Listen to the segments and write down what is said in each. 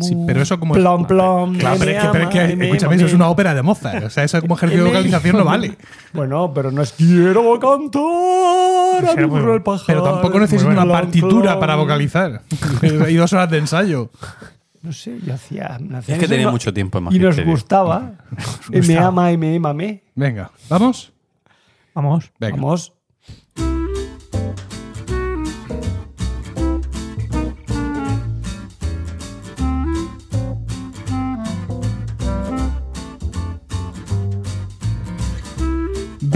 Sí, pero eso como. Plom, plom, Claro, pero es que, pero es que, ama, me escúchame, eso es una ópera de Mozart. O sea, eso como ejercicio de vocalización no vale. Bueno, pero no es quiero cantar a mi burro el pajar. Pero tampoco necesito bueno. una Plom, partitura plom. para vocalizar. y dos horas de ensayo. No sé, yo hacía. hacía Es que tenía no- mucho tiempo en Y nos gustaba. Y me ama y me ama, me. Venga, ¿vamos? Vamos. Venga. Vamos.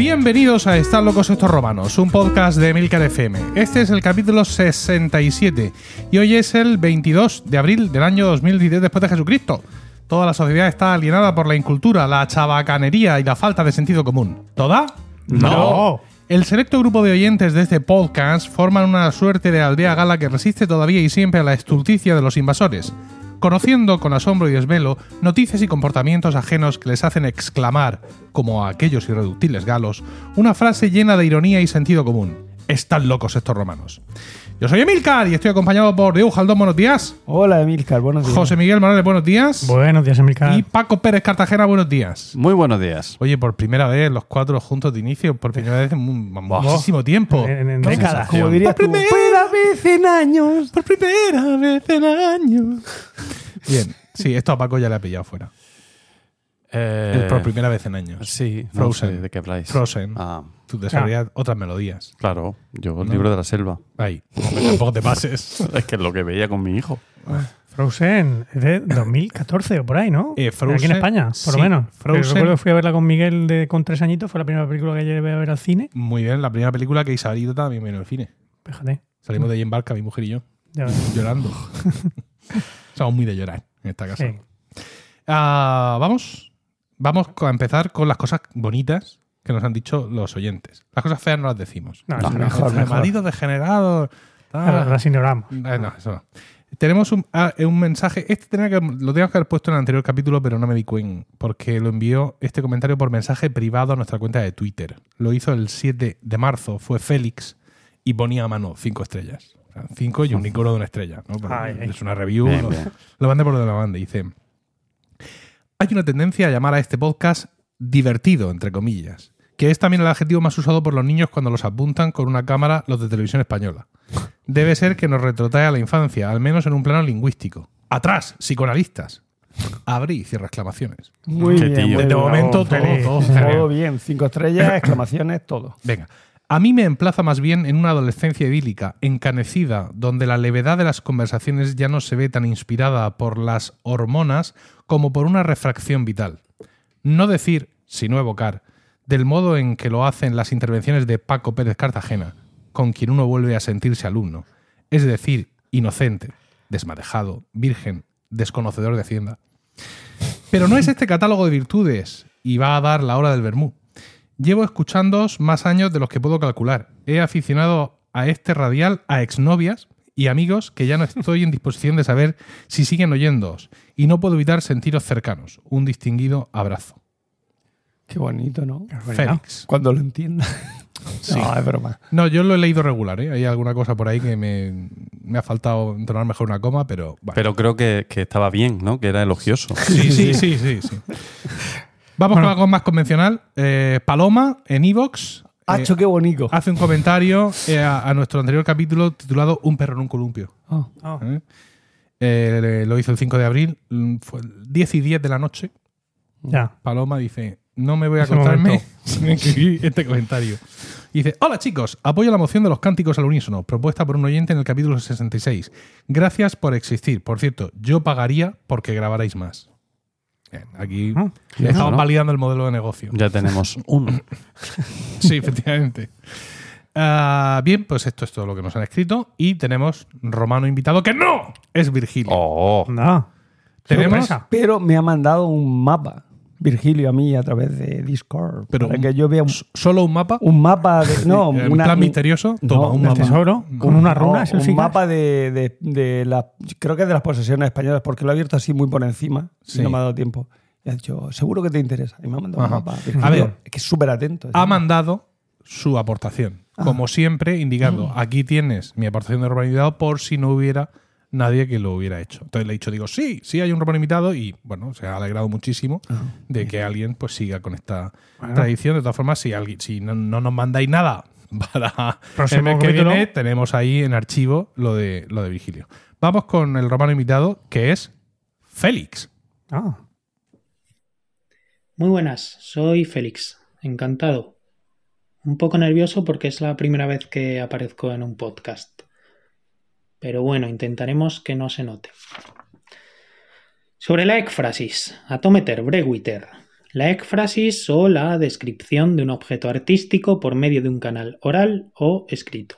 Bienvenidos a Están locos estos romanos, un podcast de Milcar FM. Este es el capítulo 67 y hoy es el 22 de abril del año 2010 después de Jesucristo. Toda la sociedad está alienada por la incultura, la chabacanería y la falta de sentido común. ¿Toda? No. El selecto grupo de oyentes de este podcast forman una suerte de aldea gala que resiste todavía y siempre a la estulticia de los invasores, conociendo con asombro y desvelo noticias y comportamientos ajenos que les hacen exclamar, como a aquellos irreductibles galos, una frase llena de ironía y sentido común. Están locos estos romanos. Yo soy Emilcar y estoy acompañado por Diego Jaldón, buenos días. Hola, Emilcar, buenos días. José Miguel Morales, buenos días. Buenos días, Emilcar. Y Paco Pérez Cartagena, buenos días. Muy buenos días. Oye, por primera vez los cuatro juntos de inicio, por primera vez en mu- muchísimo tiempo. En, décadas. Como dirías Por primera- primera vez en años. Por primera vez en años. Bien, sí, esto a Paco ya le ha pillado fuera. Eh, por primera vez en años. Sí, Frozen. no sé de qué habláis. Frozen. Ah, Tú desarrollas otras melodías. claro. Yo el No. libro de la selva. Ahí. Tampoco te pases. Es que es lo que veía con mi hijo. Frozen es de 2014 o por ahí, ¿no? Eh, Frozen, Aquí en España, por sí, lo menos. Frozen- Yo recuerdo que fui a verla con Miguel de, con tres añitos. Fue la primera película que llevé a ver al cine. Muy bien, la primera película que Isabelita también vino el cine. Fíjate. Salimos de ahí en barca, mi mujer y yo, Ya llorando. Somos muy de llorar en esta casa. Sí. Ah, vamos, vamos a empezar con las cosas bonitas que nos han dicho los oyentes. Las cosas feas no las decimos. No, No, eso mejor, mejor. Marido degenerado. Las ignoramos. Eh, no, eso no. Tenemos un, ah, un mensaje. Este tenía que, lo teníamos que haber puesto en el anterior capítulo, pero no me di cuenta. Porque lo envió este comentario por mensaje privado a nuestra cuenta de Twitter. Lo hizo el 7 de marzo. Fue Félix y ponía a mano cinco estrellas. O sea, cinco y un icono de una estrella. Es una review. Bien, lo, bien. lo mande por donde lo mande. Dice: Hay una tendencia a llamar a este podcast divertido, entre comillas. Que es también el adjetivo más usado por los niños cuando los apuntan con una cámara los de televisión española. Debe ser que nos retrotrae a la infancia, al menos en un plano lingüístico. ¡Atrás! Psicoanalistas. Abrí y cierra exclamaciones. Muy Qué bien. tío. muy De bien. momento, todo, todo Todo bien. Cinco estrellas, exclamaciones, todo. Venga. A mí me emplaza más bien en una adolescencia idílica, encanecida, donde la levedad de las conversaciones ya no se ve tan inspirada por las hormonas como por una refracción vital. No decir, sino evocar, del modo en que lo hacen las intervenciones de Paco Pérez Cartagena, con quien uno vuelve a sentirse alumno, es decir, inocente, desmadejado, virgen, desconocedor de Hacienda. Pero no es este catálogo de virtudes y va a dar la hora del vermú. Llevo escuchándoos más años de los que puedo calcular. He aficionado a este radial a exnovias y amigos que ya no estoy en disposición de saber si siguen oyéndoos y no puedo evitar sentiros cercanos. Un distinguido abrazo. Qué bonito, ¿no? Félix. Cuando lo entienda. Sí. No, es broma. No, yo lo he leído regular, ¿eh? Hay alguna cosa por ahí que me, me ha faltado entonar mejor una coma, pero bueno. Pero creo que, que estaba bien, ¿no? Que era elogioso. Sí, sí, sí, sí, sí. Vamos Bueno. con algo más convencional. Eh, Paloma, en Evox, Hacho, qué bonito. hace un comentario eh, a, a nuestro anterior capítulo titulado Un perro en un columpio. Ah. Oh, ¿eh? Eh, lo hizo el 5 de abril, fue el 10 y 10 de la noche. ya. Paloma dice, no me voy a momento. sin escribir este comentario. Y dice, hola chicos, apoyo la moción de los cánticos al unísono, propuesta por un oyente en el capítulo 66. Gracias por existir. Por cierto, yo pagaría porque grabarais más. Bien, aquí Ah, estamos ¿no? validando el modelo de negocio. Ya tenemos uno. Sí, efectivamente. Ah, bien, pues esto es todo lo que nos han escrito. Y tenemos Romano invitado, que no es Virgilio. Oh, Anda. Tenemos-. Pero me ha mandado un mapa, Virgilio, a mí a través de Discord. Pero para un- que yo vea un, ¿Solo un mapa? un mapa de. No, una, plan un- misterioso. Toma, un un mapa. tesoro con una runa, no, un mapa de, de, de la. Creo que de las posesiones españolas, porque lo he abierto así muy por encima Sí. y no me ha dado tiempo. Y ha dicho, seguro que te interesa. Y me ha mandado Ajá. un mapa. Virgilio, A ver. es que es súper atento. ha mandado su aportación. Ah. Como siempre, indicando, Mm. aquí tienes mi aportación de urbanidad por si no hubiera nadie que lo hubiera hecho. Entonces le he dicho, digo, sí, sí hay un romano imitado y bueno, se ha alegrado muchísimo de que alguien pues siga con esta Bueno. tradición. De todas formas, si alguien, si no, no nos mandáis nada para el mes que viene, tenemos ahí en archivo lo de, lo de Virgilio. Vamos con el romano imitado, que es Félix. Ah, Muy buenas, soy Félix, encantado. Un poco nervioso porque es la primera vez que aparezco en un podcast. Pero bueno, intentaremos que no se note. Sobre la écfrasis, atometer, brewiter. La écfrasis o la descripción de un objeto artístico por medio de un canal oral o escrito.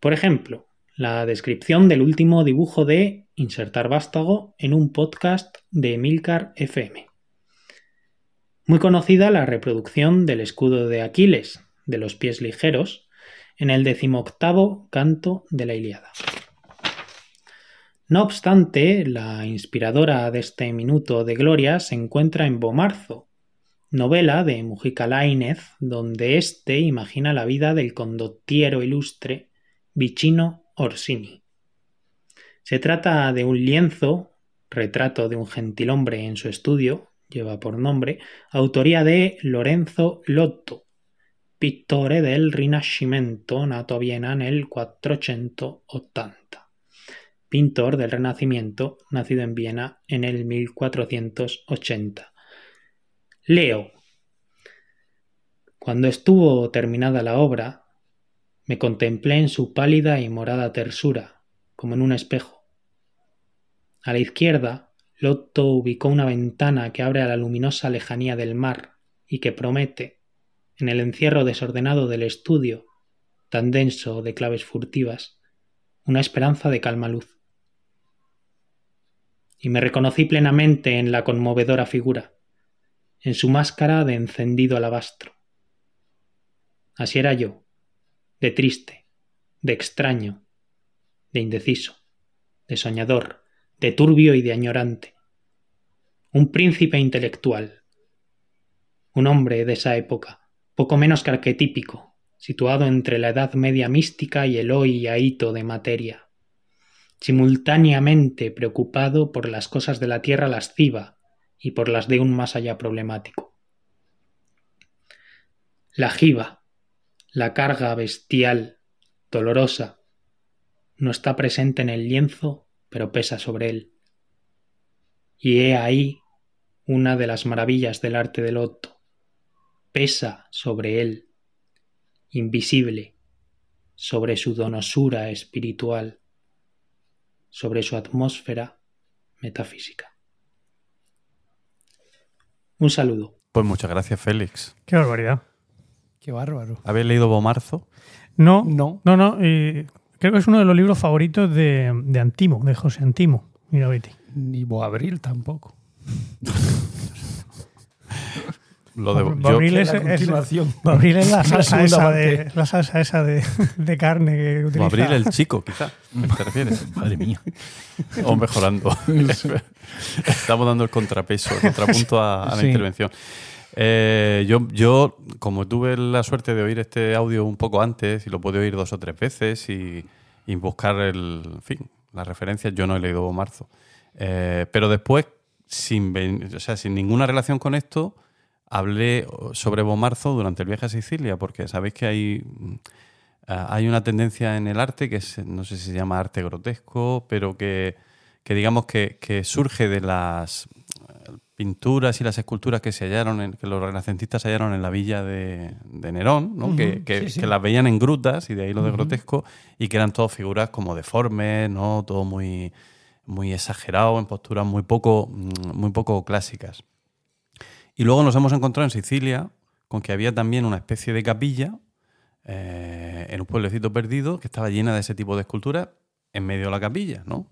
Por ejemplo, la descripción del último dibujo de Insertar Vástago en un podcast de Emilcar FM. Muy conocida la reproducción del escudo de Aquiles, de los pies ligeros, en el decimoctavo canto de la Ilíada. No obstante, la inspiradora de este minuto de gloria se encuentra en Bomarzo, novela de Mujica Laínez, donde éste imagina la vida del condottiero ilustre Vicino Orsini. Se trata de un lienzo, retrato de un gentilhombre en su estudio, lleva por nombre, autoría de Lorenzo Lotto, pittore del Rinascimento, nato a Viena nel 480. Pintor del Renacimiento, nacido en Viena en el 1480. Leo. Cuando estuvo terminada la obra, me contemplé en su pálida y morada tersura, como en un espejo. A la izquierda, Lotto ubicó una ventana que abre a la luminosa lejanía del mar y que promete, en el encierro desordenado del estudio, tan denso de claves furtivas, una esperanza de calma luz. Y me reconocí plenamente en la conmovedora figura, en su máscara de encendido alabastro. Así era yo, de triste, de extraño, de indeciso, de soñador, de turbio y de añorante. Un príncipe intelectual. Un hombre de esa época, poco menos que arquetípico, situado entre la Edad Media mística y el hoy ahito de materia. Simultáneamente preocupado por las cosas de la tierra lasciva y por las de un más allá problemático. La jiba, la carga bestial, dolorosa, no está presente en el lienzo, pero pesa sobre él. Y he ahí una de las maravillas del arte del Otto. Pesa sobre él, invisible, sobre su donosura espiritual, sobre su atmósfera metafísica. Un saludo. Pues muchas gracias, Félix. qué barbaridad. Qué bárbaro. ¿Habéis leído Bomarzo? No, No. no, no. y creo que es uno de los libros favoritos de, de Antimo, de José Antimo. Mira, Betty. Ni Boabril tampoco. Lo de, yo- Bobril es, la es- continuación. Bobril es la La salsa esa, de, la salsa esa de, de carne que utiliza. Boabril el chico, quizá. ¿Te refieres? Madre mía. O mejorando. Estamos dando el contrapeso, el contrapunto a, a la Sí. intervención. Eh, yo, yo, como tuve la suerte de oír este audio un poco antes, y lo pude oír dos o tres veces y, y buscar el, en fin, las referencias, yo no he leído Marzo. Eh, pero después, sin, o sea, sin ninguna relación con esto, hablé sobre Bomarzo durante el viaje a Sicilia, porque sabéis que hay, mm, hay una tendencia en el arte que es, no sé si se llama arte grotesco, pero que, que digamos que, que surge de las eh, pinturas y las esculturas que se hallaron, en, que los renacentistas hallaron en la villa de, de Nerón, ¿no? que, que- sí, sí. que las veían en grutas y de ahí lo de grotesco, y que eran todas figuras como deformes, ¿no? todo muy, muy exagerado, en posturas muy poco, mm, muy poco clásicas. Y luego nos hemos encontrado en Sicilia con que había también una especie de capilla eh, en un pueblecito perdido que estaba llena de ese tipo de esculturas en medio de la capilla, ¿no?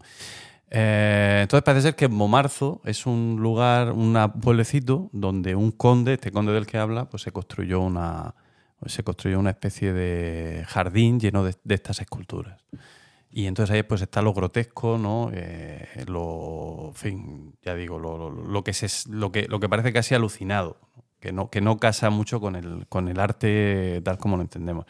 Eh, entonces parece ser que Bomarzo es un lugar, un pueblecito donde un conde, este conde del que habla, pues se construyó una, se construyó una especie de jardín lleno de estas esculturas. Y entonces ahí pues está lo grotesco, ¿no? Eh, lo, en fin, ya digo, lo, lo- lo que, se, lo, que, lo que parece casi alucinado, ¿no? que no, que no casa mucho con el, con el arte tal como lo entendemos.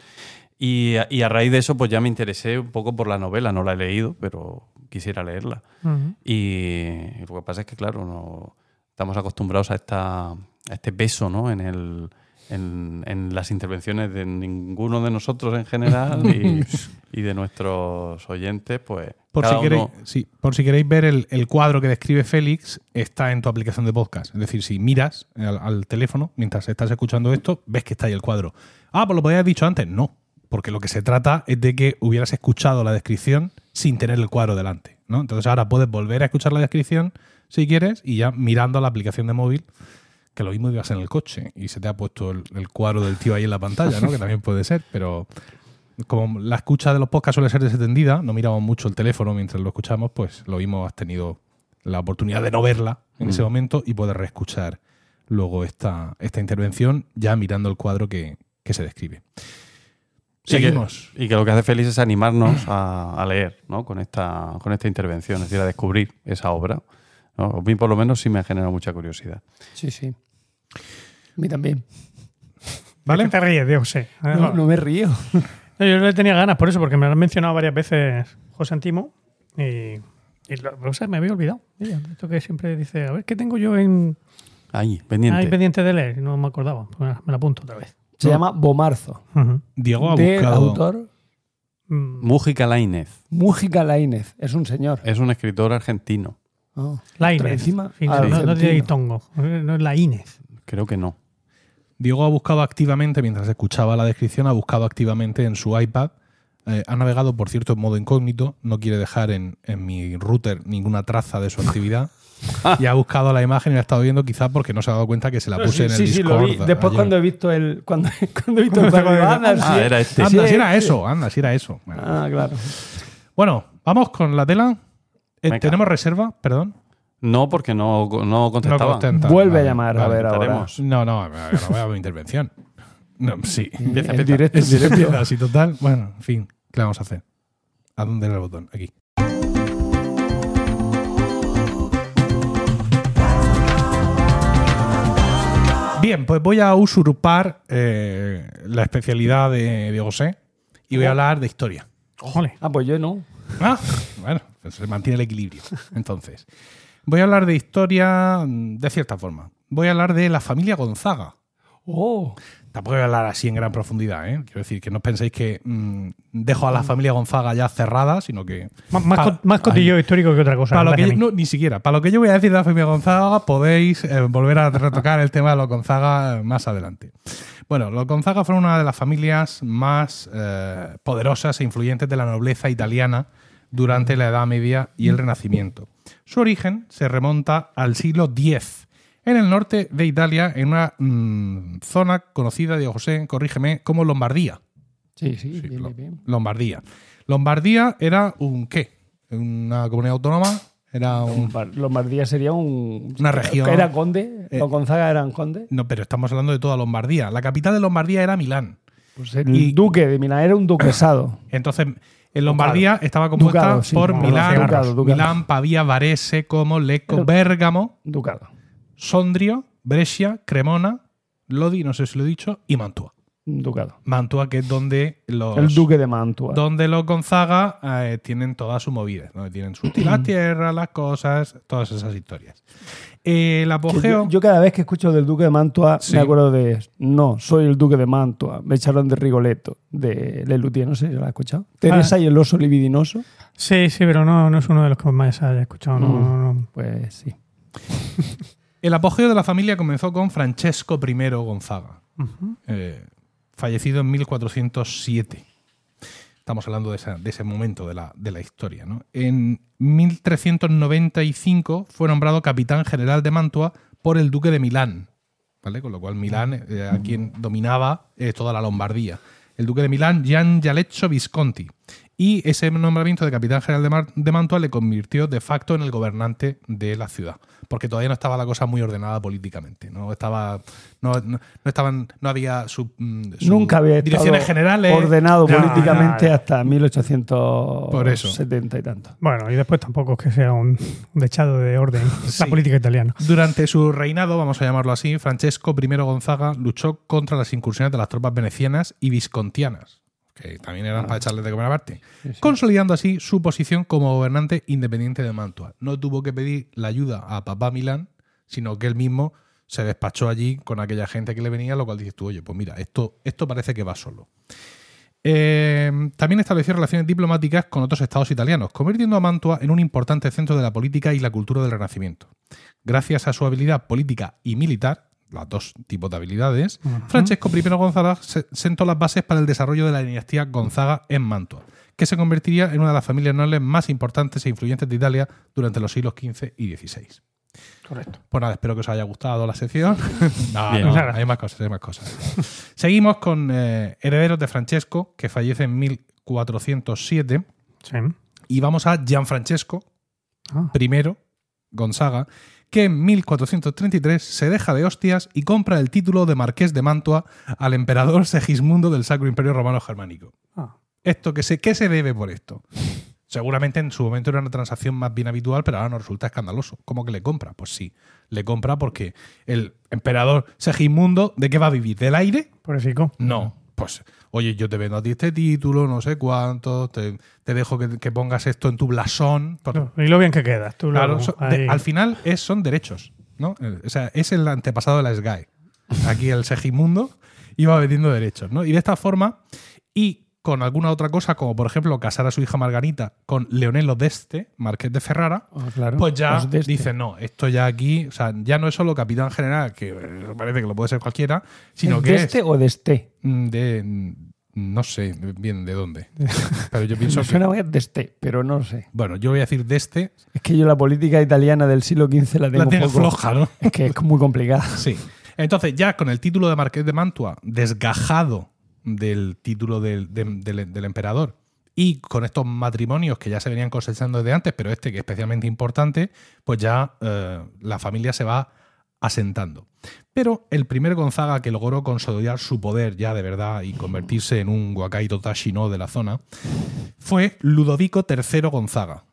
Y, a- y a raíz de eso pues ya me interesé un poco por la novela, no la he leído, pero, quisiera leerla. Ujú. Y lo que pasa es que, claro, no estamos acostumbrados a, esta, a este peso ¿no? en, el, en, en las intervenciones de ninguno de nosotros en general y, y de nuestros oyentes, pues. Por cada si, queréis, uno- sí, por si queréis ver el, el cuadro que describe Félix, está en tu aplicación de podcast. Es decir, si miras al, al teléfono mientras estás escuchando esto, ves que está ahí el cuadro. Ah, pues lo podías haber dicho antes. No, porque lo que se trata es de que hubieras escuchado la descripción sin tener el cuadro delante. ¿no? Entonces ahora puedes volver a escuchar la descripción si quieres y ya mirando la aplicación de móvil, que lo mismo ibas en el coche y se te ha puesto el, el cuadro del tío ahí en la pantalla, ¿no? que también puede ser, pero como la escucha de los podcasts suele ser desatendida, no miramos mucho el teléfono mientras lo escuchamos, pues lo mismo has tenido la oportunidad de no verla en ese Mm. momento y poder reescuchar luego esta, esta intervención ya mirando el cuadro que, que se describe. Y que- Seguimos. Y que lo que hace feliz es animarnos a, a leer ¿no? con, esta, con esta intervención, es decir, a descubrir esa obra. ¿no? A mí, por lo menos, sí me genera mucha curiosidad. Sí, sí. A mí también. ¿Vale? ¿Qué te ríes, Diego? Sí. No, no me río. No, Yo le tenía ganas por eso, porque me lo han mencionado varias veces José Antimo y, y lo- o sea, me había olvidado. Mira, esto que siempre dice, a ver, ¿qué tengo yo en Ahí, pendiente. ahí pendiente de leer? No me acordaba. Pues me lo apunto otra vez. Se No. llama Bomarzo. Diego ha Del buscado. autor Mm, Mújica Lainez Mújica Laínez. Es un señor. es un escritor argentino. Oh. La Inés. encima- Sí, no, Ah, no, tiene ditongo, no es la Inés. Creo que no. Diego ha buscado activamente, mientras escuchaba la descripción, ha buscado activamente en su iPad. eh, ha navegado, por cierto, en modo incógnito. No quiere dejar en, en mi router ninguna traza de su actividad. y ha buscado la imagen y la ha estado viendo, quizá porque no se ha dado cuenta que se la No, puse sí, en el sí, sí, Discord. lo vi. Después ayer. cuando he visto el cuando, cuando he visto el te anda, Ah, sí, era este. Anda, si era sí. eso, anda, si era eso. Bueno, Ah, claro. Bueno, vamos con la tela. Eh. ¿Tenemos reserva? Perdón. No, porque no, no No contestaba. contenta. Vuelve Vale, a llamar, a vale. ver ahora. No, no, a ver mi intervención. No, sí. Empieza, En directo, en directo, así total. Bueno, en fin, ¿qué le vamos a hacer? ¿A dónde era el botón? Aquí. Bien, pues voy a usurpar eh, la especialidad de Diego C y voy a hablar de historia. Ole. Ah, pues yo no. Ah, bueno, pues se mantiene el equilibrio. Entonces, voy a hablar de historia mm, de cierta forma. Voy a hablar de la familia Gonzaga. Oh, Tampoco voy a hablar así en gran profundidad, ¿eh? Quiero decir que no penséis que mm, dejo a la familia Gonzaga ya cerrada, sino que. Más, más, Pa- co- más cotillo histórico que otra cosa. Para lo que yo- no, ni siquiera. Para lo que yo voy a decir de la familia Gonzaga, podéis eh, volver a retocar el tema de los Gonzaga más adelante. Bueno, los Gonzaga fueron una de las familias más eh, poderosas e influyentes de la nobleza italiana durante la Edad Media y el Renacimiento. Su origen se remonta al siglo X, en el norte de Italia, en una mm, zona conocida, Diego José, corrígeme, como Lombardía. sí, sí, Sí, bien, bien. Lombardía. Lombardía era un qué? Una comunidad autónoma, era un... Lombard- Lombardía sería un. Una región. ¿Era conde? Eh, ¿Los Gonzaga eran conde? No, pero estamos hablando de toda Lombardía. La capital de Lombardía era Milán. Pues el Y- duque de Milán era un duquesado. Entonces, en Lombardía estaba compuesta Ducado, sí, por Milán, ducado. Milán, Pavía, Varese, Como, Lecco, Bérgamo, Ducado. Sondrio, Brescia, Cremona, Lodi, no sé si lo he dicho, y Mantua. Ducado. Mantua, que es donde los, El duque de Mantua. donde los Gonzaga eh, tienen toda su movida, donde tienen sus las tierras, las cosas, todas esas historias. El apogeo. Yo, yo cada vez que escucho del duque de Mantua Sí. me acuerdo de no, soy el duque de Mantua. Me echaron de Rigoletto, de Lelutier, no sé si lo has escuchado. Teresa y el oso libidinoso. Sí, sí, pero no, no es uno de los que más haya escuchado. No, Mm. no, no. Pues sí. El apogeo de la familia comenzó con Francesco I Gonzaga, Ujú. eh, fallecido en 1407. Estamos hablando de, esa- de ese momento de la, de la historia. ¿no? En 1395 fue nombrado capitán general de Mantua por el duque de Milán, ¿vale? con lo cual Milán, eh, a quien dominaba eh, toda la Lombardía. El duque de Milán, Gian Gialeccio Visconti. Y ese nombramiento de capitán general de, Mar- de Mantua le convirtió de facto en el gobernante de la ciudad, porque todavía no estaba la cosa muy ordenada políticamente, no estaba, no, no- no estaban, no había su, mm, su- Nunca había direcciones generales ordenado No, políticamente no, no. hasta 1870 Por eso. y tanto. Bueno, y después tampoco es que sea un, un dechado de orden Sí. la política italiana. Durante su reinado, vamos a llamarlo así, Francesco I Gonzaga luchó contra las incursiones de las tropas venecianas y viscontianas, que también eran para echarles de comer aparte, consolidando así su posición como gobernante independiente de Mantua. No tuvo que pedir la ayuda a papá Milán, sino que él mismo se despachó allí con aquella gente que le venía, lo cual dices tú, oye, pues mira, esto, esto parece que va solo. Eh, también estableció relaciones diplomáticas con otros estados italianos, convirtiendo a Mantua en un importante centro de la política y la cultura del Renacimiento. Gracias a su habilidad política y militar, las dos tipos de habilidades, Francesco I Gonzaga se- sentó las bases para el desarrollo de la dinastía Gonzaga en Mantua, que se convertiría en una de las familias nobles más importantes e influyentes de Italia durante los siglos XV y XVI. Correcto. Pues nada, espero que os haya gustado la sección. no, Bien. no, Muchas gracias. hay más cosas, hay más cosas. Seguimos con eh, Herederos de Francesco, que fallece en 1407. Sí. Y vamos a Gianfrancesco Ah. I Gonzaga, que en 1433 se deja de hostias y compra el título de Marqués de Mantua al emperador Segismundo del Sacro Imperio Romano Germánico. Ah. ¿Esto qué se, qué se debe por esto? Seguramente en su momento era una transacción más bien habitual, pero ahora nos resulta escandaloso. ¿Cómo que le compra? Pues sí, le compra porque el emperador Segismundo, ¿de qué va a vivir? ¿Del aire? Pobrecito. No. Pues, oye, yo te vendo a ti este título, no sé cuánto, te, te dejo que, que pongas esto en tu blasón. No, Y lo bien que quedas. Tú Claro, luego, so- de- ahí. al final es, son derechos, ¿no? Eh, O sea, es el antepasado de la SGAE. Aquí el Segimundo iba vendiendo derechos, ¿no? Y de esta forma, y con alguna otra cosa, como por ejemplo casar a su hija Margarita con Leonelo d'Este, marqués de Ferrara, Ah, claro. pues ya este. dicen, no, esto ya aquí, o sea, ya no es solo capitán general, que eh, parece que lo puede ser cualquiera, sino ¿Es que de es este o de este? mm, de... mm, No sé bien de dónde, pero yo pienso que... suena de este, pero no sé. Bueno, yo voy a decir de este, Es que yo la política italiana del siglo XV la tengo, la tengo poco- floja, ¿no? Es que es muy complicada. Sí. Entonces, ya con el título de Marqués de Mantua desgajado del título del, de- del- del emperador y con estos matrimonios que ya se venían cosechando desde antes, pero este que es especialmente importante, pues ya eh, la familia se va asentando. Pero el primer Gonzaga que logró consolidar su poder ya de verdad y convertirse en un Wakai Totashi de la zona fue Ludovico III Gonzaga,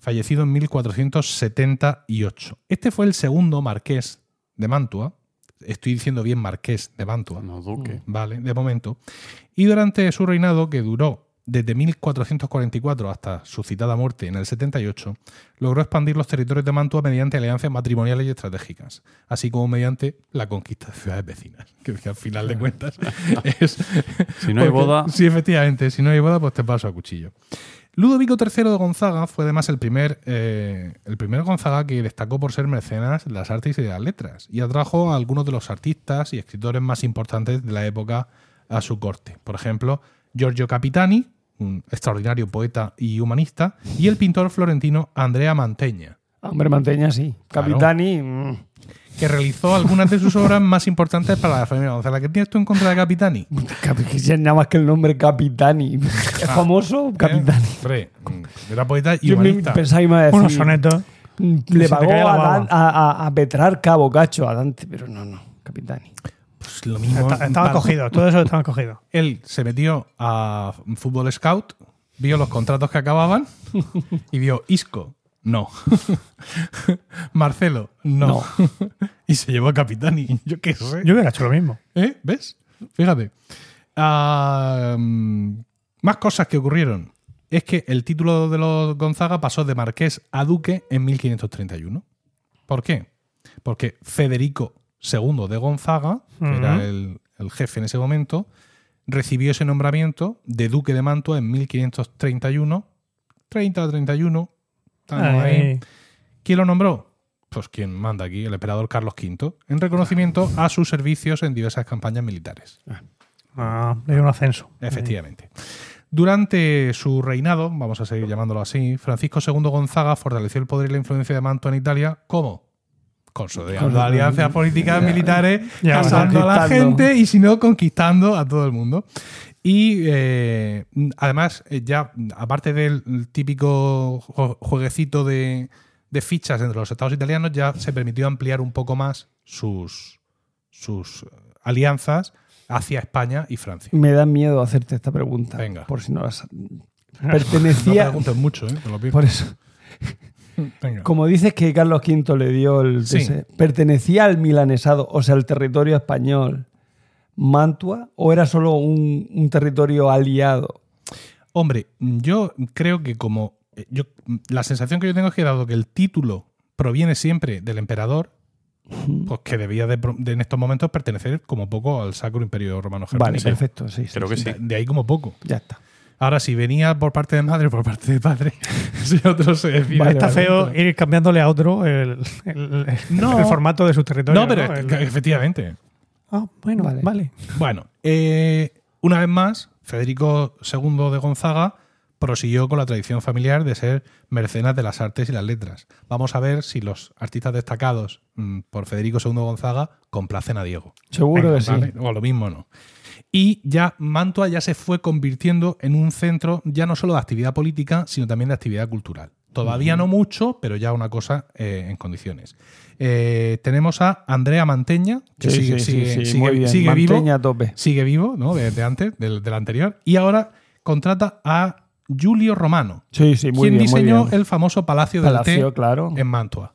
fallecido en 1478. Este fue el segundo marqués de Mantua. Estoy diciendo bien marqués de Mantua. No, duque. Vale, de momento. Y durante su reinado, que duró desde 1444 hasta su citada muerte en el 78, logró expandir los territorios de Mantua mediante alianzas matrimoniales y estratégicas, así como mediante la conquista de ciudades vecinas. Que, al final de cuentas es. Si no hay boda- Sí, efectivamente, si no hay boda, pues te paso a cuchillo. Ludovico III de Gonzaga fue además el primer, eh, el primer Gonzaga que destacó por ser mecenas de las artes y de las letras y atrajo a algunos de los artistas y escritores más importantes de la época a su corte. Por ejemplo, Giorgio Capitani, un extraordinario poeta y humanista, y el pintor florentino Andrea Mantegna, Hombre, manteña sí. Capitani. mm, que realizó algunas de sus obras más importantes para la familia Gonzaga. ¿Qué tienes tú en contra de Capitani? Nada más que el nombre Capitani. ¿Es famoso? Capitani. Hombre, mm, era poeta y humanista. pensaba que me iba a decir. Unos sonetos. mm, Le pagó a, a, a- a Petrarca, a Boccaccio, a Dante, pero no, no. Capitani. Pues lo mismo. Está- Estaba cogido. Todo eso estaba cogido. Él se metió a Fútbol Scout, vio los contratos que acababan y vio Isco, no. Marcelo, no. y se llevó a Capitani. Yo qué sé. Yo hubiera hecho lo mismo. ¿Eh? ¿Ves? Fíjate. Más cosas que ocurrieron. Es que el título de los Gonzaga pasó de marqués a duque en 1531. ¿Por qué? Porque Federico II de Gonzaga, que era el, el jefe en ese momento, recibió ese nombramiento de duque de Mantua en 1531. 30 o 31. Estamos ahí. Ahí. ¿Quién lo nombró? Pues quien manda aquí, el emperador Carlos V, en reconocimiento a sus servicios en diversas campañas militares. Ah, le dio un ascenso. Efectivamente. Durante su reinado, vamos a seguir llamándolo así, Francisco II Gonzaga fortaleció el poder y la influencia de Mantua en Italia como consolidando Con- alianzas políticas militares, Ya, casando a la gente y si no, conquistando a todo el mundo. Y eh, además, eh, ya aparte del típico jue- jueguecito de, de fichas entre los estados italianos, ya se permitió ampliar un poco más sus, sus alianzas hacia España y Francia. Me da miedo hacerte esta pregunta. Venga. Por si no las. No Pertenecía. preguntes mucho, ¿eh? Te lo pido. por eso. Venga. Como dices que Carlos V le dio el. Sí. pertenecía al milanesado, o sea, al territorio español, Mantua o era solo un, un territorio aliado? Hombre, yo creo que como. eh, Yo, la sensación que yo tengo es que, dado que el título proviene siempre del emperador, pues que debía de, en estos momentos pertenecer como poco al Sacro Imperio Romano Vale, Germánico. perfecto, sí, sí, Creo que sí. sí. De, de ahí como poco. Ya está. Ahora, si venía por parte de madre o por parte de padre, si otro se decide. Vale, Está vale, feo vale. ir cambiándole a otro el, el- No. el formato de su territorio. No, pero efectivamente. Ah, bueno, Vale. vale. Bueno, eh, una vez más, Federico II de Gonzaga prosiguió con la tradición familiar de ser mecenas de las artes y las letras. Vamos a ver si los artistas destacados mm, por Federico II de Gonzaga complacen a Diego. Seguro que sí. O lo mismo no. Y ya Mantua ya se fue convirtiendo en un centro ya no solo de actividad política, sino también de actividad cultural. Todavía no mucho, pero ya una cosa eh, en condiciones. Eh, tenemos a Andrea Manteña, que Sí, sigue, sí, sí, sigue- sí, sigue- muy bien. sigue vivo Manteña a tope. sigue vivo, ¿no? De, de antes, del, del anterior. Y ahora contrata a Giulio Romano, Sí, sí, muy quien bien, muy diseñó bien. el famoso Palacio, del Palacio, Té claro. en Mantua.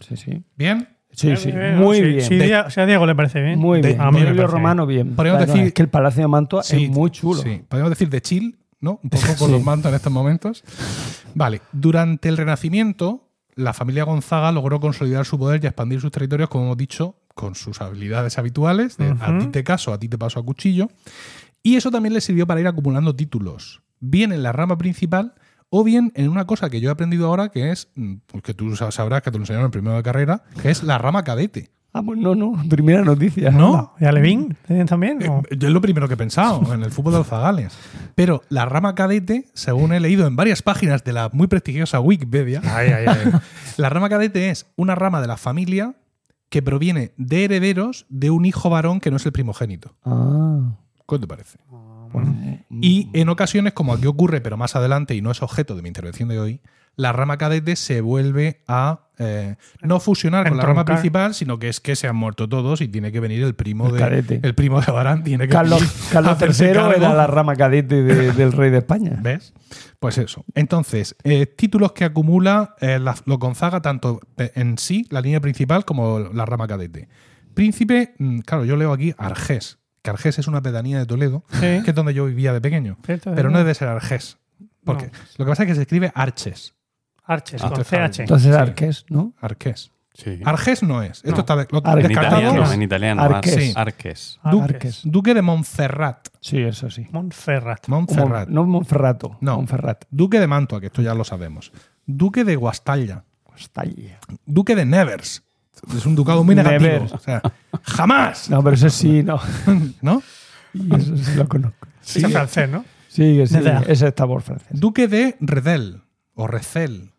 Sí, sí. ¿Bien? Sí, sí, muy sí, bien. Sí, De- si a Diego le parece bien. Muy de- bien. a mí parece Romano, bien. Podríamos Claro, decir- es que el Palacio de Mantua Sí, es muy chulo. Sí, podemos decir de chill, ¿no? Un poco con Sí. los mantos en estos momentos. Vale, durante el Renacimiento, la familia Gonzaga logró consolidar su poder y expandir sus territorios, como hemos dicho, con sus habilidades habituales, de a ti te caso, a ti te paso a cuchillo. Y eso también le sirvió para ir acumulando títulos, bien en la rama principal o bien en una cosa que yo he aprendido ahora, que es, mm, pues que tú sabrás que te lo enseñaron en primero de carrera, que es la rama cadete. Ah, pues no, no. Primera noticia. ¿No? ¿Y a Levín también? Eh, Yo es lo primero que he pensado en el fútbol de los zagales. Pero la rama cadete, según he leído en varias páginas de la muy prestigiosa Wikipedia, Ay, ay, ay. la rama cadete es una rama de la familia que proviene de herederos de un hijo varón que no es el primogénito. Ah. ¿Qué te parece? Y en ocasiones, como aquí ocurre, pero más adelante, y no es objeto de mi intervención de hoy, la rama cadete se vuelve a eh, no fusionar con la rama principal, sino que es que se han muerto todos y tiene que venir el primo El de cadete. el primo de Barán tiene que Carlos, Carlos III era la rama cadete de- del rey de España. ¿Ves? Pues eso. Entonces, eh, títulos que acumula eh, la- los Gonzaga tanto en sí, la línea principal, como la rama cadete. Príncipe, mm, claro, yo leo aquí Argés, que Argés es una pedanía de Toledo, Sí. que es donde yo vivía de pequeño. Pero no debe ser Argés. Porque No. lo que pasa es que se escribe Arches. Arches, Ah, con entonces, CH. Entonces, Sí. Arques, ¿no? Arqués. Sí. Argés no es. Esto No. está de- lo Arques. En descartamos. italiano, en italiano. Arques. Arques. Arques. Du- Arques. Duque de Montferrat. Sí, eso sí. Montferrat. Montferrat. No Monferrato. No. Monferrat. Duque de Mantua, que esto ya lo sabemos. Duque de Guastalla. Allí. Duque de Nevers. Es un ducado muy negativo. Nevers. O sea, jamás. No, pero ese sí, no. ¿No? Y eso sí lo conozco. Ese es francés, ¿no? Sí, sí. Ese está por francés. Duque de Redel. O Recel.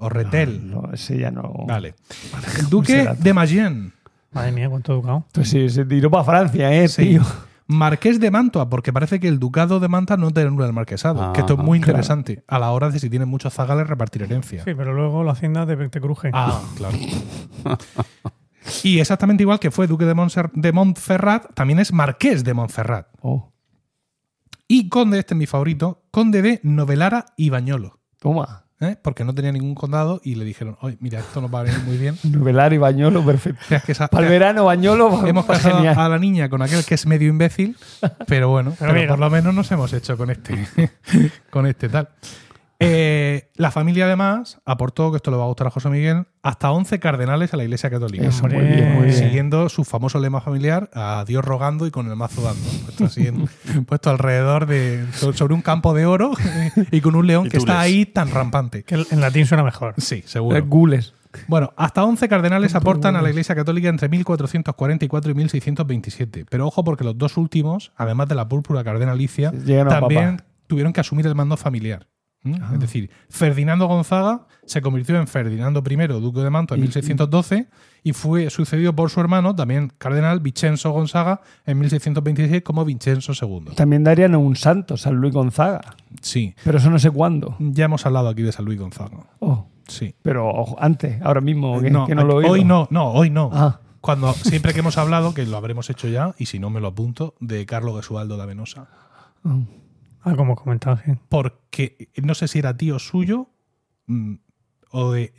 O Retel. No, ese ya no. Vale. Duque será? de Mayenne. Madre mía, cuánto educado. Pues sí, se tiró para Francia, ¿eh, Sí. tío? Marqués de Mantua, porque parece que el ducado de Mantua no tiene el marquesado. Ah, que esto es muy claro. interesante a la hora de si tienen muchos zagales repartir herencia. Sí, pero luego la hacienda te, te cruje. Ah, claro. y exactamente igual que fue Duque de, Montser- de Montferrat, también es Marqués de Montferrat. Oh, Y Conde, este es mi favorito, Conde de Novelara y Bañolo. toma. ¿Eh? Porque no tenía ningún condado y le dijeron, oye, mira, esto nos va a venir muy bien. Novelar y bañolo, perfecto. Es que esa- Para el verano, bañolo, Hemos va casado genial. a la niña con aquel que es medio imbécil, pero bueno, Pero por lo menos nos hemos hecho con este, con este tal. Eh, la familia además aportó, que esto le va a gustar a José Miguel, hasta 11 cardenales a la Iglesia Católica. Eso, muy Hombre. bien, muy bien. Siguiendo su famoso lema familiar, a Dios rogando y con el mazo dando. Puesto, así en- puesto alrededor de. sobre un campo de oro y con un león que está ahí tan rampante. Que en latín suena mejor. Sí, Es seguro. gules. Bueno, hasta 11 cardenales aportan a la Iglesia Católica entre 1444 y 1627. Pero ojo, porque los dos últimos, además de la púrpura cardenalicia, también tuvieron que asumir el mando familiar. ¿Mm? Es decir, Ferdinando Gonzaga se convirtió en Ferdinando I, duque de Mantua, en Y- 1612 y fue sucedido por su hermano, también cardenal Vincenzo Gonzaga, en 1626 como Vincenzo II. También darían un santo, San Luis Gonzaga. Sí, Pero eso no sé cuándo. ya hemos hablado aquí de San Luis Gonzaga. Oh, Sí. pero antes, ahora mismo, que no, que no lo he hoy no, no, hoy no. Ah, Cuando siempre que hemos hablado, que lo habremos hecho ya, y si no me lo apunto, de Carlos Gesualdo de Venosa. ah. Ah, como comentado, sí. Porque no sé si era tío suyo mm, o de.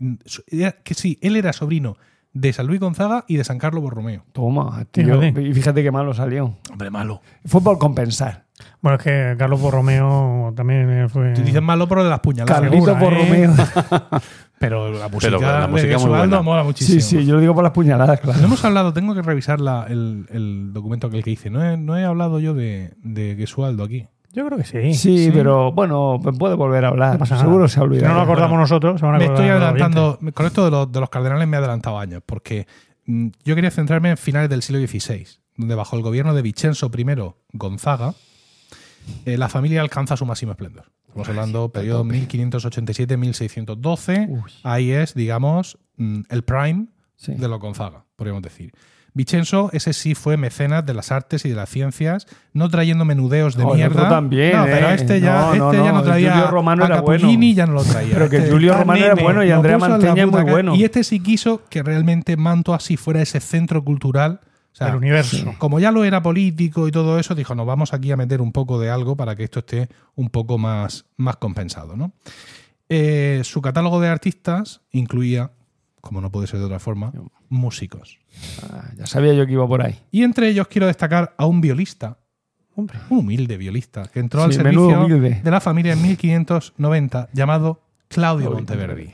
era- que sí, él era sobrino de San Luis Gonzaga y de San Carlos Borromeo. Toma, tío. Y fíjate qué malo salió. Hombre, malo. Fue por compensar. Bueno, es que Carlos Borromeo también eh, fue. Te dicen malo por lo de las puñaladas. Carlitos segura, Borromeo. Pero la música, Pero la de música muy mola muchísimo. Sí, sí, yo lo digo por las puñaladas, No claro. hemos hablado, tengo que revisar la- el, el documento que el que hice. No he, no he hablado yo de, de Gesualdo aquí. Yo creo que sí. Sí, sí. pero bueno, puede volver a hablar. No pasa Seguro se ha Si olvidado. no lo acordamos Bueno, nosotros, se van a Me estoy adelantando, con esto de los, de los cardenales me he adelantado años, porque mm, yo quería centrarme en finales del siglo XVI, donde bajo el gobierno de Vicenzo I Gonzaga, eh, la familia alcanza su máximo esplendor. Estamos hablando periodo 1587-1612. Uy. Ahí es, digamos, mm, el prime Sí. de los Gonzaga, podríamos decir. Vicenzo, ese sí fue mecenas de las artes y de las ciencias, no trayendo menudeos de Oh, mierda. también, no, pero ¿eh? este ya No, este no, ya no, no traía Giulio Romano a era bueno. ya no lo traía. Pero que Este está Romano era bueno y Andrea Mantegna es muy bueno. Y este sí quiso que realmente Mantua sí fuera ese centro cultural. O sea, El universo. como ya lo era político y todo eso, dijo, nos vamos aquí a meter un poco de algo para que esto esté un poco más, más compensado. ¿no? Eh, su catálogo de artistas incluía, como no puede ser de otra forma, músicos. Ah, ya sabía yo que iba por ahí. Y entre ellos quiero destacar a un violista, Hombre. un humilde violista, que entró al Sí, servicio humilde. de la familia en 1590, llamado Claudio Claudio Monteverdi.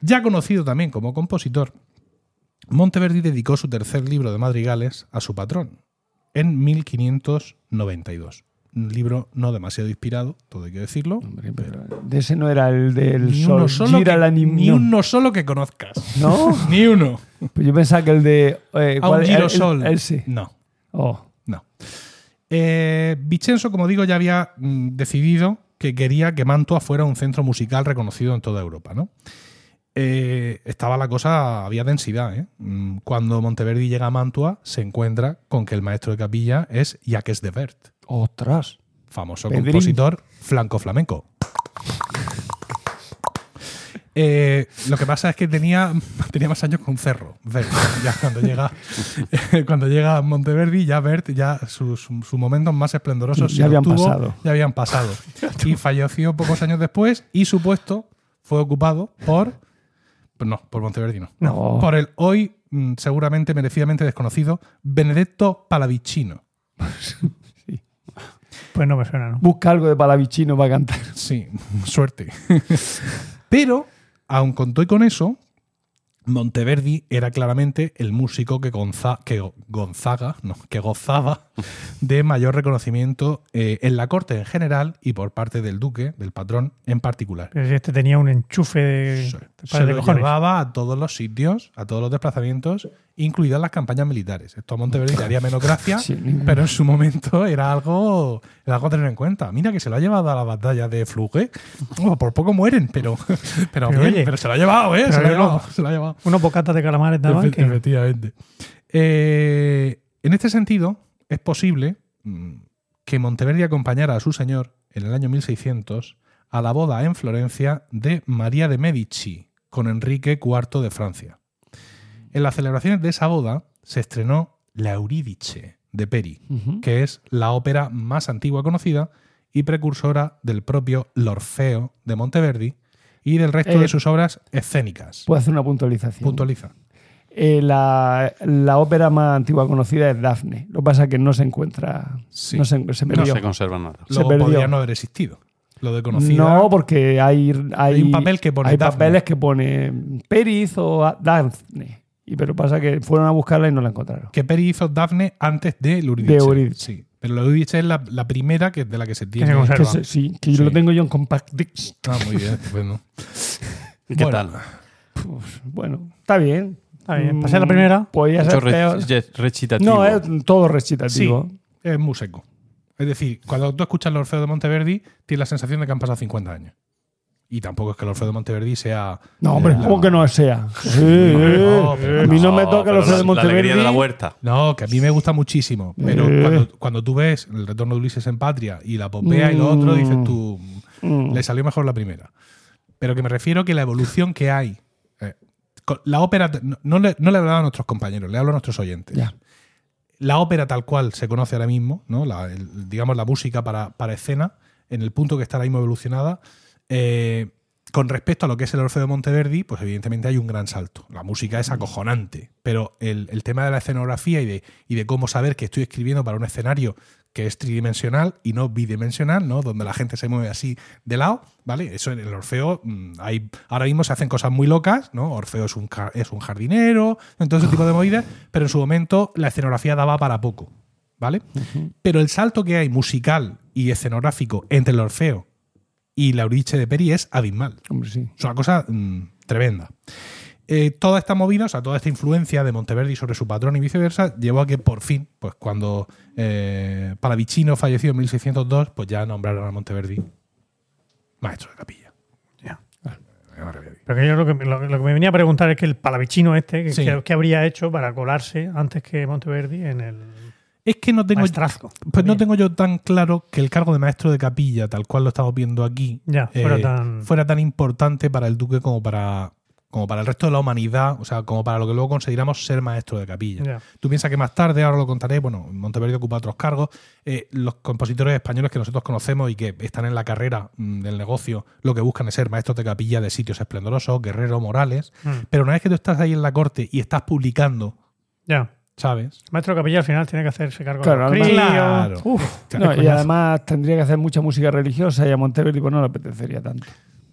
Ya conocido también como compositor, Monteverdi dedicó su tercer libro de madrigales a su patrón en 1592. Un libro no demasiado inspirado, todo hay que decirlo. Hombre, pero de ese no era el del Ni sol. uno, solo gira que, la nim- ni no. uno solo que conozcas. ¿No? Ni uno. Pues yo pensaba que el de. eh, A ¿cuál- un el- girosol. el- el sí. No. Oh. No. Eh, Vicenzo, como digo, ya había mm, decidido que quería que Mantua fuera un centro musical reconocido en toda Europa, ¿no? Eh, estaba la cosa, había densidad. ¿eh? Mm, Cuando Monteverdi llega a Mantua, se encuentra con que el maestro de capilla es Jacques de Vert, Ostras. famoso Pedrín. compositor flanco flamenco. Eh, lo que pasa es que tenía, tenía más años con Cerro. Vert. Ya cuando llega, cuando llega a Monteverdi, ya Bert, ya sus su, su momentos más esplendorosos Ya habían obtuvo, pasado. Ya habían pasado. y falleció pocos años después y su puesto fue ocupado por. pues no, por Monteverdi no. No. Por el hoy mm, seguramente merecidamente desconocido Benedetto Palavicino. Pues no me suena, ¿no? Busca algo de Palavicino para cantar. Sí, suerte. Pero, aun con todo y con eso, Monteverdi era claramente el músico que, Gonza- que Gonzaga, no, que gozaba de mayor reconocimiento eh, en la corte en general y por parte del duque, del patrón en particular. Este tenía un enchufe de, Se, de se par de lo cojones. llevaba a todos los sitios, a todos los desplazamientos, incluidas las campañas militares. Esto a Monteverdi le haría menos gracia, Sí, pero en su momento era algo, era algo a tener en cuenta. Mira que se lo ha llevado a la batalla de Fluge. Oh, por poco mueren, pero, pero, Pero bien, oye, pero se lo ha llevado, ¿eh? Se lo ha llevado. Se lo ha llevado. Unos bocatas de calamares daban que... Efectivamente. Eh, en este sentido, es posible mm, que Monteverdi acompañara a su señor en el año 1600 a la boda en Florencia de María de Medici con Enrique IV de Francia. En las celebraciones de esa boda se estrenó La Eurídice de Peri, que es la ópera más antigua conocida y precursora del propio L'Orfeo de Monteverdi y del resto Eh, de sus obras escénicas. Puedo hacer una puntualización. Puntualiza. Eh, la, la ópera más antigua conocida es Dafne. Lo que pasa es que no se encuentra. Sí. No se, se No perdió. se conserva nada. Se perdió. podría no haber existido. Lo de conocida. No, porque hay, hay, Hay un papel que pone hay Dafne. papeles que pone Periz o a- Dafne. Y pero pasa que fueron a buscarla y no la encontraron. que Peri hizo Daphne antes de Eurídice. De Eurídice. Sí. Pero la Eurídice es la, la primera que, de la que se tiene. se conserva. Que se- sí, que yo lo tengo yo en compact disc. Ah, muy bien. Bueno. ¿Qué Bueno, tal? Pues, bueno, está bien. Está bien. Mm, Pasé la primera. Podía ser re- peor. recitativo. No, es todo Sí, recitativo. es muy seco. Es decir, cuando tú escuchas el Orfeo de Monteverdi, tienes la sensación de que han pasado 50 años. Y tampoco es que el Orfeo de Monteverdi sea. No, hombre, la- ¿cómo que no sea? Sí, no, a mí no, No, me toca los la- de La Monteverdi. alegría de la huerta. No, que a mí me gusta muchísimo. Pero Eh. cuando, cuando tú ves el retorno de Ulises en Patria y la Popea y lo otro, dices tú. Mm. Le salió mejor la primera. Pero que me refiero que la evolución que hay. La ópera. No, no le, no le hablaba a nuestros compañeros, le hablo a nuestros oyentes. Ya. La ópera tal cual se conoce ahora mismo, ¿no? La, el- digamos la música para, para escena, en el punto que está ahora mismo evolucionada, eh, con respecto a lo que es el Orfeo de Monteverdi, pues evidentemente hay un gran salto. La música es acojonante, pero el, el tema de la escenografía y de, y de cómo saber que estoy escribiendo para un escenario que es tridimensional y no bidimensional, ¿no? Donde la gente se mueve así de lado, ¿vale? Eso en el Orfeo, mm, hay, ahora mismo se hacen cosas muy locas, ¿no? Orfeo es un, es un jardinero, todo ese tipo de movidas, pero en su momento la escenografía daba para poco, ¿vale? Pero el salto que hay musical y escenográfico entre el Orfeo y la Euridice de Peri es abismal. Hombre, sí. Es una cosa mm, tremenda. Eh, toda esta movida, o sea, toda esta influencia de Monteverdi sobre su patrón y viceversa, llevó a que por fin, pues cuando eh, Palavicino falleció en 1602, pues ya nombraron a Monteverdi maestro de capilla. Ya. Maravilla. Pero que yo lo que, lo, lo que me venía a preguntar es que el palavicino este, que, Sí. que- ¿qué habría hecho para colarse antes que Monteverdi en el Es que no tengo, maestrazgo? pues no tengo yo tan claro que el cargo de maestro de capilla, tal cual lo estamos viendo aquí, Ya, fuera eh, tan- fuera tan importante para el duque como para, como para el resto de la humanidad, o sea, como para lo que luego consideramos ser maestro de capilla. Ya. Tú piensas que más tarde, ahora lo contaré, bueno, Monteverdi ocupa otros cargos. eh, los compositores españoles que nosotros conocemos y que están en la carrera mm, del negocio, lo que buscan es ser maestros de capilla de sitios esplendorosos, guerreros, morales. Mm. Pero una vez que tú estás ahí en la corte y estás publicando, Ya. ¿sabes? Maestro Capilla al final tiene que hacerse cargo Claro, de los. Claro. Uf, Claro, No, y además tendría que hacer mucha música religiosa y a Monteverdi pues no le apetecería tanto.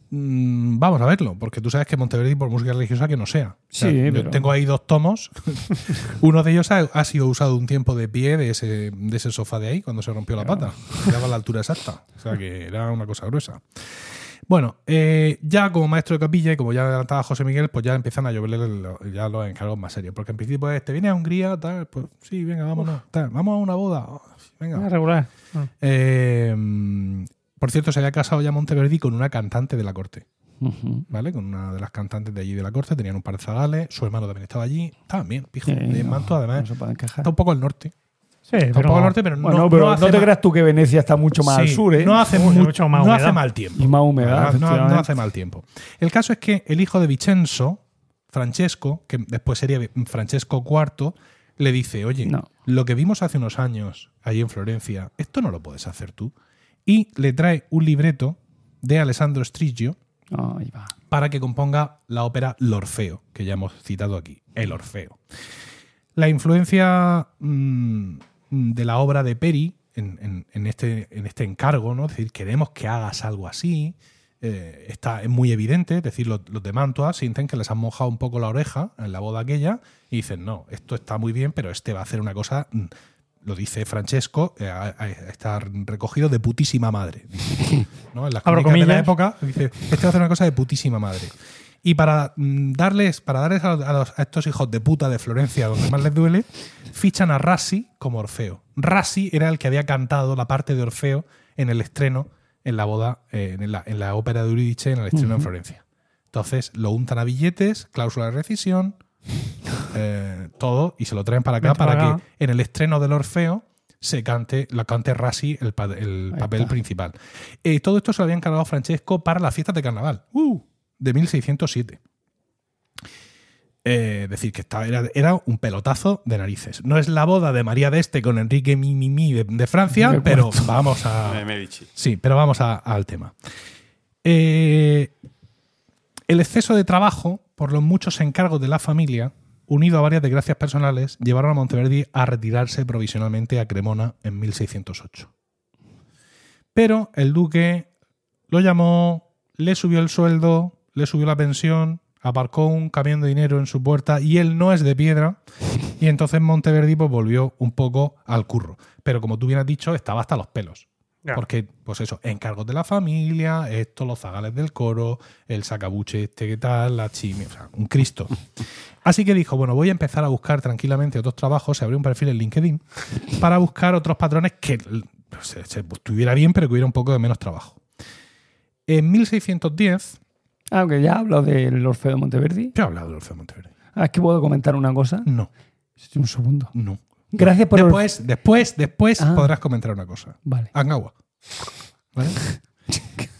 Mm, vamos a verlo, porque tú sabes que Monteverdi, por música religiosa, que no sea. O sea, Sí, yo pero- tengo ahí dos tomos. Uno de ellos ha, ha sido usado un tiempo de pie de ese, de ese sofá de ahí cuando se rompió la pata. Daba la altura exacta. O sea que era una cosa gruesa. Bueno, eh, ya como maestro de capilla y como ya adelantaba José Miguel, pues ya empiezan a lloverle lo- ya los encargos más serios. Porque en principio es, te viene a Hungría, tal, pues sí, venga, vámonos. tal, vamos a una boda. venga. Ah, regular. Eh, por cierto, se había casado ya Monteverdi con una cantante de la corte. ¿vale? Con una de las cantantes de allí de la corte, tenían un par de zagales, su hermano también estaba allí, estaban bien, pijo, Sí, de no, Manto además. No se pueden quejar. Está un poco al norte. Sí, Está un pero poco al norte, pero Bueno, no, pero no no, te mal- creas tú que Venecia está mucho más al Sí, sur, ¿eh? No hace, Uy, mu- mucho más no humedad. hace mal tiempo. Y más humedad, No, no- no hace mal tiempo. El caso es que el hijo de Vincenzo, Francesco, que después sería Francesco IV, le dice, oye, No. lo que vimos hace unos años allí en Florencia, esto no lo puedes hacer tú. Y le trae un libreto de Alessandro Strigio, va. para que componga la ópera L'Orfeo, que ya hemos citado aquí, el Orfeo. La influencia mm, de la obra de Peri en, en- en este, en este encargo, ¿no? Es decir, queremos que hagas algo así, eh, está, es muy evidente, es decir, los, los de Mantua sienten que les han mojado un poco la oreja en la boda aquella y dicen, no, esto está muy bien, pero este va a hacer una cosa, mm, lo dice Francesco, eh, está recogido de putísima madre. ¿no? En las Abro de la época dice, este va a hacer una cosa de putísima madre. Y para mm, darles, para darles a, a los- a estos hijos de puta de Florencia, donde más les duele, fichan a Rassi como Orfeo. Rassi era el que había cantado la parte de Orfeo en el estreno, en la boda, eh, en, la, en la ópera de Euridice, en el estreno en Florencia. Entonces lo untan a billetes, cláusula de rescisión, eh, todo, y se lo traen para acá para para acá. que en el estreno del Orfeo se cante, la cante Rassi el, pa- el Ahí papel está. principal. Eh, todo esto se lo había encargado Francesco para las fiestas de carnaval ¡Uh! de 1607. Eh, es decir, que estaba, era, era un pelotazo de narices. No es la boda de María de Este con Enrique Mimimi de, de Francia, pero vamos a. Sí, pero vamos a- al tema. Eh, el exceso de trabajo por los muchos encargos de la familia, unido a varias desgracias personales, llevaron a Monteverdi a retirarse provisionalmente a Cremona en 1608. Pero el duque lo llamó, le subió el sueldo, le subió la pensión, aparcó un camión de dinero en su puerta y él no es de piedra. Y entonces Monteverdi pues, volvió un poco al curro. Pero como tú bien has dicho, estaba hasta los pelos. Ya. Porque, pues eso, encargos de la familia, esto, los zagales del coro, el sacabuche este que tal, la chimi, o sea, un Cristo. Así que dijo, bueno, voy a empezar a buscar tranquilamente otros trabajos, se abrió un perfil en LinkedIn para buscar otros patrones que pues, se, se estuviera bien, pero que hubiera un poco de menos trabajo. En 1610, Aunque ya hablo del Orfeo de Monteverdi. ¿qué ha hablado del Orfeo de Monteverde? Ah, es que puedo comentar una cosa. No, Un segundo. no. Gracias por el- Después, después, después Ah. podrás comentar una cosa. Vale. Angagua. ¿Vale?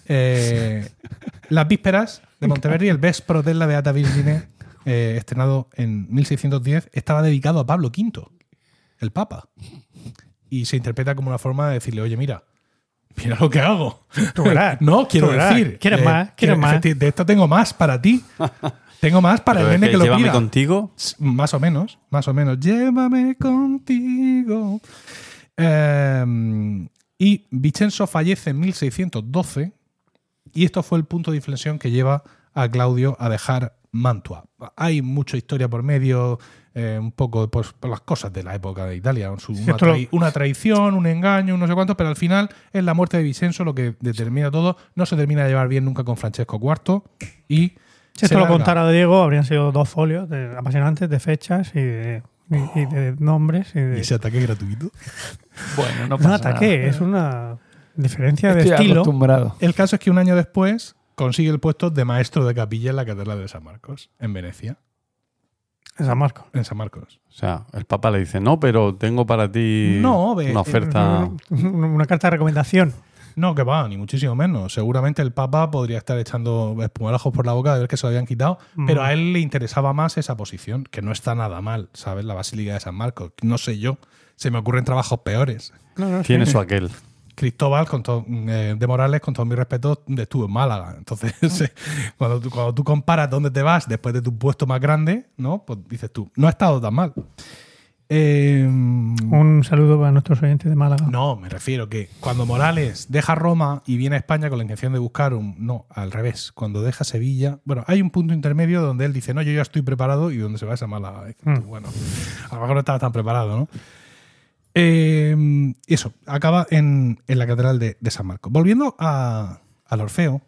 Eh, las vísperas de Monteverdi, el Vespro della Beata Virgine, eh, estrenado en 1610, estaba dedicado a Pablo V, el Papa. Y se interpreta como una forma de decirle, oye, mira, mira lo que hago. Tú verás, no, quiero tú verás. decir. ¿Quieres eh, más? ¿Quieres más? De esto tengo más para ti. Tengo más para Pero el nene que que lo llévame pida. contigo. S- Más o menos, más o menos. Llévame contigo. Eh, y Vicenzo fallece en 1612 y esto fue el punto de inflexión que lleva a Claudio a dejar Mantua. Hay mucha historia por medio, eh, un poco pues, por las cosas de la época de Italia, su- una, trai- una traición, un engaño, un no sé cuánto, pero al final es la muerte de Vicenzo lo que determina todo. No se termina de llevar bien nunca con Francesco IV y... Si esto lo larga. contara Diego, habrían sido dos folios de- apasionantes de fechas y de, y- y de nombres. Y de, ¿Y ese ataque gratuito? Bueno, no no pasa ataque, nada. es una diferencia de estilo. acostumbrado. El caso es que un año después consigue el puesto de maestro de capilla en la Catedral de San Marcos, en Venecia, En San Marcos. en San Marcos. O sea, el Papa le dice, no, pero tengo para ti No, ve- una oferta. Una, una carta de recomendación. No, que va, ni muchísimo menos. Seguramente el Papa podría estar echando espumarajos por la boca de ver que se lo habían quitado, pero Mm. a él le interesaba más esa posición, que no está nada mal, ¿sabes? La Basílica de San Marcos. No sé yo, se me ocurren trabajos peores. No, no, sí. Tiene su aquel. Cristóbal, con todo- eh, de Morales, con todo mi respeto, estuvo en Málaga. Entonces, eh, cuando, tú, cuando tú comparas dónde te vas después de tu puesto más grande, ¿no? Pues dices tú, no ha estado tan mal. Eh, Un saludo para nuestros oyentes de Málaga. no, me refiero que cuando Morales deja Roma y viene a España con la intención de buscar un. No, al revés. Cuando deja Sevilla. Bueno, hay un punto intermedio donde él dice, no, yo ya estoy preparado y donde se va es a Málaga. Dices tú, Mm. Bueno, a lo mejor no estaba tan preparado, ¿no? Eh, eso, acaba en, en la Catedral de, de San Marcos. Volviendo a- al Orfeo,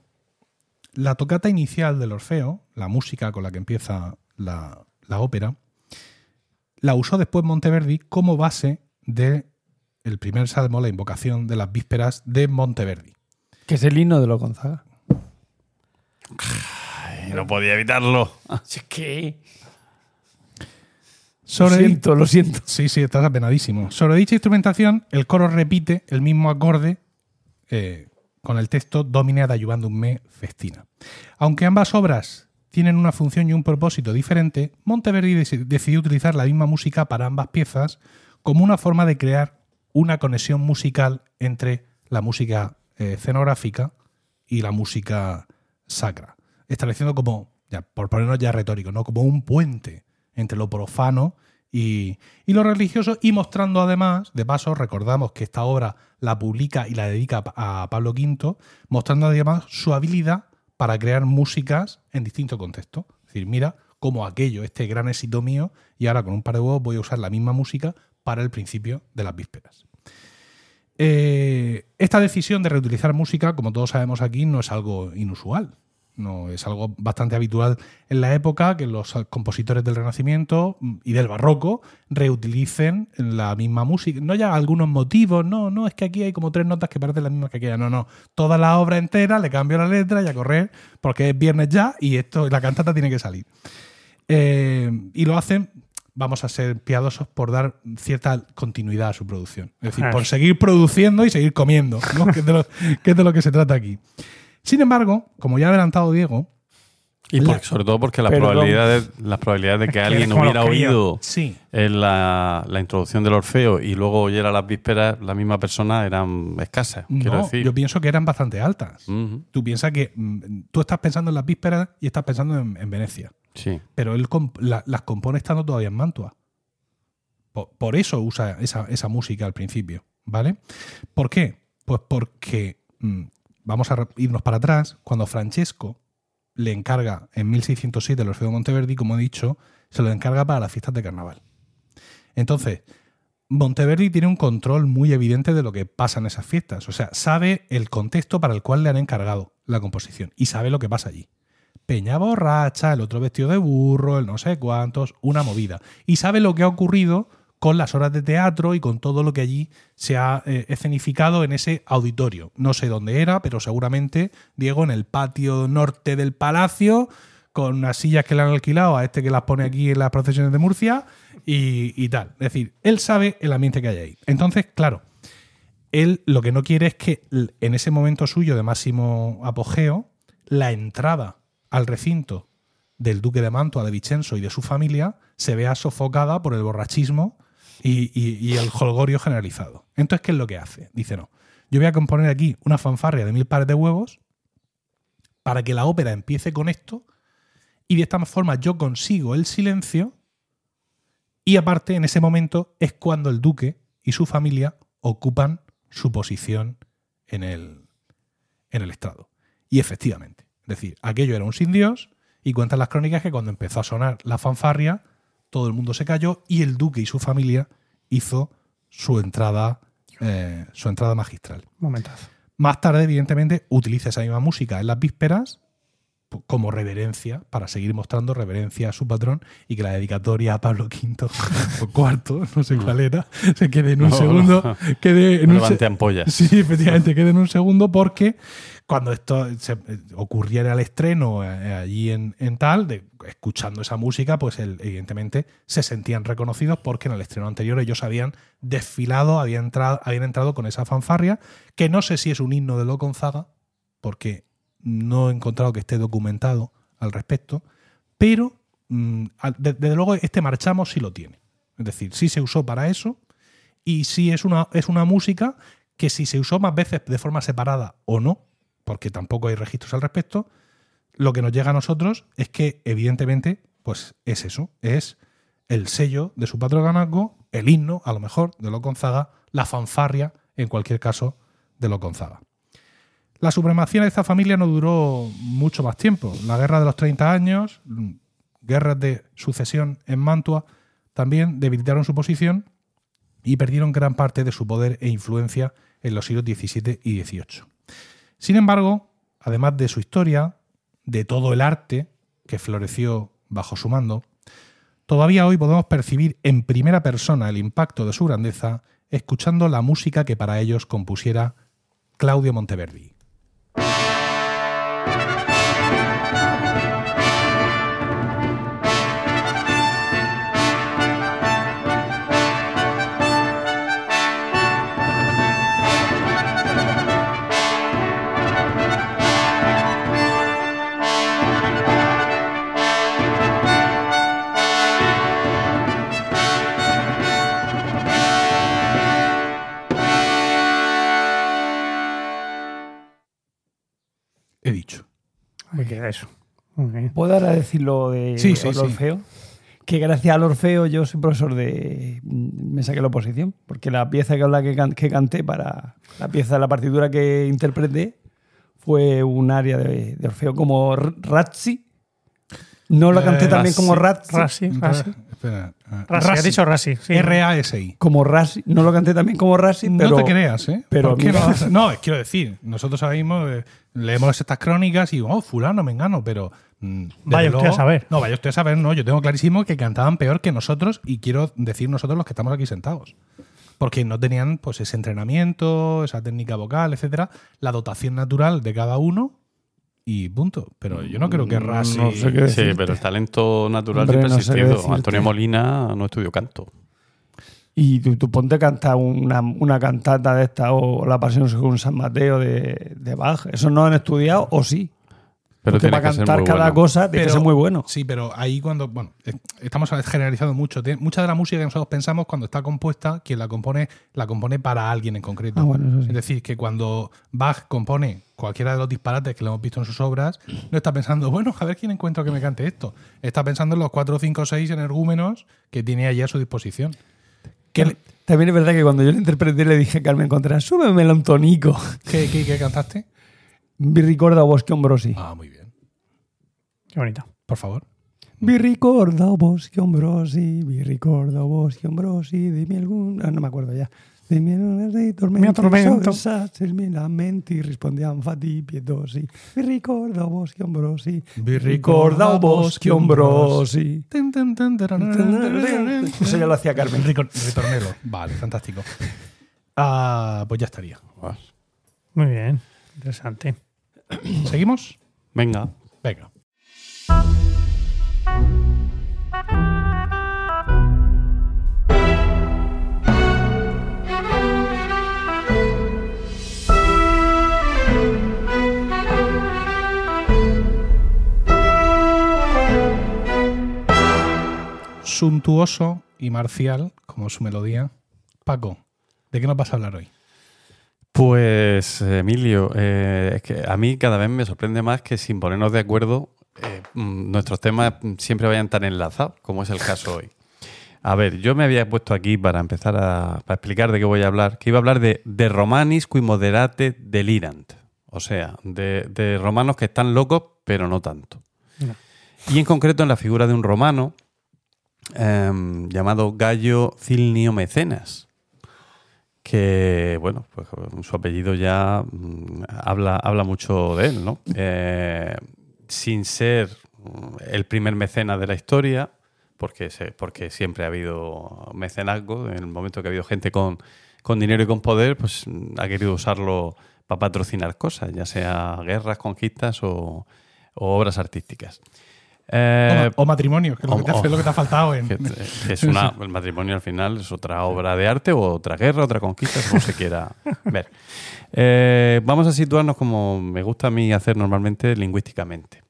la tocata inicial del Orfeo, la música con la que empieza la, la ópera, la usó después Monteverdi como base de el primer salmo, la invocación de las vísperas de Monteverdi. Que es el himno de los Gonzaga. Ay, no podía evitarlo. Es que. Sobre lo siento, lo siento. Sí, sí, estás apenadísimo. Sobre dicha instrumentación, el coro repite el mismo acorde eh, con el texto Domine ad ayudandum me festina. Aunque ambas obras tienen una función y un propósito diferente, Monteverdi deci- decidió utilizar la misma música para ambas piezas como una forma de crear una conexión musical entre la música eh, escenográfica y la música sacra, estableciendo como, ya, por ponernos ya retórico, ¿no? como un puente entre lo profano y, y lo religioso y mostrando además, de paso, recordamos que esta obra la publica y la dedica a Pablo V, mostrando además su habilidad para crear músicas en distintos contextos. Es decir, mira cómo aquello, este gran éxito mío, y ahora con un par de huevos voy a usar la misma música para el principio de las vísperas. Eh, esta decisión de reutilizar música, como todos sabemos aquí, no es algo inusual. No es algo bastante habitual en la época que los compositores del Renacimiento y del Barroco reutilicen la misma música. No ya algunos motivos, no, no, es que aquí hay como tres notas que parecen las mismas que aquella. No, no. Toda la obra entera, le cambio la letra y a correr, porque es viernes ya y esto, la cantata tiene que salir. Eh, y lo hacen, vamos a ser piadosos, por dar cierta continuidad a su producción. Es decir, Ah. por seguir produciendo y seguir comiendo, ¿no? que, es de lo, que es de lo que se trata aquí. Sin embargo, como ya ha adelantado Diego, Y La- por- sobre todo porque las probabilidades, las probabilidades de que que alguien hubiera oído sí, en la, la introducción del Orfeo y luego oyera las vísperas, la misma persona eran escasas, quiero decir. yo pienso que eran bastante altas. Tú piensas que mm, tú estás pensando en las vísperas y estás pensando en, en Venecia, Sí. pero él comp- la- las compone estando todavía en Mantua. Por, por eso usa esa, esa música al principio, ¿vale? ¿Por qué? Pues porque mm, vamos a irnos para atrás. Cuando Francesco le encarga en 1607 el Orfeo de Monteverdi, como he dicho, se lo encarga para las fiestas de carnaval. Entonces, Monteverdi tiene un control muy evidente de lo que pasa en esas fiestas. O sea, sabe el contexto para el cual le han encargado la composición y sabe lo que pasa allí. Peña borracha, el otro vestido de burro, el no sé cuántos, una movida. Y sabe lo que ha ocurrido con las horas de teatro y con todo lo que allí se ha eh, escenificado en ese auditorio. No sé dónde era, pero seguramente, Diego, en el patio norte del palacio, con unas sillas que le han alquilado a este que las pone aquí en las procesiones de Murcia y, tal. Es decir, él sabe el ambiente que hay ahí. Entonces, claro, él lo que no quiere es que en ese momento suyo de máximo apogeo, la entrada al recinto del duque de Mantua, de Vicenzo y de su familia se vea sofocada por el borrachismo y, el holgorio generalizado. Entonces, ¿qué es lo que hace? Dice, no, yo voy a componer aquí una fanfarria de mil pares de huevos para que la ópera empiece con esto y de esta forma yo consigo el silencio y aparte en ese momento es cuando el duque y su familia ocupan su posición en el, en el estrado. Y efectivamente, es decir, aquello era un sin Dios y cuentan las crónicas que cuando empezó a sonar la fanfarria, todo el mundo se cayó y el duque y su familia hizo su entrada, eh, su entrada magistral. Momentazo. Más tarde, evidentemente, utiliza esa misma música en las vísperas como reverencia, para seguir mostrando reverencia a su patrón y que la dedicatoria a Pablo V o cuarto, no sé cuál era, se quede en un No, segundo, no. quede en No un se- levante ampollas. Sí, efectivamente, quede en un segundo porque cuando esto se- eh, ocurriera el estreno eh, allí en, tal, escuchando esa música, pues el- evidentemente se sentían reconocidos porque en el estreno anterior ellos habían desfilado, habían entrado, habían entrado con esa fanfarria, que no sé si es un himno de Lo Gonzaga, porque no he encontrado que esté documentado al respecto, pero mm, desde luego este marchamos sí lo tiene. Es decir, sí se usó para eso y sí es una, es una música que si se usó más veces de forma separada o no, porque tampoco hay registros al respecto, lo que nos llega a nosotros es que evidentemente pues es eso, es el sello de su patronazgo, el himno, a lo mejor, de Lo Gonzaga, la fanfarria, en cualquier caso, de Lo Gonzaga. La supremacía de esta familia no duró mucho más tiempo. La guerra de los 30 años, guerras de sucesión en Mantua, también debilitaron su posición y perdieron gran parte de su poder e influencia en los siglos XVII y XVIII. Sin embargo, además de su historia, de todo el arte que floreció bajo su mando, todavía hoy podemos percibir en primera persona el impacto de su grandeza escuchando la música que para ellos compusiera Claudio Monteverdi. Me queda eso. ¿Puedo ahora decir lo de Sí, sí, el sí. Orfeo? Que gracias al Orfeo yo soy profesor de... Me saqué la oposición, porque la pieza que, la que, can- que canté para la pieza de la partitura que interpreté fue un área de, de Orfeo como Razzi. No la canté Eh, también como Razzi. Rasi, Rasi. Espera, has dicho Rasi. sí. R-A-S-I. Como Razzi. No lo canté también como pero... no te creas, ¿eh? pero ¿Por qué mira- no, quiero decir, nosotros ahora mismo eh, leemos estas crónicas y, oh, fulano, me engano, pero... mm, Vaya usted a saber. No, vaya usted a saber, no. Yo tengo clarísimo que cantaban peor que nosotros y quiero decir nosotros los que estamos aquí sentados. Porque no tenían pues ese entrenamiento, esa técnica vocal, etcétera, la dotación natural de cada uno y punto. Pero yo no creo que Rasi... No sé qué Sí, pero el talento natural Hombre, siempre ha no sé qué existido. decirte. Antonio Molina no estudió canto. Y tú, tú ponte a cantar una, una cantata de esta o la Pasión según San Mateo de, de Bach. ¿Eso no han estudiado o sí? Pero Porque para que cantar cada bueno. cosa tiene que ser muy bueno. Sí, pero ahí cuando. Bueno, estamos generalizando mucho. Mucha de la música que nosotros pensamos cuando está compuesta, quien la compone, la compone para alguien en concreto. Ah, bueno, eso sí. Es decir, que cuando Bach compone cualquiera de los disparates que le hemos visto en sus obras, no está pensando, bueno, a ver quién encuentro que me cante esto. Está pensando en los cuatro, cinco, seis energúmenos que tiene allí a su disposición. ¿Qué, le- También es verdad que cuando yo le interpreté le dije a Carmen Contreras, súbemelo un tonico. qué- qué- qué cantaste? Vi ricorda Bosque Ombrosi. Ah, muy bien. Qué bonito. Por favor. Vi ricorda Bosque Ombrosi, vi ricorda Bosque Ombrosi, dimmi algun... Ah, no me acuerdo ya. Dimmi un dei tormenti, tormento. sovrassarmi lamenti, rispondiamo fatti pietosi. Vi ricorda Bosque Ombrosi, Vi ricorda Ombrosi. Ten, ten, tararán. Eso ya lo hacía Carmen. Ritornelo. Vale, fantástico. Ah, pues ya estaría. Muy bien. Interesante. ¿Seguimos? Venga. Venga. Suntuoso y marcial como su melodía. Paco, ¿de qué nos vas a hablar hoy? Pues, Emilio, eh, es que a mí cada vez me sorprende más que sin ponernos de acuerdo eh, mm, nuestros temas siempre vayan tan enlazados, como es el caso hoy. A ver, yo me había puesto aquí para empezar a para explicar de qué voy a hablar, que iba a hablar de, de romanis qui moderate delirant, o sea, de, de romanos que están locos, pero no tanto. No. Y en concreto en la figura de un romano em, llamado Gallo Cilnio Mecenas, que, bueno, pues su apellido ya mm, habla, habla mucho de él, ¿no? Eh, sin ser mm, el primer mecenas de la historia, porque, se- porque siempre ha habido mecenazgo, en el momento que ha habido gente con, con dinero y con poder, pues mm, ha querido usarlo para patrocinar cosas, ya sea guerras, conquistas o, o obras artísticas. Eh, o, o matrimonio, que es lo que, te, o- hace- lo que te ha faltado en. que, que es una, el matrimonio al final es otra obra de arte o otra guerra, otra conquista, como se quiera ver. Eh, vamos a situarnos como me gusta a mí hacer normalmente lingüísticamente.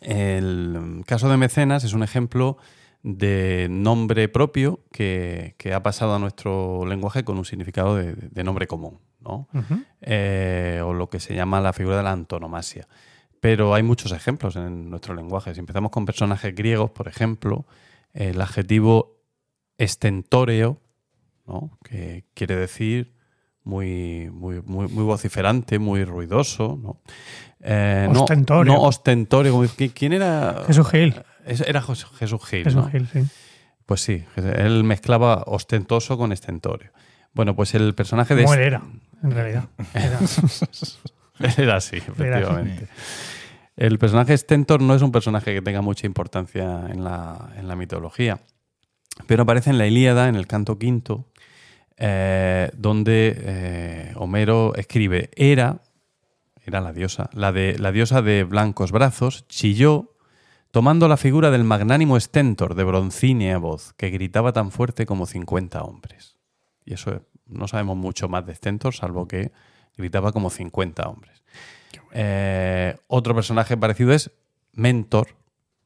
El caso de Mecenas es un ejemplo de nombre propio que, que ha pasado a nuestro lenguaje con un significado de, de nombre común. Eh, o lo que se llama la figura de la antonomasia. Pero hay muchos ejemplos en nuestro lenguaje. Si empezamos con personajes griegos, por ejemplo, el adjetivo estentóreo, ¿no? que quiere decir muy, muy, muy, muy vociferante, muy ruidoso. ¿no? Eh, no- Ostentóreo. No, como- ¿qui- ¿Quién era? Jesús Gil. Era Jesús Gil. Jesús ¿no? Gil, sí. Pues sí, él mezclaba ostentoso con estentorio. Bueno, pues el personaje de... Como él era, en realidad. Era. Era así, efectivamente. El personaje Stentor no es un personaje que tenga mucha importancia en la, en la mitología, pero aparece en la Ilíada, en el canto quinto, eh, donde eh, Homero escribe, era, era la diosa, la, de, la diosa de blancos brazos, chilló, tomando la figura del magnánimo Stentor de broncínea voz, que gritaba tan fuerte como 50 hombres. Y eso es- no sabemos mucho más de Stentor, salvo que gritaba como 50 hombres. Eh, otro personaje parecido es Mentor,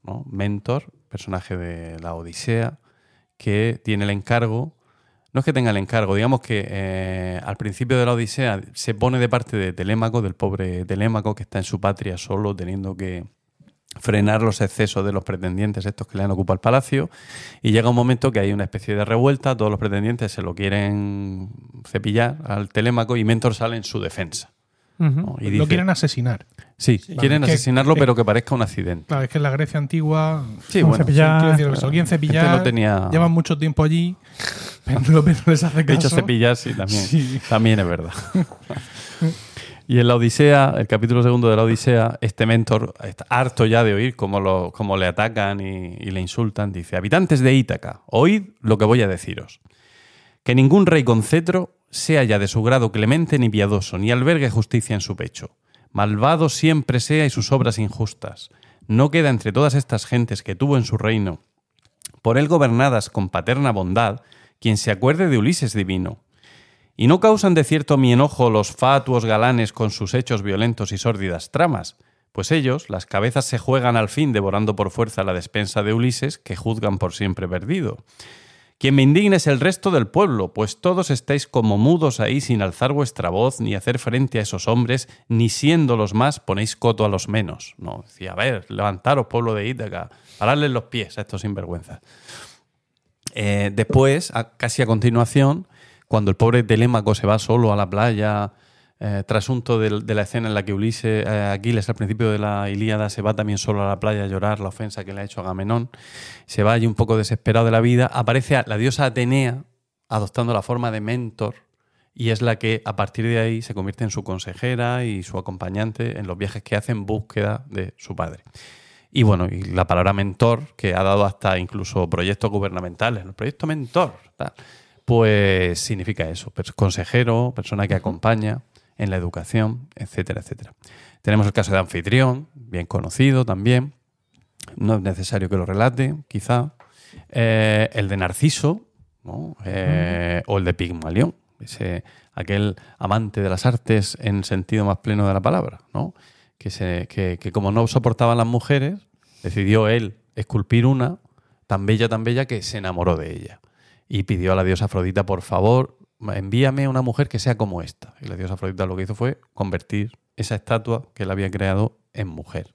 ¿no? Mentor, personaje de la Odisea, que tiene el encargo, no es que tenga el encargo, digamos que eh, al principio de la Odisea se pone de parte de Telémaco, del pobre Telémaco, que está en su patria solo, teniendo que frenar los excesos de los pretendientes estos que le han ocupado el palacio y llega un momento que hay una especie de revuelta, todos los pretendientes se lo quieren cepillar al Telémaco y Mentor sale en su defensa. Y Lo dice- quieren asesinar. Sí, quieren asesinarlo, es- pero que parezca un accidente. Claro, es que en la Grecia antigua. Sí, bueno. a pillar- quiero decir, que se lo quieren cepillar. Este no tenía- Llevan mucho tiempo allí. Pero no, les hace De caso. hecho, cepillar sí también, Sí. también es verdad. y en la Odisea, el capítulo segundo de la Odisea, este mentor, está harto ya de oír cómo, lo, cómo le atacan y, y le insultan, dice, habitantes de Ítaca, oíd lo que voy a deciros. Que ningún rey con cetro sea ya de su grado clemente ni piadoso, ni albergue justicia en su pecho. Malvado siempre sea y sus obras injustas. No queda entre todas estas gentes que tuvo en su reino, por él gobernadas con paterna bondad, quien se acuerde de Ulises divino. Y no causan de cierto mi enojo los fatuos galanes con sus hechos violentos y sórdidas tramas, pues ellos, las cabezas se juegan al fin devorando por fuerza la despensa de Ulises, que juzgan por siempre perdido. Quien me indigne es el resto del pueblo, pues todos estáis como mudos ahí sin alzar vuestra voz, ni hacer frente a esos hombres, ni siendo los más ponéis coto a los menos. No, decía, a ver, levantaros, pueblo de Ítaca, pararles los pies a estos sinvergüenzas. Eh, después, casi a continuación, cuando el pobre Telémaco se va solo a la playa, eh, trasunto de, la escena en la que Ulises, eh, Aquiles al principio de la Ilíada se va también solo a la playa a llorar la ofensa que le ha hecho Agamenón, se va allí un poco desesperado de la vida, aparece la diosa Atenea adoptando la forma de mentor y es la que a partir de ahí se convierte en su consejera y su acompañante en los viajes que hace en búsqueda de su padre. Y bueno, y la palabra mentor, que ha dado hasta incluso proyectos gubernamentales, el proyecto mentor, pues significa eso, consejero, persona que acompaña en la educación, etcétera, etcétera. Tenemos el caso de Anfitrión, bien conocido también, no es necesario que lo relate, quizá. Eh, el de Narciso, ¿no? Eh, o el de Pigmalión, ese, aquel amante de las artes en el sentido más pleno de la palabra, ¿no? que, se, que, que como no soportaban las mujeres, decidió él esculpir una tan bella, tan bella que se enamoró de ella. Y pidió a la diosa Afrodita, por favor, envíame una mujer que sea como esta. Y la diosa Afrodita lo que hizo fue convertir esa estatua que él había creado en mujer.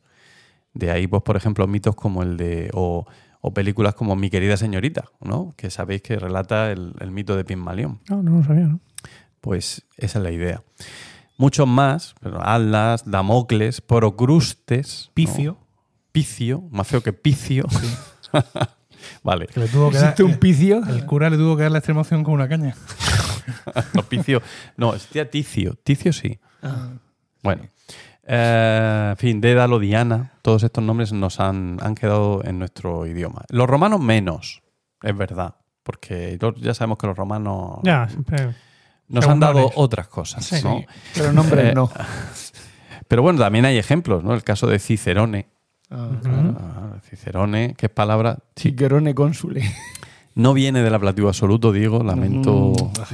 De ahí, pues, por ejemplo, mitos como el de. o, o películas como Mi querida señorita, ¿no? Que sabéis que relata el, el mito de Pigmalión. No, no lo sabía, ¿no? Pues esa es la idea. Muchos más, pero Atlas, Damocles, Procrustes, ¿no? Picio, Picio, más feo que Picio. vale, que le tuvo que dar. ¿Existe un picio? El cura le tuvo que dar la extrema opción con una caña. no, Picio. No, existía Ticio. Ticio sí. Bueno. Eh, en fin, Dédalo, Diana, todos estos nombres nos han, han quedado en nuestro idioma. Los romanos menos, es verdad, porque ya sabemos que los romanos Ya, siempre. nos han dado otras cosas. Sí. ¿no? Pero nombres Eh, no. Pero bueno, también hay ejemplos, ¿no? El caso de Cicerone. Ah, Ah, Cicerone, que es palabra. Cicerone consule. no viene del ablativo absoluto, Diego. Lamento,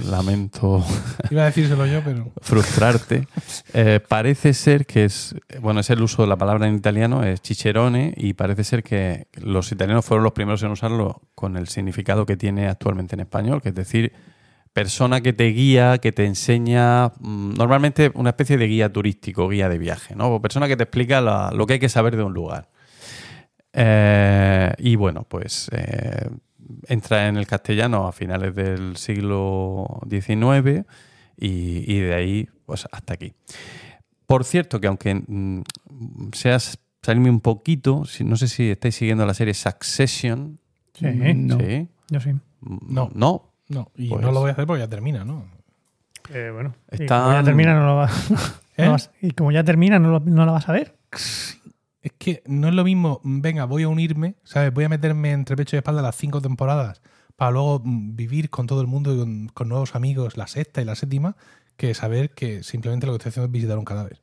lamento Iba a decírselo yo, pero. frustrarte. Eh, parece ser que es, bueno, es el uso de la palabra en italiano, es cicerone, y parece ser que los italianos fueron los primeros en usarlo con el significado que tiene actualmente en español, que es decir, persona que te guía, que te enseña, mm, normalmente una especie de guía turístico, guía de viaje, ¿no? O persona que te explica la- lo que hay que saber de un lugar. Eh, y bueno, pues eh, entra en el castellano a finales del siglo XIX y, y de ahí pues hasta aquí. Por cierto, que aunque mm, seas salirme un poquito, si- no sé si estáis siguiendo la serie Succession. Sí, No. Sí. yo sí. No. No. No, y Pues- no lo voy a hacer porque ya termina, ¿no? Eh, bueno, y Están- como ya termina, no lo va- ¿Eh? no vas- y como ya termina, no, lo- no la vas a ver. Es que no es lo mismo, venga, voy a unirme, ¿sabes? Voy a meterme entre pecho y espalda las cinco temporadas para luego mm, vivir con todo el mundo y con, con nuevos amigos la sexta y la séptima, que saber que simplemente lo que estoy haciendo es visitar un cadáver.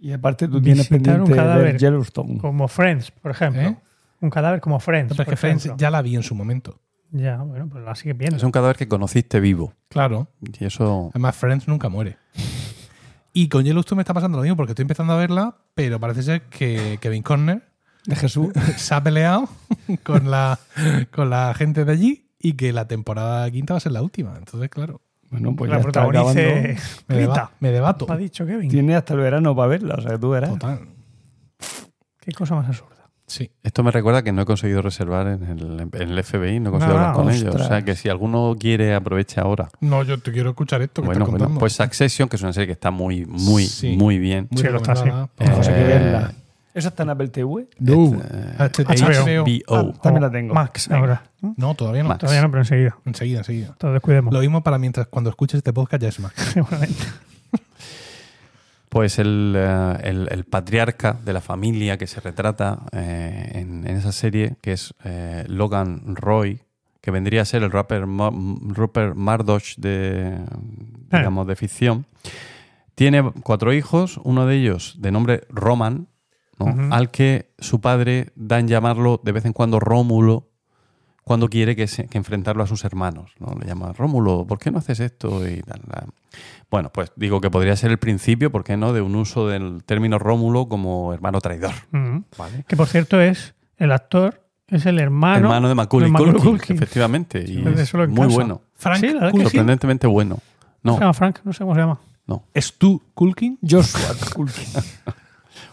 Y aparte tú tienes Visitar un pendiente cadáver. ver Yellowstone. Como Friends, por ejemplo. ¿Eh? Un cadáver como Friends. Pero es que Friends ejemplo. ya la vi en su momento. Ya, bueno, pues la sigue viendo. Es un cadáver que conociste vivo. Claro. Y eso. Además, Friends nunca muere. Y con Yellowstone me está pasando lo mismo porque estoy empezando a verla, pero parece ser que Kevin Conner De Jesús. se ha peleado con la, con la gente de allí y que la temporada quinta va a ser la última. Entonces, claro, Bueno, pues la ya está protagonice acabando. me, deba- me debato. Ha dicho Kevin. Tiene hasta el verano para verla, o sea, tú verás. Total. Qué cosa más absurda. Sí. Esto me recuerda que no he conseguido reservar en el, en el FBI, no he conseguido Ah, hablar con ellos. O ostras. sea que si alguno quiere, aprovecha ahora. No, yo te quiero escuchar esto que Bueno, bueno, contando. pues Succession, que es una serie que está muy, muy, Sí. muy bien. Muy sí, lo está, sí. Pues Eh. ¿Esa está en Apple TV? No. Eh, Este- HBO. HBO. HBO. También la tengo. Max, Venga. ahora. ¿no? No, todavía no. Max. Todavía no, pero enseguida. Enseguida, enseguida. Entonces descuidemos. Lo mismo para mientras cuando escuches este podcast ya es más. Seguramente. Pues el, eh, el- el patriarca de la familia que se retrata eh, en, en esa serie, que es eh, Logan Roy, que vendría a ser el rapper Ma- Rupert Murdoch de, digamos, de ficción, tiene cuatro hijos, uno de ellos de nombre Roman, al que su padre da en llamarlo de vez en cuando Rómulo, cuando quiere que, se- que enfrentarlo a sus hermanos. ¿no? Le llama Rómulo, ¿por qué no haces esto? Y tal, Bueno, pues digo que podría ser el principio, ¿por qué no?, de un uso del término Rómulo como hermano traidor. Que por cierto es el actor, es el hermano, hermano de Macaulay de Macaulay Culkin, Culkin. efectivamente. Y es muy casa. bueno. Frank Sí, la Culkin. Sorprendentemente bueno. ¿Se llama Frank? No sé cómo se llama. no. ¿Es tú Culkin? Joshua Culkin.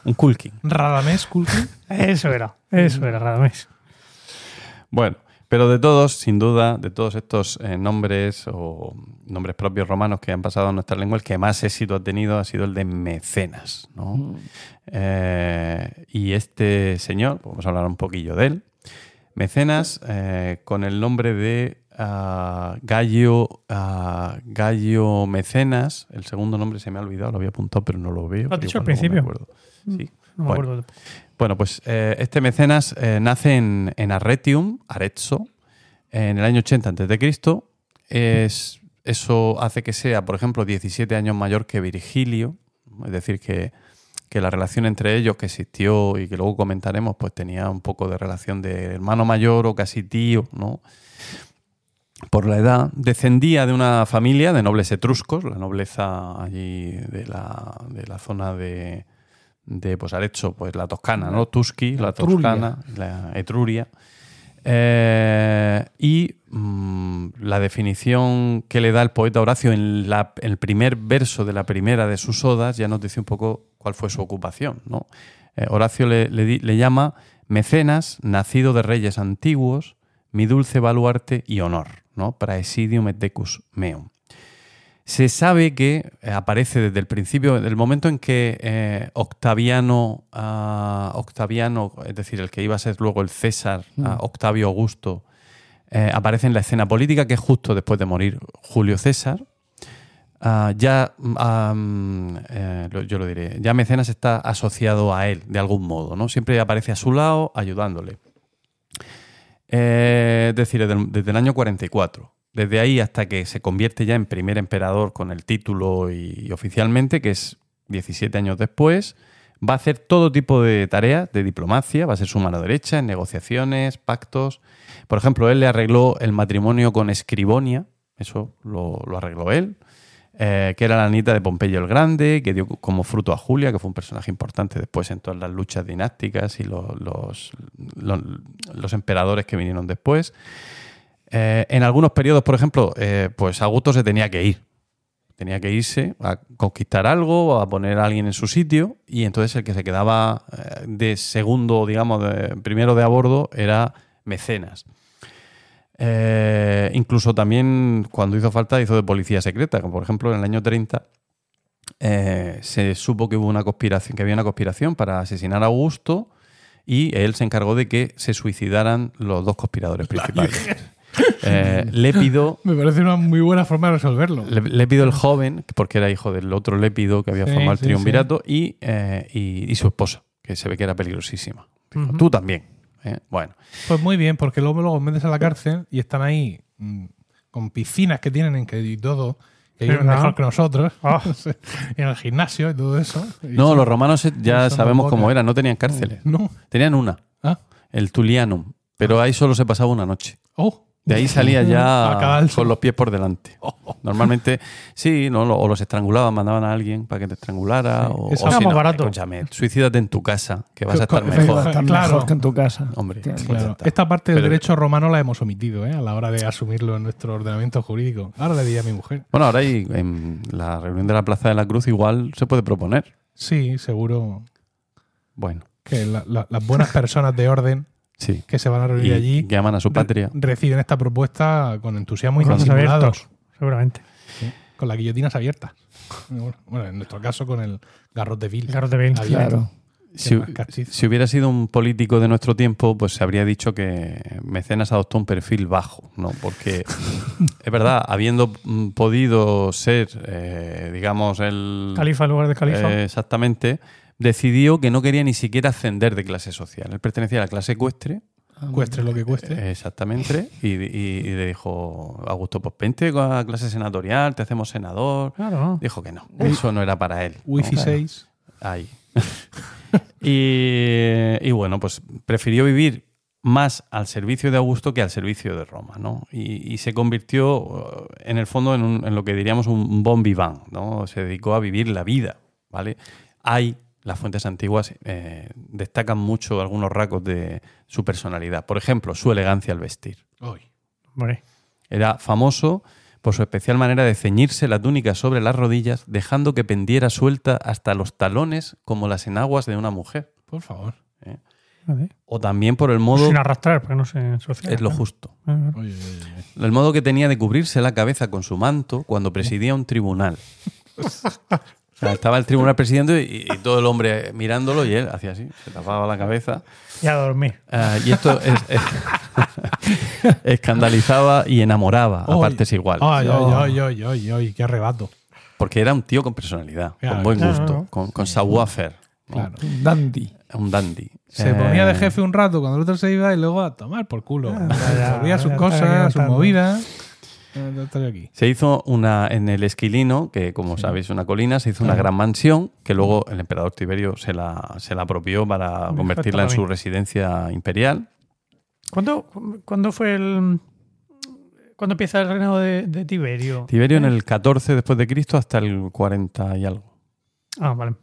Un Culkin. ¿Radamés Culkin? Eso era. Eso era, Radamés. Bueno, pero de todos, sin duda, de todos estos eh, nombres o nombres propios romanos que han pasado a nuestra lengua, el que más éxito ha tenido ha sido el de Mecenas. ¿no? Eh, y este señor, vamos a hablar un poquillo de él. Mecenas, eh, con el nombre de ah, Gallo, ah, Gallo Mecenas, el segundo nombre se me ha olvidado, lo había apuntado, pero no lo veo. Lo has dicho al igual luego me principio. acuerdo. Sí. No me Bueno. acuerdo. Bueno, pues eh, este mecenas eh, nace en, en Arretium, Arezzo, en el año 80 a.C. Es, eso hace que sea, por ejemplo, 17 años mayor que Virgilio, es decir, que, que la relación entre ellos que existió y que luego comentaremos, pues tenía un poco de relación de hermano mayor o casi tío, ¿no? Por la edad, descendía de una familia de nobles etruscos, la nobleza allí de la, de la zona de, de pues Arezzo, pues la Toscana, ¿no? Tusci, la. Toscana, la Etruria. Eh, y mm, la definición que le da el poeta Horacio en la- el primer verso de la primera de sus odas ya nos dice un poco cuál fue su ocupación. ¿no? Eh, Horacio le, le le llama mecenas, nacido de reyes antiguos, mi dulce baluarte y honor, ¿no? praesidium et decus meum. Se sabe que eh, aparece desde el principio, del momento en que eh, Octaviano, ah, Octaviano, es decir, el que iba a ser luego el César, ah, Octavio Augusto, eh, aparece en la escena política, que es justo después de morir Julio César. Ah, ya, mm, mm, eh, lo- yo lo diré, ya Mecenas está asociado a él de algún modo, ¿no? Siempre aparece a su lado ayudándole. Es decir, desde el, desde el año 44. Desde ahí hasta que se convierte ya en primer emperador con el título y, oficialmente, que es 17 años después, va a hacer todo tipo de tareas de diplomacia, va a ser su mano derecha en negociaciones, pactos. Por ejemplo, él le arregló el matrimonio con Escribonia, eso lo, arregló él, eh, que era la nieta de Pompeyo el Grande, que dio como fruto a Julia, que fue un personaje importante después en todas las luchas dinásticas y los- los emperadores que vinieron después. Eh, en algunos periodos, por ejemplo, eh, pues Augusto se tenía que ir. Tenía que irse a conquistar algo a poner a alguien en su sitio y entonces el que se quedaba eh, de segundo, digamos, de, primero de a bordo era Mecenas. Eh, incluso también cuando hizo falta hizo de policía secreta, como por ejemplo en el año 30 eh, se supo que hubo una conspiración, que había una conspiración para asesinar a Augusto y él se encargó de que se suicidaran los dos conspiradores principales. Eh, Lépido, Me parece una muy buena forma de resolverlo. Lépido el joven, porque era hijo del otro Lépido que había Sí, formado el sí, triunvirato, y, eh, y, y su esposa, que se ve que era peligrosísima. Dijo. Tú también. ¿eh? Bueno, Pues muy bien, porque luego los metes a la cárcel y están ahí mm, con piscinas que tienen en que y todo, que viven mejor que nosotros, Ah. en el gimnasio y todo eso. Y no, son- los romanos ya sabemos cómo eran, no tenían cárceles. No. Tenían una, Ah. el Tulianum, pero ahí solo se pasaba una noche. Oh. De ahí salía ya con los pies por delante. Normalmente, sí, ¿no? O los estrangulaban, mandaban a alguien para que te estrangulara. Sí, o, eso o era si más no, barato. escúchame, suicídate en tu casa, que vas a estar mejor. Estar Claro. mejor que en tu casa. Hombre, pues Claro. Esta parte del Pero- derecho romano la hemos omitido ¿eh? a la hora de asumirlo en nuestro ordenamiento jurídico. Ahora le diría a mi mujer. Bueno, ahora hay, en la reunión de la Plaza de la Cruz igual se puede proponer. Sí, seguro Bueno, que la- la- las buenas personas de orden sí. que se van a reunir Y allí que aman a su re- patria. reciben esta propuesta con entusiasmo y Con abiertos, seguramente. con las guillotinas abiertas. Bueno, en nuestro caso con el garrote vil. El garrote vil. abierto. Claro. Si hubiera sido un político de nuestro tiempo, pues se habría dicho que Mecenas adoptó un perfil bajo, ¿no? Porque es verdad, habiendo mm, podido ser, eh, digamos, el. Califa en lugar de califa. Eh, exactamente, decidió que no quería ni siquiera ascender de clase social. Él pertenecía a la clase ecuestre, Cueste lo que cueste. eh, exactamente, y, y- y le dijo, Augusto, pues vente con la clase senatorial, te hacemos senador. claro. Dijo que no, eso no era para él. Wi-Fi claro. 6. Ahí. y, y bueno, pues prefirió vivir más al servicio de Augusto que al servicio de Roma, ¿no? Y, y se convirtió, eh, en el fondo, en, un- en lo que diríamos un bon vivant, ¿no? Se dedicó a vivir la vida, ¿vale? Hay, las fuentes antiguas eh, destacan mucho algunos rasgos de su personalidad. Por ejemplo, su elegancia al vestir. Era famoso por su especial manera de ceñirse la túnica sobre las rodillas, dejando que pendiera suelta hasta los talones como las enaguas de una mujer. Por favor. Vale. O también por el modo, Sin arrastrar, porque no se ensucia. es lo justo, Oye, oye, oye. el modo que tenía de cubrirse la cabeza con su manto cuando presidía un tribunal. O sea, estaba el tribunal presidiendo y, y todo el hombre mirándolo y él hacía así, se tapaba la cabeza. Y a dormir. Ah, y esto es- es- escandalizaba y enamoraba a partes iguales. Ay, No. ay, ay, ay, ay, ay, qué arrebato. Porque era un tío con personalidad, Claro, con buen claro. gusto, con, con. Claro. Dandy. Un dandy. Se Eh, ponía de jefe un rato cuando el otro se iba y luego a tomar por culo. Ah, ya, Resolvía sus ya cosas, sus movidas. Eh, ya estoy aquí. Se hizo una en el Esquilino, que como sabéis es una colina, se hizo una gran mansión que luego el emperador Tiberio se la, se la apropió para convertirla en su residencia imperial. ¿Cuándo, ¿Cuándo fue el. ¿Cuándo empieza el reinado de, de Tiberio? Tiberio en el 14 después de Cristo hasta el 40 y algo. Ah, vale.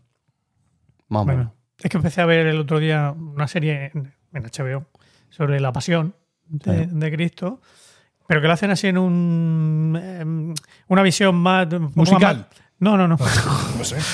Más o menos. Es que empecé a ver el otro día una serie en, en HBO sobre la pasión de, Sí. de Cristo pero que lo hacen así en un em, una visión más Musical. más- no, no, no. No sé.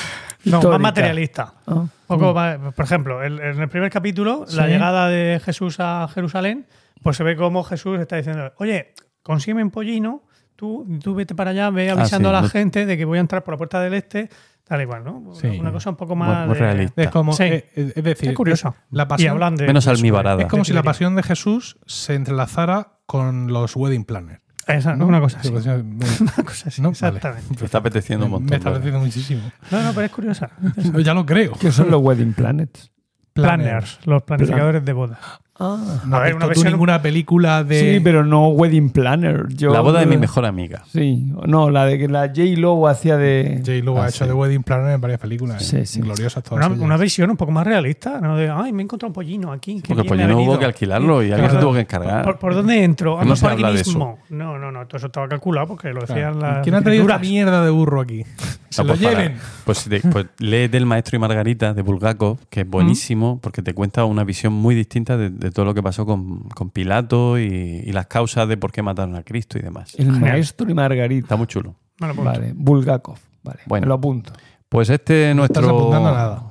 No, más materialista. Ah. Un poco más- por ejemplo, en el primer capítulo, la llegada de Jesús a Jerusalén, pues se ve como Jesús está diciendo, oye, consígueme un pollino, tú, tú vete para allá, ve avisando sí, a la no- gente de que voy a entrar por la puerta del este, tal y cual, ¿no? Sí. Una cosa un poco más... muy de- realista. Es como, Sí. eh, eh, es decir, Es curioso. La Y pasión, hablan de... Menos almibarada. es como si la pasión de Jesús se entrelazara con los wedding planners. Esa, ¿no? Una cosa así. Sí, pues, eh, Una cosa así, ¿no? Vale. exactamente. Me está apeteciendo un montón. Me está ¿verdad? pareciendo muchísimo. No, no, pero es curiosa. ya lo creo. ¿Qué son los wedding planets? Planners, los planificadores de boda. Ah. No A ver, has una visto tú versión- ninguna película de. Sí, pero no wedding planner. Yo, La boda de mi mejor amiga. Sí, no, la de que la J. Lo hacía de. J. Lo ha Ah, hecho sí. de wedding planner en varias películas. Sí, ¿eh? sí. Gloriosas todas Una, una visión un poco más realista, ¿no? De, ay, me he encontrado un pollino aquí. Porque bien pues me ya ha no hubo venido". que alquilarlo y alguien se tuvo que encargar. ¿Por, por dónde entro? No se habla de eso. No, no, no, todo eso estaba calculado porque lo decían Claro. las ¿Quién ha traído escrituras. mierda de burro aquí? Se No, lo pues para- lleven. Pues, de- pues lee del Maestro y Margarita de Bulgakov, que es buenísimo porque te cuenta una visión muy distinta de, de todo lo que pasó con, con Pilato y, y las causas de por qué mataron a Cristo y demás. El maestro y Margarita. Está muy chulo. Vale, Bulgakov. Vale, Bueno. me lo apunto. Pues este No estás nuestro. apuntando a nada.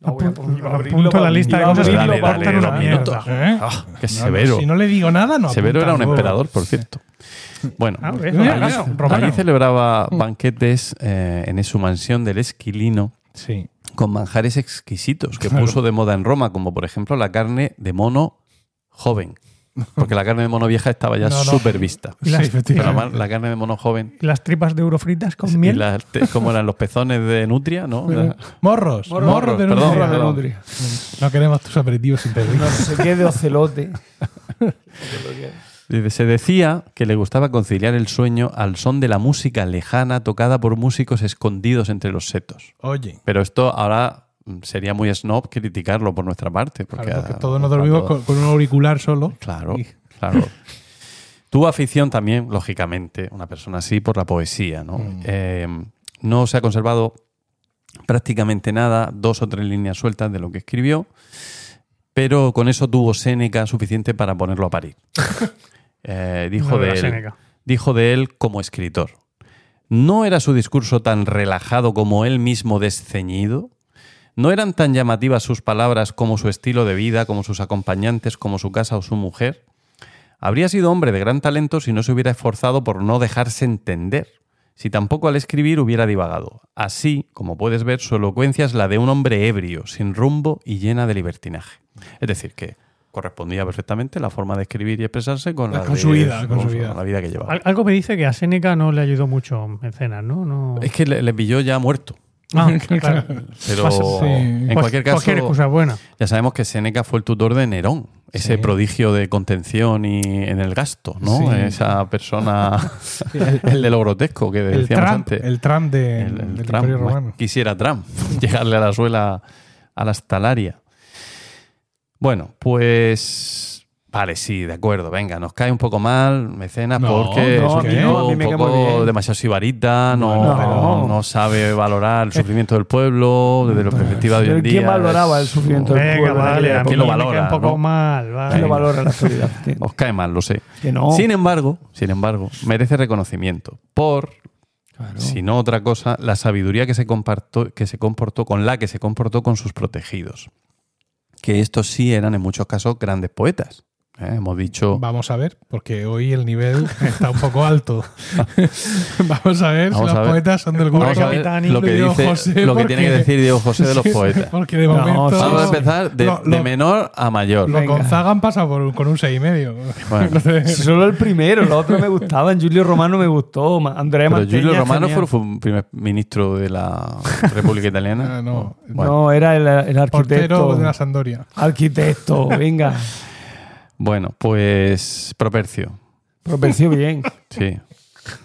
No, voy a Apunto- apunto la lista de cosas Dale, dale, una dale, mierda. ¿Eh? Ah, ¡Qué No, severo! Si no le digo nada, no. Severo era un emperador, por cierto. Bueno, Ah, mira, romano. allí celebraba banquetes eh, en su mansión del Esquilino Sí. Con manjares exquisitos que puso de moda en Roma, como por ejemplo la carne de mono joven. Porque la carne de mono vieja estaba ya No, no. súper vista. Y las- Sí, Pero efectivamente. además, la carne de mono joven, Y las tripas de eurofritas con y miel. las como eran los pezones de nutria, ¿no? Morros. Morros, Morros, de perdón, nutria. Morros de perdón. nutria. No queremos tus aperitivos sin pedir. No sé qué de ocelote. Se decía que le gustaba conciliar el sueño al son de la música lejana tocada por músicos escondidos entre los setos. Oye, Pero esto ahora mm, sería muy snob criticarlo por nuestra parte. Porque, claro, porque todos nos dormimos con, con un auricular solo. Claro, Y- claro. Tuvo afición también, lógicamente, una persona así, por la poesía. ¿no? Mm. Eh, no se ha conservado prácticamente nada, dos o tres líneas sueltas de lo que escribió, pero con eso tuvo Séneca suficiente para ponerlo a parir. Eh, dijo, No de él, dijo de él como escritor. ¿No era su discurso tan relajado como él mismo desceñido? ¿No eran tan llamativas sus palabras como su estilo de vida, como sus acompañantes, como su casa o su mujer? Habría sido hombre de gran talento si no se hubiera esforzado por no dejarse entender, si tampoco al escribir hubiera divagado. Así, como puedes ver, su elocuencia es la de un hombre ebrio, sin rumbo y llena de libertinaje. Es decir, que correspondía perfectamente la forma de escribir y expresarse con, la Con de- su vida, con su vida. la vida que llevaba. Al- Algo me dice que a Séneca no le ayudó mucho Mecenas, ¿no? no... Es que le, le pilló ya muerto. Ah, claro. Pero sí. en cualquier caso, Cualquier excusa es buena. ya sabemos que Séneca fue el tutor de Nerón, ese Sí. prodigio de contención y en el gasto, ¿no? Sí. Esa persona, el de lo grotesco que El decíamos Trump, antes. el Trump de, El- el del Trump, Imperio Romano. Quisiera Trump llegarle a la suela a la stalaria. Bueno, pues. Vale, sí, de acuerdo. Venga, nos cae un poco mal, mecenas, No, porque no, es un no, poco demasiado sibarita, no, No. no, no sabe valorar el sufrimiento del pueblo desde la perspectiva de hoy en día. ¿Quién valoraba el sufrimiento del Venga, pueblo? en vale, aquella a mí ¿Quién lo me cae valora, un poco no? mal, ¿Quién vale. lo valora la actualidad? ¿Quién? Os cae mal, lo sé. Que no. Sin embargo, sin embargo, merece reconocimiento por, Claro. si no otra cosa, la sabiduría que se, compartó, que se comportó con la que se comportó con sus protegidos. Que estos sí eran en muchos casos grandes poetas. ¿Eh? Hemos dicho. Vamos a ver, porque hoy el nivel está un poco alto. Vamos a ver Vamos si a los ver. poetas son del grupo. Capitani, lo que, de Diego dice, José, lo que porque- tiene que decir Diego José de los Sí, poetas. Porque de No, momento. Vamos a No. empezar de, Lo- de lo- menor a mayor. Lo. Gonzaga han pasado por- con un 6,5. Bueno. No. Solo el primero, los otros me gustaban. Julio Romano me gustó. Andrea Pero Mantegna, Giulio Romano genial. fue, fue un primer ministro de la República Italiana. Ah, no. Bueno, No, era el, el Portero arquitecto. de la Sandoria. Arquitecto, venga. Bueno, pues Propercio. Propercio bien. Sí.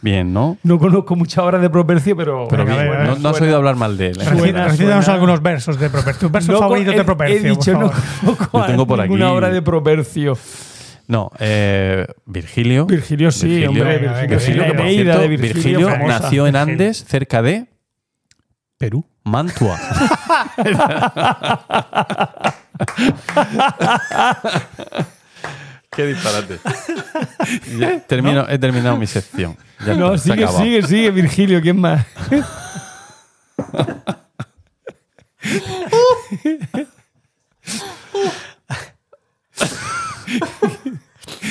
Bien, ¿no? No conozco muchas obras de Propercio, pero. Pero bien, a ver, no, no has oído hablar mal de él. ¿eh? Recítanos algunos versos de Propercio. Versos No favoritos he- de Propercio. He dicho, por no favor. conozco Yo tengo por aquí- obra de Propercio. No, eh, Virgilio. Virgilio sí, Virgilio. hombre. Virgilio, que por cierto, de Virgilio, nació en. Andes, cerca de Perú. Mantua. Qué disparate. Ya, termino, He terminado mi sección. Ya No, está, sigue, acabado. sigue, sigue, Virgilio, ¿quién más?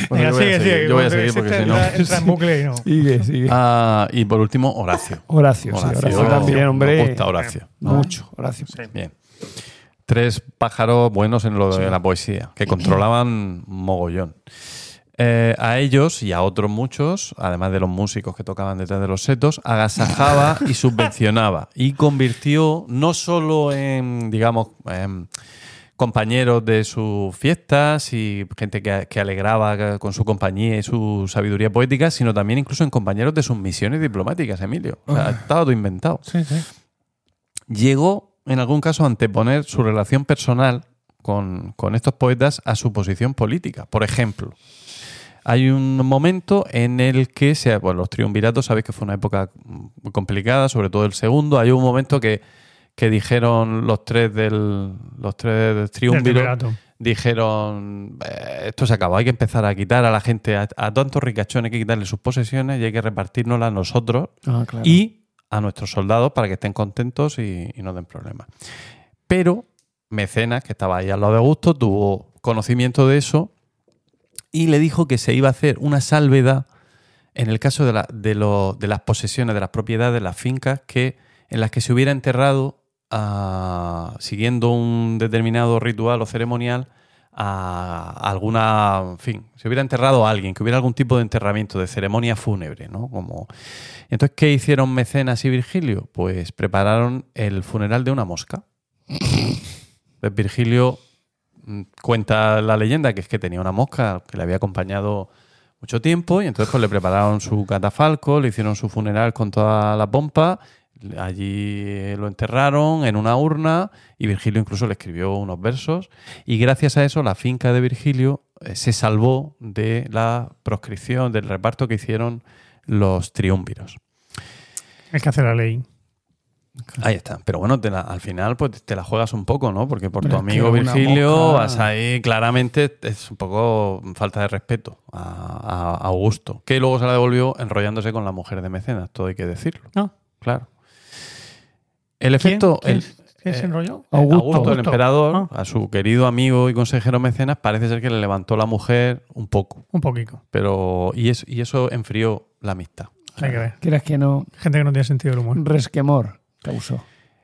Bueno, Venga, yo voy a sigue, seguir, sigue. yo voy a porque seguir porque si no. entra- en bucle y no. Sigue, sigue. Ah, y por último, Horacio. Horacio, sí, Horacio también, hombre. Me gusta Horacio. Mucho, Horacio. Bien. Tres pájaros buenos en lo de la poesía, que controlaban mogollón. Eh, a ellos y a otros muchos, además de los músicos que tocaban detrás de los setos, agasajaba y subvencionaba. Y convirtió no solo en, digamos, compañeros de sus fiestas y gente que, que alegraba con su compañía y su sabiduría poética, sino también incluso en compañeros de sus misiones diplomáticas, Emilio. O sea, estaba todo inventado Sí, sí. llegó en algún caso anteponer su relación personal con, con estos poetas a su posición política. Por ejemplo, hay un momento en el que se, bueno, los triunviratos, sabéis que fue una época muy complicada, sobre todo el segundo. Hay un momento que, que dijeron los tres del los tres del triunviro, triunvirato. dijeron "Eh, esto se acabó, hay que empezar a quitar a la gente, a, a tantos ricachones, hay que quitarle sus posesiones y hay que repartirnoslas nosotros Ah, claro. y a nuestros soldados para que estén contentos y, no den problemas. Pero Mecenas, que estaba ahí al lado de Augusto, tuvo conocimiento de eso y le dijo que se iba a hacer una salvedad en el caso de, la- de, de las posesiones, de las propiedades, de las fincas, que, en las que se hubiera enterrado, ah, siguiendo un determinado ritual o ceremonial, a alguna, en fin, se hubiera enterrado a alguien, que hubiera algún tipo de enterramiento, de ceremonia fúnebre, ¿no? Como... Entonces, ¿qué hicieron Mecenas y Virgilio? Pues prepararon el funeral de una mosca. Pues Virgilio mm, cuenta la leyenda que es que tenía una mosca que le había acompañado mucho tiempo y entonces pues le prepararon su catafalco, le hicieron su funeral con toda la pompa, allí lo enterraron en una urna y Virgilio incluso le escribió unos versos y gracias a eso la finca de Virgilio eh, se salvó de la proscripción, del reparto que hicieron los triunviros. El que hace la ley. Ahí está. Pero bueno, te la- al final pues te la juegas un poco, ¿no? Porque por tu Pero es amigo Virgilio vas ahí claramente es un poco falta de respeto a, a Augusto, que luego se la devolvió enrollándose con la mujer de Mecenas, todo hay que decirlo. No. Claro. El efecto... ¿Quién, el- quién se eh, enrolló? Augusto. Augusto, el emperador, Ah. a su querido amigo y consejero Mecenas, parece ser que le levantó la mujer un poco. Un poquito. Pero, y, es- y eso enfrió la amistad. Hay que ver. ¿Quieres que no? Gente que no tiene sentido del humor. Resquemor causó.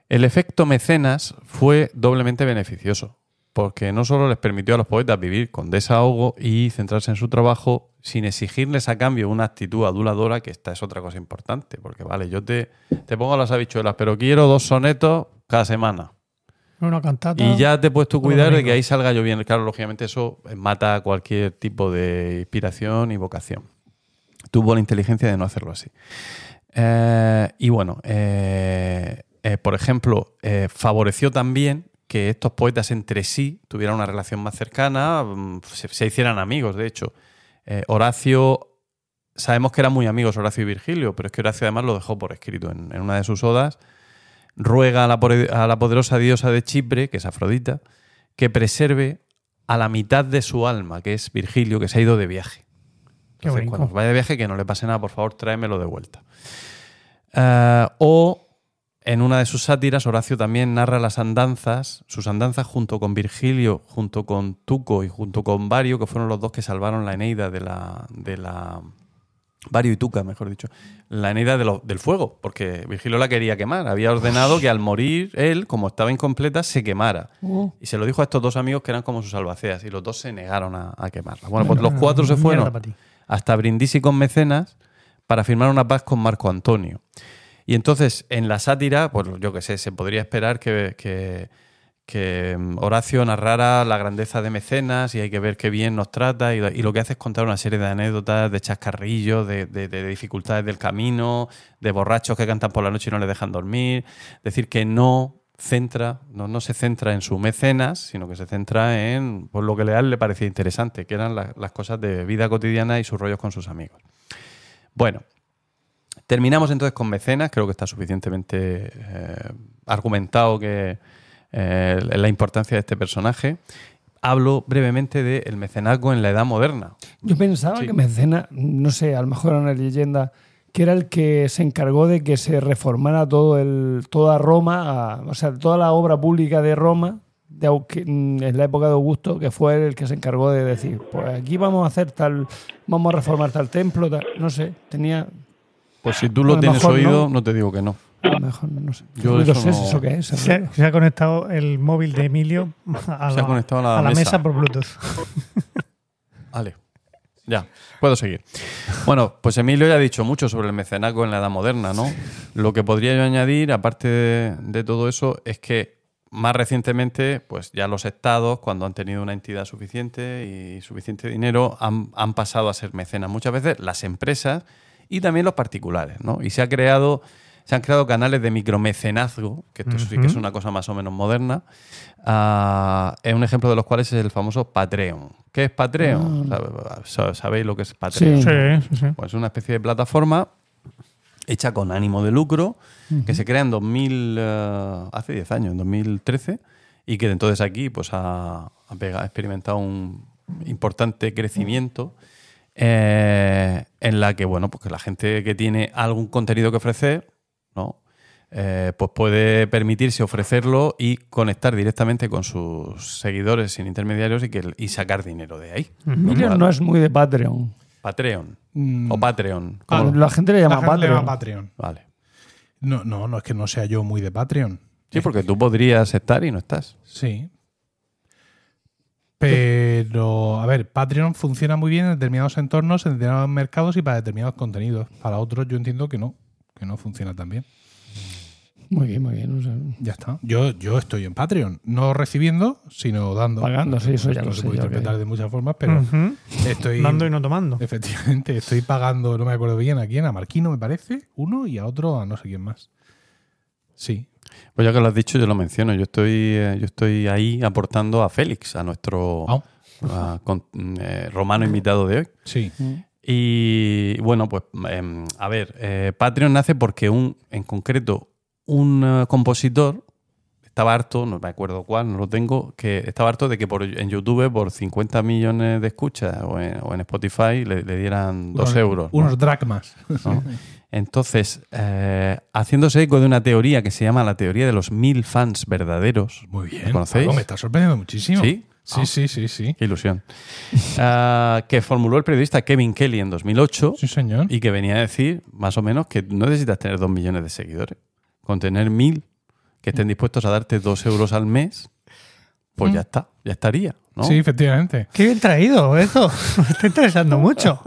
El efecto mecenas fue doblemente beneficioso, porque no solo les permitió a los poetas vivir con desahogo y centrarse en su trabajo sin exigirles a cambio una actitud aduladora, que esta es otra cosa importante, porque vale, yo te, te pongo las habichuelas, pero quiero dos sonetos cada semana. Una cantata. Y ya te puedes tú Todo cuidar de que ahí salga yo bien. Claro, lógicamente eso mata cualquier tipo de inspiración y vocación. Tuvo la inteligencia de no hacerlo así. Eh, y bueno, eh, eh, por ejemplo, favoreció también que estos poetas entre sí tuvieran una relación más cercana, mm, se, se hicieran amigos, de hecho. Eh, Horacio, sabemos que eran muy amigos Horacio y Virgilio, pero es que Horacio además lo dejó por escrito en, en una de sus odas. Ruega a la, pore- a la poderosa diosa de Chipre, que es Afrodita, que preserve a la mitad de su alma, que es Virgilio, que se ha ido de viaje. Entonces, cuando vaya de viaje, que no le pase nada, por favor, tráemelo de vuelta. Eh, o en una de sus sátiras, Horacio también narra las andanzas, sus andanzas junto con Virgilio, junto con Tuco y junto con Vario, que fueron los dos que salvaron la Eneida de la. De la Vario y Tuca, mejor dicho. La Eneida de lo- del fuego, porque Virgilio la quería quemar. Había ordenado que al morir él, como estaba incompleta, se quemara. Y se lo dijo a estos dos amigos que eran como sus albaceas, y los dos se negaron a, a quemarla. Bueno, pues los cuatro se fueron hasta Brindisi con Mecenas para firmar una paz con Marco Antonio. Y entonces, en la sátira, pues yo qué sé, se podría esperar que, mm, Horacio narrara la grandeza de Mecenas y hay que ver qué bien nos trata y, lo que hace es contar una serie de anécdotas, de chascarrillos, de, de- de dificultades del camino, de borrachos que cantan por la noche y no le dejan dormir. Decir que no centra, no, se centra en su mecenas, sino que se centra en pues, lo que a él le parecía interesante, que eran la- las cosas de vida cotidiana y sus rollos con sus amigos. Bueno, terminamos entonces con mecenas, creo que está suficientemente eh, argumentado que eh, la importancia de este personaje. hablo brevemente del mecenazgo en la edad moderna. Yo pensaba Sí. que Mecena, no sé, a lo mejor era una leyenda, que era el que se encargó de que se reformara todo el, toda Roma, a- o sea, toda la obra pública de Roma, de, mm, en la época de Augusto, que fue el que se encargó de decir, pues aquí vamos a hacer tal, vamos a reformar tal templo, tal- no sé, tenía, Pues si tú lo lo tienes oído, no. no. te digo que no. a lo mejor, no sé. Yo ¿Qué eso ruidos es no- eso que es? Se ha, se ha conectado el móvil de Emilio a, Se la, ha conectado a la a la mesa. mesa por Bluetooth. Vale. Ya, puedo seguir. Bueno, pues Emilio ya ha dicho mucho sobre el mecenazgo en la edad moderna, ¿no? Lo que podría yo añadir, aparte de, de todo eso, es que más recientemente, pues ya los estados, cuando han tenido una entidad suficiente y suficiente dinero, han, han pasado a ser mecenas. Muchas veces las empresas y también los particulares, ¿no? Y se ha creado, se han creado canales de micromecenazgo, que esto sí que es una cosa más o menos moderna. Ah, es un ejemplo de los cuales es el famoso Patreon. ¿Qué es Patreon? Sab- ¿Sabéis lo que es Patreon? Sí. Sí, sí. Pues es una especie de plataforma hecha con ánimo de lucro que se crea en 2000, eh, hace 10 años, en 2013, y que de entonces aquí pues ha, ha pega- ha experimentado un importante crecimiento eh, en la que, bueno, pues que la gente que tiene algún contenido que ofrecer, ¿no? Eh, pues puede permitirse ofrecerlo y conectar directamente con sus seguidores sin intermediarios y, que, y sacar dinero de ahí. Emilio no es muy de Patreon. Patreon. Mm. O Patreon. Ah, ¿cómo lo- La gente le llama La gente le Patreon. llama Patreon. Vale. No, no, no es que no sea yo muy de Patreon. Sí, porque tú podrías estar y no estás. Sí. Pero, a ver, Patreon funciona muy bien en determinados entornos, en determinados mercados y para determinados contenidos. Para otros yo entiendo que no, que no funciona tan bien. Muy bien, muy bien. o sea, Ya está. Yo, yo estoy en Patreon, no recibiendo, sino dando. Pagando, sí, eso ya Esto lo se sé, puede interpretar de muchas formas, pero estoy. Dando y no tomando. Efectivamente, estoy pagando, no me acuerdo bien a quién, a Marquino me parece, uno y a otro a no sé quién más. Sí. Pues ya que lo has dicho, yo lo menciono. Yo estoy, eh, yo estoy ahí aportando a Félix, a nuestro Ah, a- con- eh, romano invitado de hoy. sí. Y bueno, pues em, a ver, eh, Patreon nace porque un, en concreto, un eh, compositor estaba harto, no me acuerdo cuál, no lo tengo, que estaba harto de que por, en YouTube por 50 millones de escuchas o en, o en Spotify le, le dieran dos Unos- euros. ¿no? Unos dracmas. ¿no? Entonces, eh, haciéndose eco de una teoría que se llama la teoría de los mil fans verdaderos. Muy bien. ¿La conocéis? Pablo, me está sorprendiendo muchísimo. ¿Sí? Sí, sí, sí, sí. Qué ilusión. Ah, que formuló el periodista Kevin Kelly en 2008 Sí, señor. y que venía a decir, más o menos, que no necesitas tener dos millones de seguidores. Con tener mil que estén dispuestos a darte dos euros al mes, pues ya está, ya estaría. ¿No? Sí, efectivamente. Qué bien traído eso. Me está interesando mucho.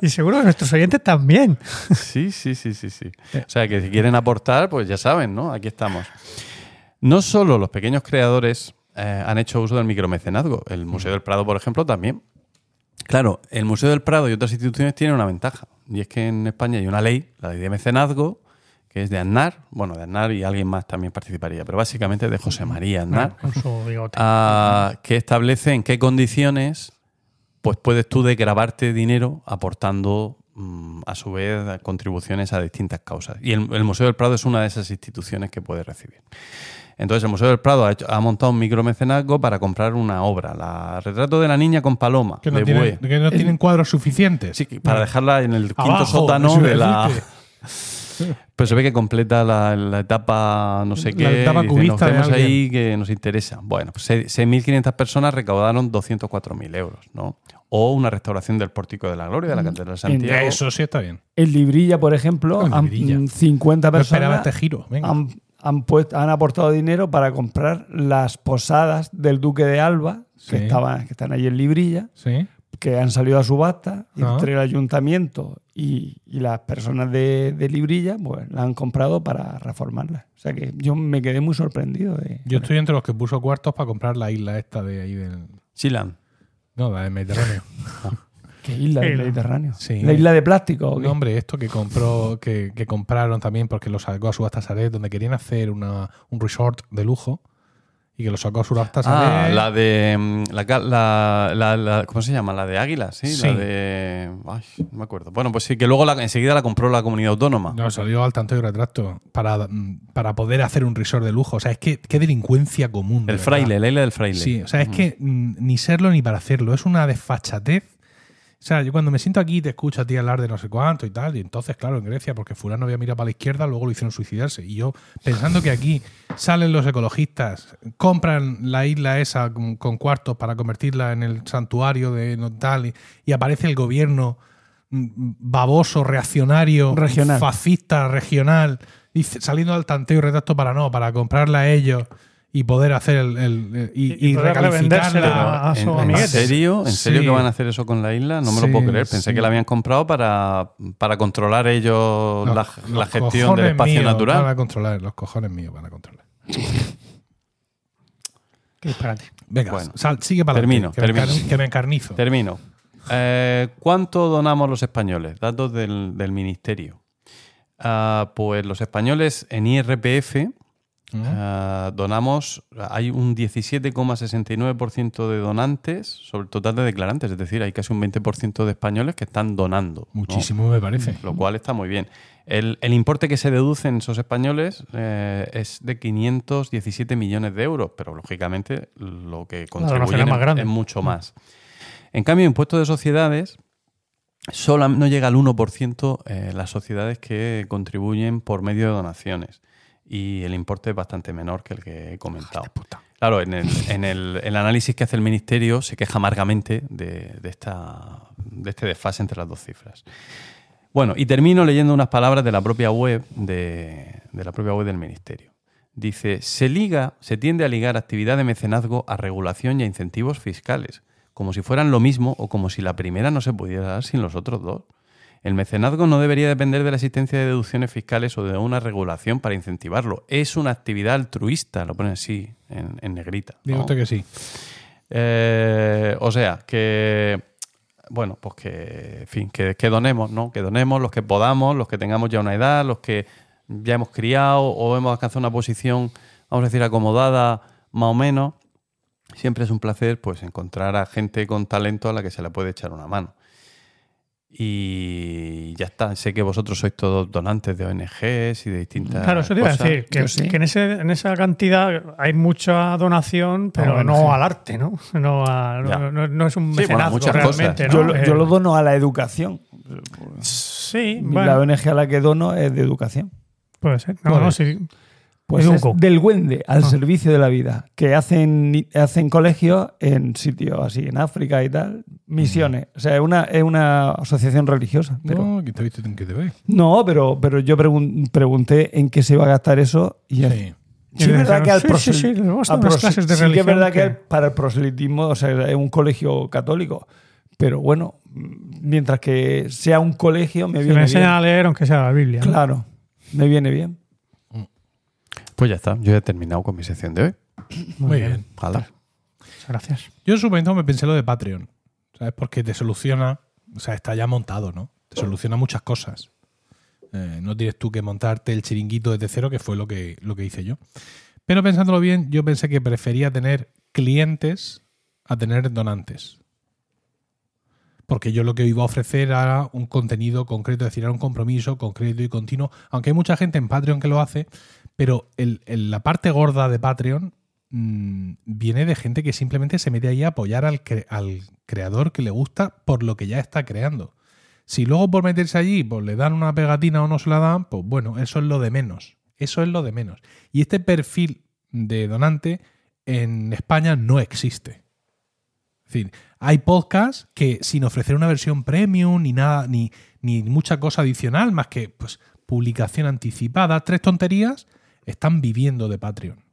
Y seguro que nuestros oyentes también. Sí, sí, sí, sí, sí. O sea, que si quieren aportar, pues ya saben, ¿no? Aquí estamos. No solo los pequeños creadores eh, han hecho uso del micromecenazgo, el Museo del Prado, por ejemplo, también. Claro, el Museo del Prado y otras instituciones tienen una ventaja, y es que en España hay una ley, la ley de mecenazgo, que es de Aznar, bueno, de Aznar y alguien más también participaría, pero básicamente de José María Aznar, ah, que establece en qué condiciones pues puedes tú de grabarte dinero aportando mm, a su vez contribuciones a distintas causas. Y el, el Museo del Prado es una de esas instituciones que puedes recibir. Entonces el Museo del Prado ha, hecho- ha montado un micromecenazgo para comprar una obra, la Retrato de la Niña con Paloma, Que no, de tienen, Bue. que no tienen cuadros suficientes. Sí, para dejarla en el quinto Abajo, sótano de la... Pero se ve que completa la, la etapa no sé La qué. etapa dice, cubista nos vemos alguien". ahí que nos interesa. Bueno, pues se- 6.500 personas recaudaron 204.000 euros, ¿no? O una restauración del Pórtico de la Gloria de la Catedral de Santiago. Eso sí está bien. En Librilla, por ejemplo, han- Librilla. mm, 50 No esperaba personas este giro. Venga. han, han, puesto- han aportado dinero para comprar las posadas del Duque de Alba, que, estaban, que están ahí en Librilla, Sí. Que han salido a subasta y Ah. entre el ayuntamiento y, y las personas de, de Librilla, pues la han comprado para reformarlas. O sea que yo me quedé muy sorprendido de. Yo estoy entre los que puso cuartos para comprar la isla esta de ahí del. Chilan. No, la del Mediterráneo. ¿Qué isla ¿Qué del? Mediterráneo? Sí. ¿La isla de plástico? o qué? No, hombre, esto que compró, que, que compraron también porque lo sacó a subasta Saret, donde querían hacer una, un resort de lujo Y que lo sacó Surafta Ah, la de. mm, La, la- la- la- ¿Cómo se llama? La de Águila, sí. Sí. La de. Ay, no me acuerdo. Bueno, pues sí, que luego la- enseguida la compró la comunidad autónoma. No, salió al tanto y retracto para, mm, para poder hacer un resort de lujo. O sea, es que qué delincuencia común. de el verdad. fraile, la isla del fraile. Sí, o sea, es que mm, ni serlo ni para hacerlo. Es una desfachatez. O sea, yo cuando me siento aquí y te escucho a ti hablar de no sé cuánto y tal, y entonces, claro, en Grecia, porque fulano había mirado para la izquierda, luego lo hicieron suicidarse. Y yo, pensando que aquí salen los ecologistas, compran la isla esa con, con cuartos para convertirla en el santuario de no tal, y, y aparece el gobierno mm, baboso, reaccionario, Regional. fascista, regional, dice- saliendo al tanteo y retracto para no, para comprarla a ellos y poder hacer el, el- el- y, Y- recalificarla. a ¿En, su en amiguete. serio? ¿En serio Sí. que van a hacer eso con la isla? No me lo puedo creer. Pensé sí. que la habían comprado para, para controlar ellos la, los la gestión del espacio míos natural. Van a controlar, los cojones míos van a controlar. Qué disparate. Venga, Bueno. sal- sigue para Termino, que, termino. que me encarnizo. Termino. Eh, ¿Cuánto donamos los españoles? Datos del, del ministerio. Ah, pues los españoles en IRPF Ah, donamos, hay un 17,69% de donantes sobre el total de declarantes, es decir, hay casi un 20% de españoles que están donando. ¿no? Muchísimo me parece. Lo cual está muy bien. El, el importe que se deduce en esos españoles eh, es de 517 millones de euros, pero lógicamente lo que contribuyen es más es, mucho más. En cambio, impuesto de sociedades, solo no llega al 1% eh, las sociedades que contribuyen por medio de donaciones. Y el importe es bastante menor que el que he comentado. Claro, en el, en el- el análisis que hace el ministerio se queja amargamente de, de esta, de este desfase entre las dos cifras. Bueno, y termino leyendo unas palabras de la propia web de, de la propia web del ministerio. Dice, se liga, se tiende a ligar actividad de mecenazgo a regulación y a incentivos fiscales, como si fueran lo mismo o como si la primera no se pudiera dar sin los otros dos. El mecenazgo no debería depender de la existencia de deducciones fiscales o de una regulación para incentivarlo. Es una actividad altruista, lo pone así en, en negrita. Diga ¿no? usted que sí. Eh, o sea, que. Bueno, pues que, en fin, que, que donemos, ¿no? Que donemos los que podamos, los que tengamos ya una edad, los que ya hemos criado o hemos alcanzado una posición, vamos a decir, acomodada más o menos. Siempre es un placer, pues, encontrar a gente con talento a la que se le puede echar una mano. Y ya está. Sé que vosotros sois todos donantes de ONGs y de distintas. Claro, eso te iba a decir, que, Yo sí. que en, ese, en esa cantidad hay mucha donación, pero no sí. al arte, ¿no? No, a- no, no- no es un Sí, bueno, mecenazgo muchas realmente, cosas. ¿no? Yo, lo- Eh, yo lo dono a la educación. Sí, La bueno, ONG a la que dono es de educación. puede ser. No, no, sí. Pues es del Wende al Ah. servicio de la vida, que hacen, hacen colegios en sitios así, en África y tal, misiones. O sea, es una, es una asociación religiosa. Pero, no, No, que te viste en que te ve. pero, pero yo pregun- pregunté en qué se iba a gastar eso y Sí. Sí, es verdad que al Sí, es verdad que, para el proselitismo, o sea, es un colegio católico. Pero bueno, mientras que sea un colegio, me Si viene me enseñan bien. a leer, aunque sea la Biblia. ¿no? Claro, me viene bien. Pues ya está. Yo he terminado con mi sección de hoy. Muy bien. Gracias. Yo en su momento me pensé lo de Patreon. ¿Sabes? Porque te soluciona. O sea, está ya montado, ¿no? Te soluciona muchas cosas. Eh, no tienes tú que montarte el chiringuito desde cero, que fue lo que, lo que hice yo. Pero pensándolo bien, yo pensé que prefería tener clientes a tener donantes. Porque yo lo que iba a ofrecer era un contenido concreto, es decir, era un compromiso concreto y continuo. Aunque hay mucha gente en Patreon que lo hace, pero la parte gorda de Patreon mm, viene de gente que simplemente se mete ahí a apoyar al, cre- al creador que le gusta por lo que ya está creando. Si luego por meterse allí pues le dan una pegatina o no se la dan, pues bueno, eso es lo de menos. Eso es lo de menos. Y este perfil de donante en España no existe. Es decir, hay podcasts que sin ofrecer una versión premium ni nada, ni, ni mucha cosa adicional, más que pues, publicación anticipada, tres tonterías, están viviendo de Patreon.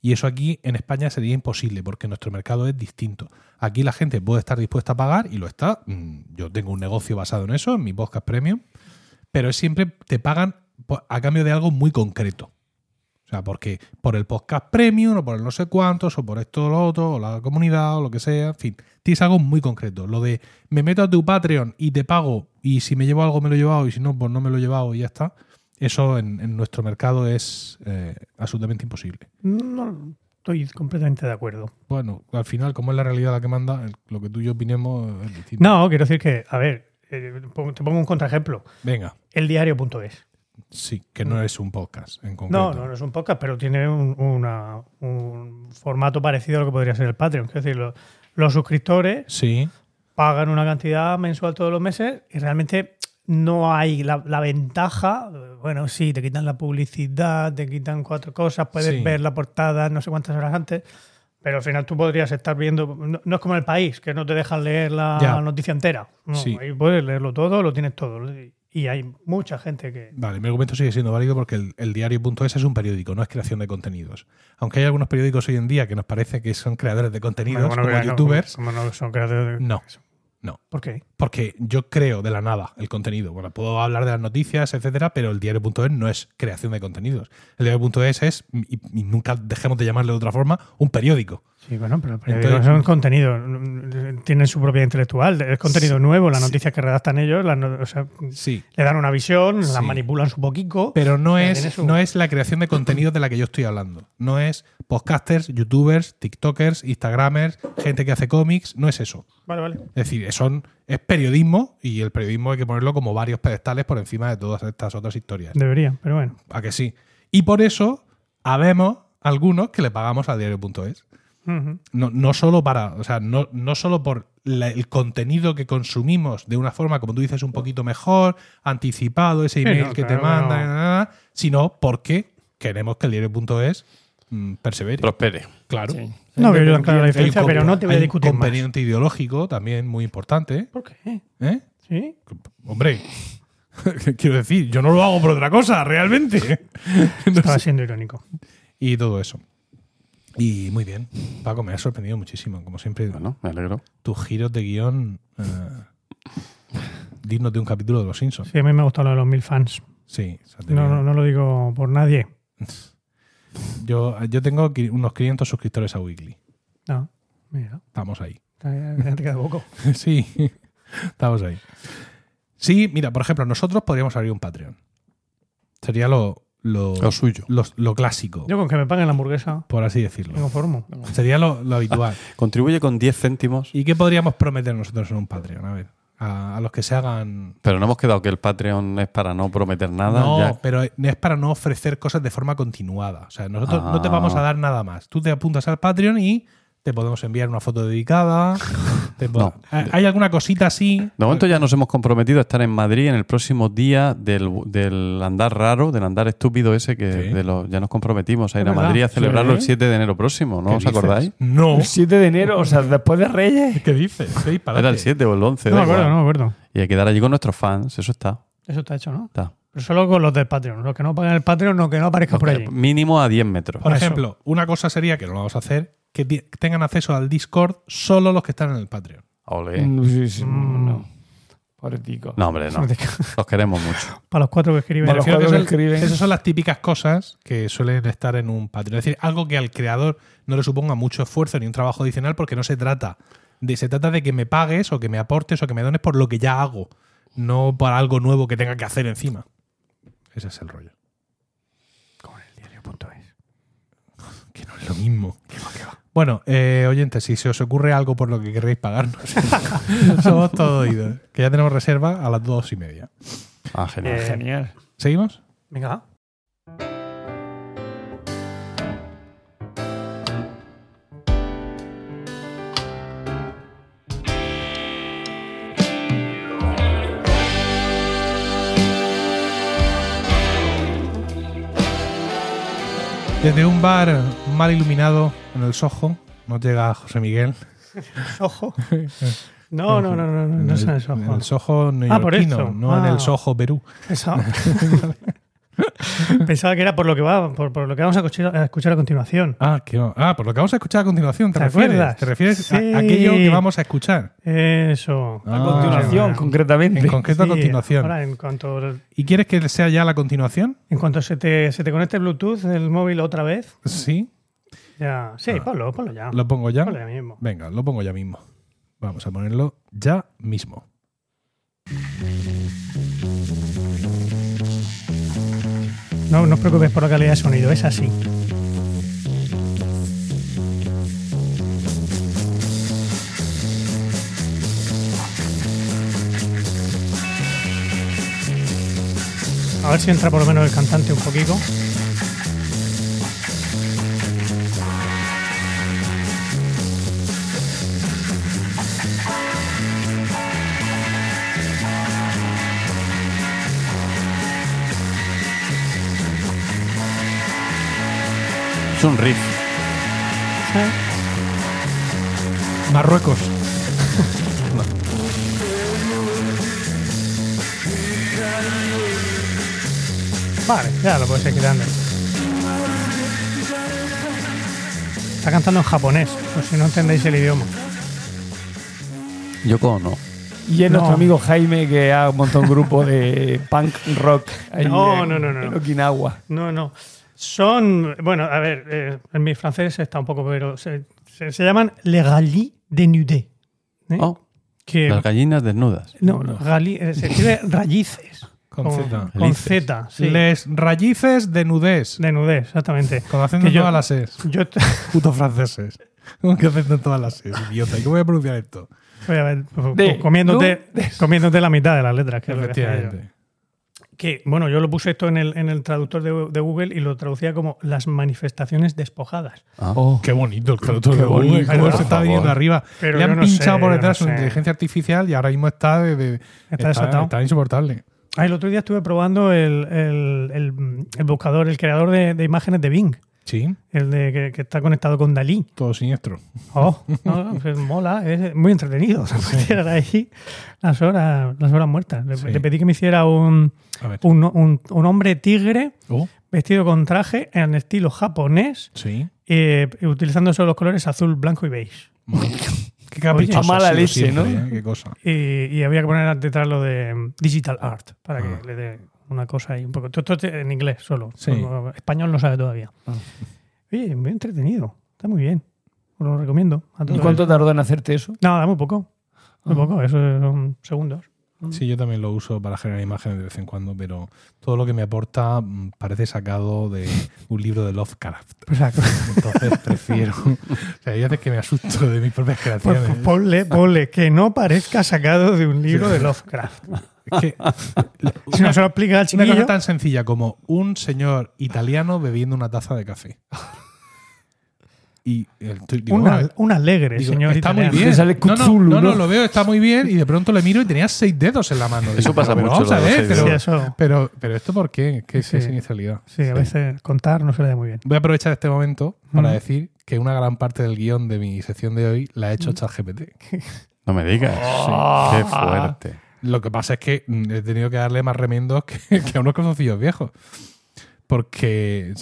Y eso aquí en España sería imposible porque nuestro mercado es distinto. Aquí la gente puede estar dispuesta a pagar y lo está. Mm, Yo tengo un negocio basado en eso, en mi podcast premium, pero es siempre te pagan a cambio de algo muy concreto. O sea, porque por el podcast premium o por el no sé cuántos o por esto o lo otro o la comunidad o lo que sea, en fin, tienes algo muy concreto. Lo de me meto a tu Patreon y te pago y si me llevo algo me lo he llevado y si no, pues no me lo he llevado y ya está. Eso en, en nuestro mercado es eh, absolutamente imposible. No, estoy completamente de acuerdo. Bueno, al final, como es la realidad la que manda, lo que tú y yo opinemos es distinto. No, quiero decir que, a ver, eh, te pongo un contraejemplo. Venga, Eldiario.es. sí, que no es un podcast en No, concreto. no, no es un podcast, pero tiene un, una- un formato parecido a lo que podría ser el Patreon. Es decir, lo- los suscriptores Sí, pagan una cantidad mensual todos los meses y realmente no hay la, la ventaja. Bueno, sí, te quitan la publicidad, te quitan cuatro cosas, puedes Sí. ver la portada no sé cuántas horas antes, pero al final tú podrías estar viendo. No, no es como en el país, que no te dejan leer la Ya. noticia entera. No, Sí. ahí puedes leerlo todo, lo tienes todo. Y, hay mucha gente que. Vale, mi argumento sigue siendo válido porque el, el diario.es es un periódico, no es creación de contenidos. Aunque hay algunos periódicos hoy en día que nos parece que son creadores de contenidos, Bueno, bueno, como no, youtubers. como no son creadores de- No, no. ¿Por qué? Porque yo creo de la nada el contenido. Bueno, puedo hablar de las noticias, etcétera, pero el diario.es no es creación de contenidos. El diario.es es, y, y nunca dejemos de llamarle de otra forma, un periódico. Sí, bueno, pero, pero Entonces- son contenidos, tienen su propiedad intelectual, es contenido nuevo, las Sí. noticias que redactan ellos, las o sea, Sí. le dan una visión, las manipulan su poquito. Pero no es, su- no es la creación de contenidos de la que yo estoy hablando. No es podcasters, youtubers, tiktokers, instagramers, gente que hace cómics. No es eso. Vale, vale. Es decir, son, es periodismo y el periodismo hay que ponerlo como varios pedestales por encima de todas estas otras historias. Debería, pero bueno. ¿A que sí? Y por eso habemos algunos que le pagamos al diario.es. No, no solo para, o sea, no, no solo por la- el contenido que consumimos de una forma, como tú dices, un poquito mejor, anticipado, ese Sí, email no, que claro te mandan, sino porque queremos que el diario.es persevere. Prospere. claro. Sí. No veo yo tan clara la diferencia, un pero no te voy a hay un discutir más. componente ideológico también muy importante. ¿Por qué? ¿eh? ¿Sí? Hombre, quiero decir, yo no lo hago por otra cosa, realmente. No Estaba sé. siendo irónico. Y todo eso. Y muy bien. Paco, me ha sorprendido muchísimo. Como siempre, Bueno, me alegro. tus giros de guion eh, dignos de un capítulo de Los Simpsons. Sí, a mí me ha gustado lo de los mil fans. Sí. No, no, no lo digo por nadie. Yo, yo tengo unos 500 suscriptores a Weekly. No, mira, Estamos ahí. te queda poco. sí, estamos ahí. Sí, mira, por ejemplo, nosotros podríamos abrir un Patreon. Sería lo, lo, Lo suyo. lo, lo clásico, Yo con que me paguen la hamburguesa, por así decirlo. me conformo. Sería lo, lo habitual. Contribuye con 10 céntimos, ¿Y qué podríamos prometer nosotros en un Patreon? A ver, a, a los que se hagan. pero no hemos quedado que el Patreon es para no prometer nada. no, ya. pero es para no ofrecer cosas de forma continuada. O sea, nosotros no te Ah. vamos a dar nada más. Tú te apuntas al Patreon y te podemos enviar una foto dedicada. te No. ¿Hay alguna cosita así? De momento ya nos hemos comprometido a estar en Madrid en el próximo día del, del andar raro, del andar estúpido ese que Sí. de lo- ya nos comprometimos a ir a. Madrid a celebrarlo Sí. el 7 de enero próximo, ¿no ¿Qué os dices? acordáis? No. El 7 de enero, o sea, después de Reyes. ¿Qué dices? Era el 7 o el 11. No me acuerdo, igual. no me acuerdo. Y hay que dar allí con nuestros fans, eso está. Eso está hecho, ¿no? está. Pero solo con los del Patreon. Los que no pagan el Patreon, no, que no aparezcan por allí. Mínimo a 10 metros. Por ejemplo, una cosa sería, que no lo vamos a hacer, que tengan acceso al Discord solo los que están en el Patreon. Ole. Mm, sí, sí, Mm. no. Pobretico. No, hombre, no. Los queremos mucho. Para los cuatro que escriben. Los que cuatro son- que escriben. esas son las típicas cosas que suelen estar en un Patreon. Es decir, algo que al creador no le suponga mucho esfuerzo ni un trabajo adicional porque no se trata de, se trata de que me pagues o que me aportes o que me dones por lo que ya hago, no para algo nuevo que tenga que hacer encima. Ese es el rollo. Con el diario.es. Que no es lo mismo. Bueno, eh, oyentes, si se os ocurre algo por lo que querréis pagarnos, somos todo oídos. Que ya tenemos reserva a las dos y media. Ah, genial. Eh, Genial. ¿Seguimos? Venga. Desde un bar mal iluminado en el Soho nos llega José Miguel. Ojo. No, no, no, no, no, no es en el Soho. En el Soho Ah, por neoyorquino, esto. no en el Ah. Soho Perú. Pensaba, Pensaba que era por lo que va, por, por lo que vamos a escuchar, a escuchar a continuación. Ah, que, ah, por lo que vamos a escuchar a continuación, ¿te, ¿Te refieres? acuerdas? ¿Te refieres a- Sí. a aquello que vamos a escuchar? Eso. Ah. A continuación, Ah. concretamente. En concreto a continuación. Ahora, en cuanto, ¿Y quieres que sea ya la continuación? en cuanto se, te, se te conecte el Bluetooth del móvil otra vez, Sí. ya. Sí, ponlo, ponlo ya. Ah. ¿Lo pongo ya? Ponlo ya mismo. Venga, lo pongo ya mismo. Vamos a ponerlo ya mismo. No, no os preocupéis por la calidad de sonido, es así. A ver si entra por lo menos el cantante un poquito. Es un riff. Marruecos. Vale, ya lo puedes ir quitando. Está cantando en japonés, por si no entendéis el idioma. Yoko no. Y es No. nuestro amigo Jaime que ha montado un grupo de punk rock ahí No, en, no, no, no, en no. Okinawa. No, no. Son, bueno, a ver, eh, en mi francés está un poco, pero se, se- se llaman les rallyes de nudé. ¿eh? Oh, que, las gallinas desnudas. no, rally- eh, se escribe raíces. Con Z. con Z, sí. Les raíces de nudez. De nudez, exactamente. Con acento en yo- todas las es. Yo, Putos franceses. Con que acento en todas las es, idiota. ¿Y cómo voy a pronunciar esto? voy a ver, pues, De, comiéndote, comiéndote la mitad de las letras. Que es lo que hacía yo. Efectivamente. Que, bueno, yo lo puse esto en el, en el traductor de, de Google y lo traducía como las manifestaciones despojadas. Ah. Qué bonito el traductor de bonito, Google. Cómo ¿verdad? se está viniendo arriba. Pero Le han no pinchado sé, por detrás no sé. inteligencia artificial y ahora mismo está de, de- Está desatado. está insoportable. Ah, el otro día estuve probando el, el- el- el buscador, el creador de, de imágenes de Bing, Sí, el de que, que está conectado con Dalí. todo siniestro. Oh, no, pues mola, es muy entretenido. Tirar ahí las horas, las horas muertas. Le, Sí. le pedí que me hiciera un, un, un- un hombre tigre Oh, vestido con traje en estilo japonés, sí. eh, utilizando solo los colores azul, blanco y beige. Qué caprichoso. Mala leche, ¿no? ¿eh? Qué cosa. Y, y había que poner detrás lo de digital art para que Ah. le dé una cosa ahí un poco. Todo esto en inglés solo. Sí. Español no sabe todavía. Ah. Oye, muy entretenido. Está muy bien. Os lo recomiendo. A ¿Y cuánto tardó en hacerte eso? Nada, muy poco. Muy Ah. poco, eso son segundos. Sí, yo también lo uso para generar imágenes de vez en cuando, pero todo lo que me aporta mm, parece sacado de un libro de Lovecraft. Exacto. Entonces prefiero. o sea, hay veces que me asusto de mis propias Pues, creaciones. pues ponle, ponle que no parezca sacado de un libro de Lovecraft. Es que Si no se lo explica al una chiquillo. cosa tan sencilla como un señor italiano bebiendo una taza de café. Y el- digo, Un, alegre, digo, señor está italiano. muy bien. Sale No, no, Cthulhu, no, no, ¿no? lo veo, está muy bien. Y de pronto le miro y tenía seis dedos en la mano. Eso Digo, pasa pero mucho, Vamos a ver, pero, Sí, eso. pero, pero ¿esto por qué? ¿Qué, Sí. qué siniestralidad? Sí, a veces contar no se le da muy bien. Voy a aprovechar este momento para decir que una gran parte del guion de mi sección de hoy la ha hecho ChatGPT. No me digas. Oh. Qué fuerte. Lo que pasa es que mm, he tenido que darle más remendos que, que a unos calzoncillos viejos. Porque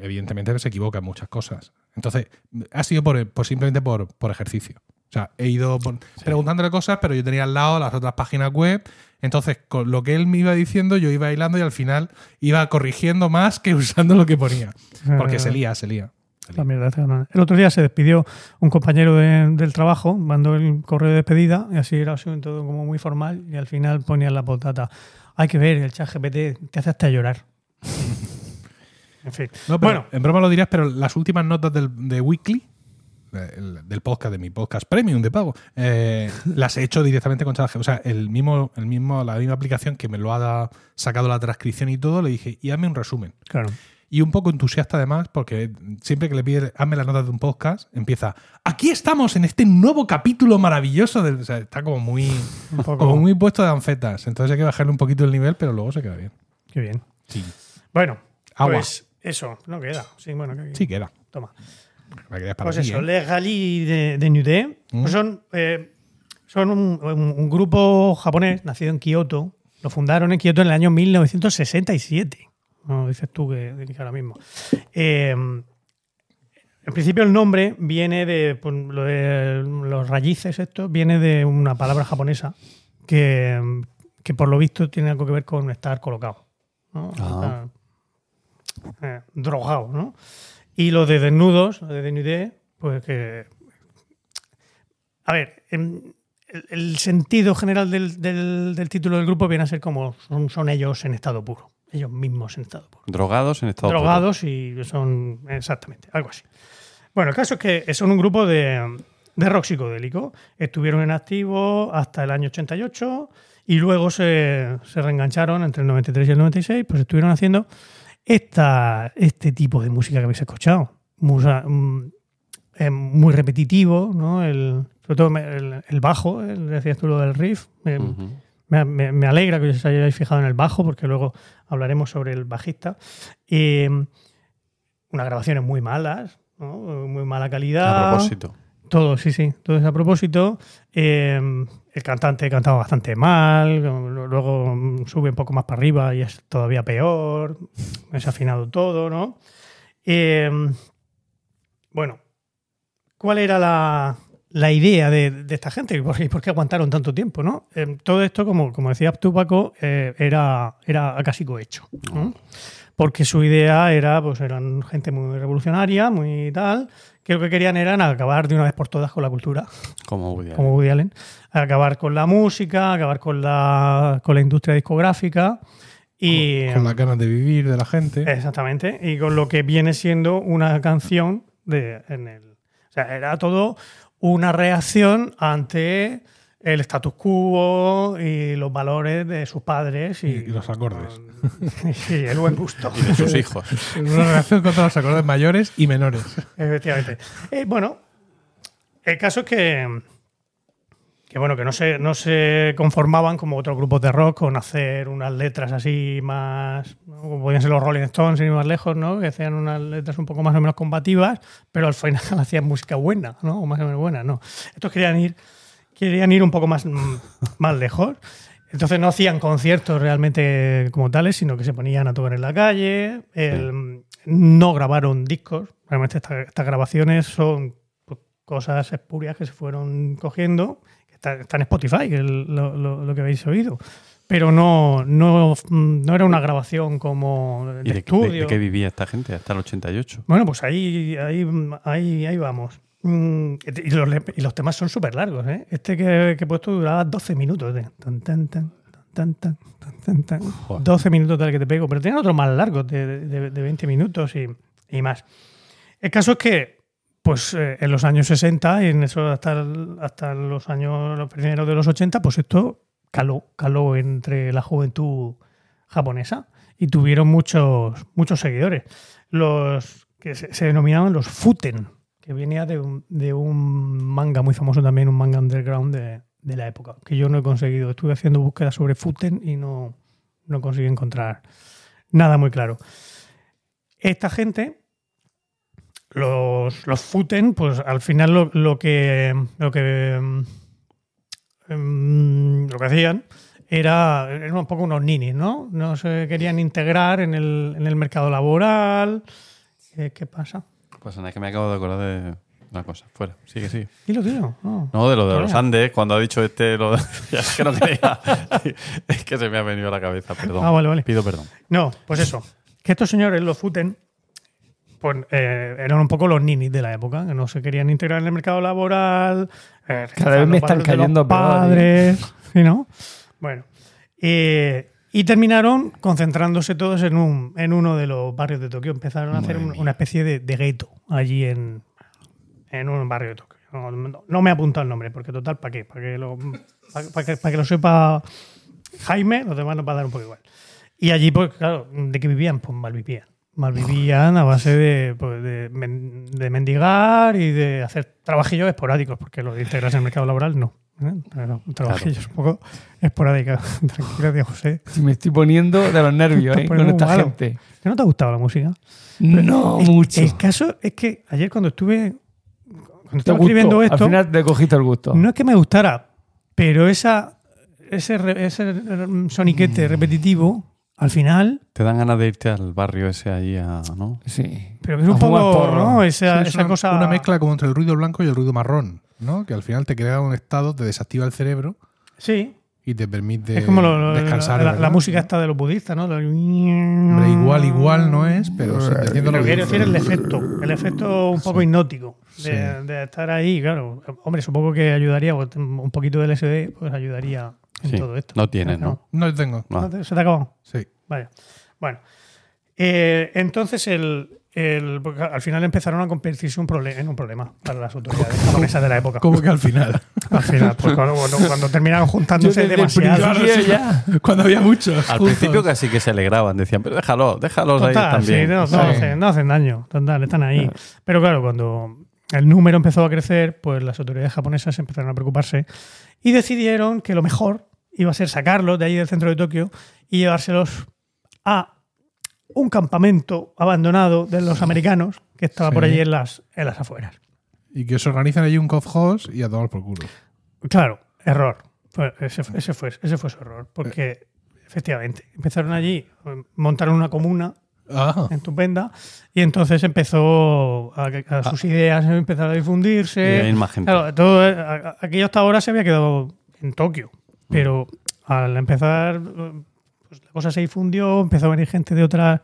evidentemente se equivoca en muchas cosas. Entonces, ha sido por, por simplemente por, por ejercicio. O sea, he ido por- preguntándole cosas, pero yo tenía al lado las otras páginas web. Entonces, con lo que él me iba diciendo, yo iba hilando y al final iba corrigiendo más que usando lo que ponía. Porque se lía, se lía. La mierda esta, no. El otro día se despidió un compañero de- del trabajo, mandó el correo de despedida y así era todo como muy formal y al final ponía la potata. Hay que ver, el chat GPT te hace hasta llorar. en fin. No, bueno, en broma lo dirías, pero las últimas notas del, de Weekly, eh, el- del podcast, de mi podcast premium de pago, eh, las he hecho directamente con ChatGPT. O sea, el mismo, el mismo, la misma aplicación que me lo ha da- sacado la transcripción y todo, le dije, y hazme un resumen. claro. Y un poco entusiasta además, porque siempre que le pide, hazme las notas de un podcast, empieza, aquí estamos en este nuevo capítulo maravilloso. O sea, está como muy, como muy puesto de anfetas. Entonces hay que bajarle un poquito el nivel, pero luego se queda bien. Qué bien. Sí, Bueno, Agua. pues eso, no queda. Sí, bueno, que- sí queda. toma. Para Pues eso, ¿eh? Les Rally de, de Nudé Mm. pues son, eh, son un, un- un grupo japonés nacido en Kioto. Lo fundaron en Kioto en el año 1967. No dices tú que, que ahora mismo. Eh, en principio el nombre viene de, pues, lo de los raíces, esto viene de una palabra japonesa que, que por lo visto tiene algo que ver con estar colocado. ¿no? Ah. Estar, eh, drogado, ¿no? Y lo de desnudos, lo de desnudé, pues que. A ver, el, el sentido general del, del- del título del grupo viene a ser como son, son ellos en estado puro. Ellos mismos en estado puro. Drogados en estado puro. Drogados y son. Exactamente, algo así. Bueno, el caso es que son un grupo de, de rock psicodélico. Estuvieron en activo hasta el año 88 Y luego se, se reengancharon entre el 93 y el 96, pues estuvieron haciendo esta, este tipo de música que habéis escuchado. Musa- mm, muy repetitivo, ¿no? El, sobre todo el, el bajo, el, decías tú lo del riff. Ujú. Me, me- me alegra que os hayáis fijado en el bajo, porque luego hablaremos sobre el bajista. Eh, unas grabaciones muy malas, ¿no? muy mala calidad. A propósito. Todo, sí, sí, todo es a propósito. Eh, el cantante cantaba bastante mal, luego mm, sube un poco más para arriba y es todavía peor, desafinado todo, ¿no? Eh, bueno, ¿cuál era la, la idea de, de esta gente? ¿Y por, qué- por qué aguantaron tanto tiempo, no? Eh, todo esto, como, como decía tú, Paco, eh, era, era casi cohecho. ¿no? Porque su idea era, pues eran gente muy revolucionaria, muy tal, que lo que querían era acabar de una vez por todas con la cultura, Como Woody Allen. como Woody Allen, acabar con la música, acabar con la, con la industria discográfica y... Con las ganas de vivir de la gente. Exactamente, y con lo que viene siendo una canción de, en el... O sea, era todo una reacción ante el status quo y los valores de sus padres y, Y los acordes. y el buen gusto. Y de sus hijos. Una relación contra los acordes mayores y menores. Efectivamente. Eh, bueno, el caso es que, que bueno, que no se, no se conformaban como otros grupos de rock con hacer unas letras así más, ¿no? como podían ser los Rolling Stones y más lejos, ¿no? Que hacían unas letras un poco más o menos combativas, pero al final hacían música buena, ¿no? O más o menos buena, ¿no? Estos querían ir, querían ir un poco más, mm, más lejos. Entonces no hacían conciertos realmente como tales, sino que se ponían a tocar en la calle. el- No grabaron discos. Realmente esta- estas grabaciones son pues, cosas espurias que se fueron cogiendo. Está, está en Spotify, es lo, lo- lo que habéis oído. Pero no, no, no era una grabación como de, ¿Y de, de- estudio. de qué vivía esta gente hasta el 88? Bueno, pues ahí, ahí, ahí, ahí vamos. Mm, Y los, y los temas son súper largos, ¿eh? Este que, que he puesto duraba 12 minutos. De tan, tan, tan, tan, tan, tan, tan, tan. Joder. 12 minutos tal que te pego, pero tienen otros más largos, de, de- de 20 minutos y, y más. El caso es que, pues eh, en los años 60 y en eso hasta, hasta los años los primeros de los 80, pues esto caló, caló entre la juventud japonesa y tuvieron muchos, muchos seguidores. Los que se, se denominaban los Futen, que venía de un, de un manga muy famoso también, un manga underground de, de la época, que yo no he conseguido. Estuve haciendo búsquedas sobre Futen y no, no conseguí encontrar nada muy claro. Esta gente, los, los Futen, pues al final lo, lo que, lo que mm, lo que hacían era, eran un poco unos ninis, ¿no? No se querían integrar en el, en el mercado laboral. ¿Qué, qué pasa? Pues nada, es que me acabo de acordar de una cosa. Fuera, sigue, sigue. Dilo, tío. No. No, de lo de los. Andes, cuando ha dicho este, lo ya es que no quería. es que se me ha venido a la cabeza, perdón. Ah, vale, vale. Pido perdón. No, pues eso. Que estos señores, los Futen, pues eh, eran un poco los ninis de la época, que no se querían integrar en el mercado laboral. eh, Cada vez me están cayendo peor, padres. ¿sí, no? Bueno. eh, y terminaron concentrándose todos en, un, en uno de los barrios de Tokio. Empezaron a hacer un- una especie de, de gueto allí en, en un barrio de Tokio. No, no- no me he apuntado el nombre, porque total, ¿para qué? Para que, lo, para, que, para que lo sepa Jaime, los demás nos va a dar un poco igual. Y allí, pues claro, ¿de qué vivían? Pues mal vivían. Mal vivían a base de, pues, de, men- de mendigar y de hacer trabajillos esporádicos, porque lo de integrarse en el mercado laboral no. ¿eh? Pero trabajillos un poco esporádicos. Tranquilo, tío José. Si me estoy poniendo de los nervios ¿eh? con esta malo. gente. ¿Que no te ha gustado la música? No, El- mucho. El caso es que ayer cuando estuve, cuando estaba gustó. escribiendo esto, Al final te cogiste el gusto. no es que me gustara, pero esa, ese, ese mm, soniquete repetitivo, al final, Te dan ganas de irte al barrio ese allí a. ¿no? Sí. pero es un poco porro. ¿no? esa, Sí, es esa una, cosa. una mezcla como entre el ruido blanco y el ruido marrón, ¿no? Que al final te crea un estado, te desactiva el cerebro Sí, y te permite es como lo- lo- descansar. la, música esta de los budistas, ¿no? Lo- igual, igual no es, pero sí, te lo que quiero decir dices. el efecto, el efecto un poco hipnótico de, Sí. de estar ahí, claro. Hombre, supongo que ayudaría, un poquito de LSD, pues ayudaría en Sí, todo esto. no tienes, ¿no? No lo tengo. No. ¿No te- ¿Se te ha acabado? Sí. Vale. Bueno. Eh, entonces, el, el- porque al final empezaron a convertirse un en un problema para las autoridades japonesas de la época. Como que al final. Al final, pues cuando, cuando- cuando terminaron juntándose demasiado. ya. Cuando había muchos. Al juntos. principio casi que se alegraban, decían, pero déjalo, déjalos ahí Total, también. no, no Sí. hacen, no hacen daño, total, están ahí. Pero claro, cuando el número empezó a crecer, pues las autoridades japonesas empezaron a preocuparse y decidieron que lo mejor iba a ser sacarlos de ahí del centro de Tokio y llevárselos a un campamento abandonado de los americanos que estaba por allí en las, en las afueras. Y que os organizan allí un COFHOS y a tomar por culo. Claro, error. Fue- ese, fue- ese fue, ese fue su error. Porque, efectivamente, empezaron allí, montaron una comuna Ah, estupenda y entonces empezó a, a sus ideas empezaron a difundirse. Y a ir más gente. Claro, todo, aquello hasta ahora se había quedado en Tokio, pero al empezar pues, la cosa se difundió, empezó a venir gente de otras,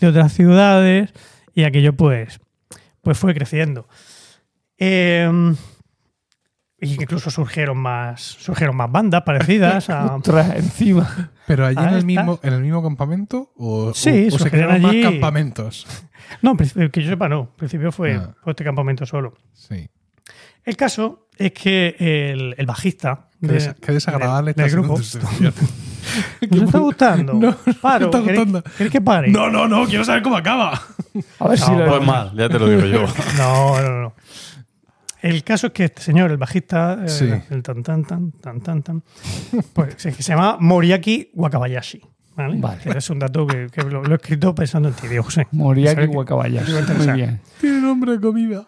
de otras ciudades y aquello pues, pues fue creciendo. Eh, y incluso surgieron más, surgieron más bandas parecidas. a- Otra encima. pero allí en el, mismo, en el mismo campamento o, Sí, o- o se surgieron crearon allí. más campamentos. no, en principio- que yo sepa, no. En principio fue, Ah. fue este campamento solo. Sí. El caso es que el, el bajista. Qué, de- des- qué desagradable del grupo. sección. ¿Nos está gustando? No, no Paro. me está ¿queréis- gustando. ¿Queréis que pare? No, no, no, quiero saber cómo acaba. A ver si No, lo Pues mal, ya te lo digo yo. No, no, no. El caso es que este señor, el bajista, eh, Sí. el tan tan tan tan tan tan, pues que se llama Moriaki Wakabayashi. ¿vale? Vale. Que es un dato que, que lo, lo he escrito pensando en ti, Diego José. Moriaki a Muy bien. Tiene nombre de comida.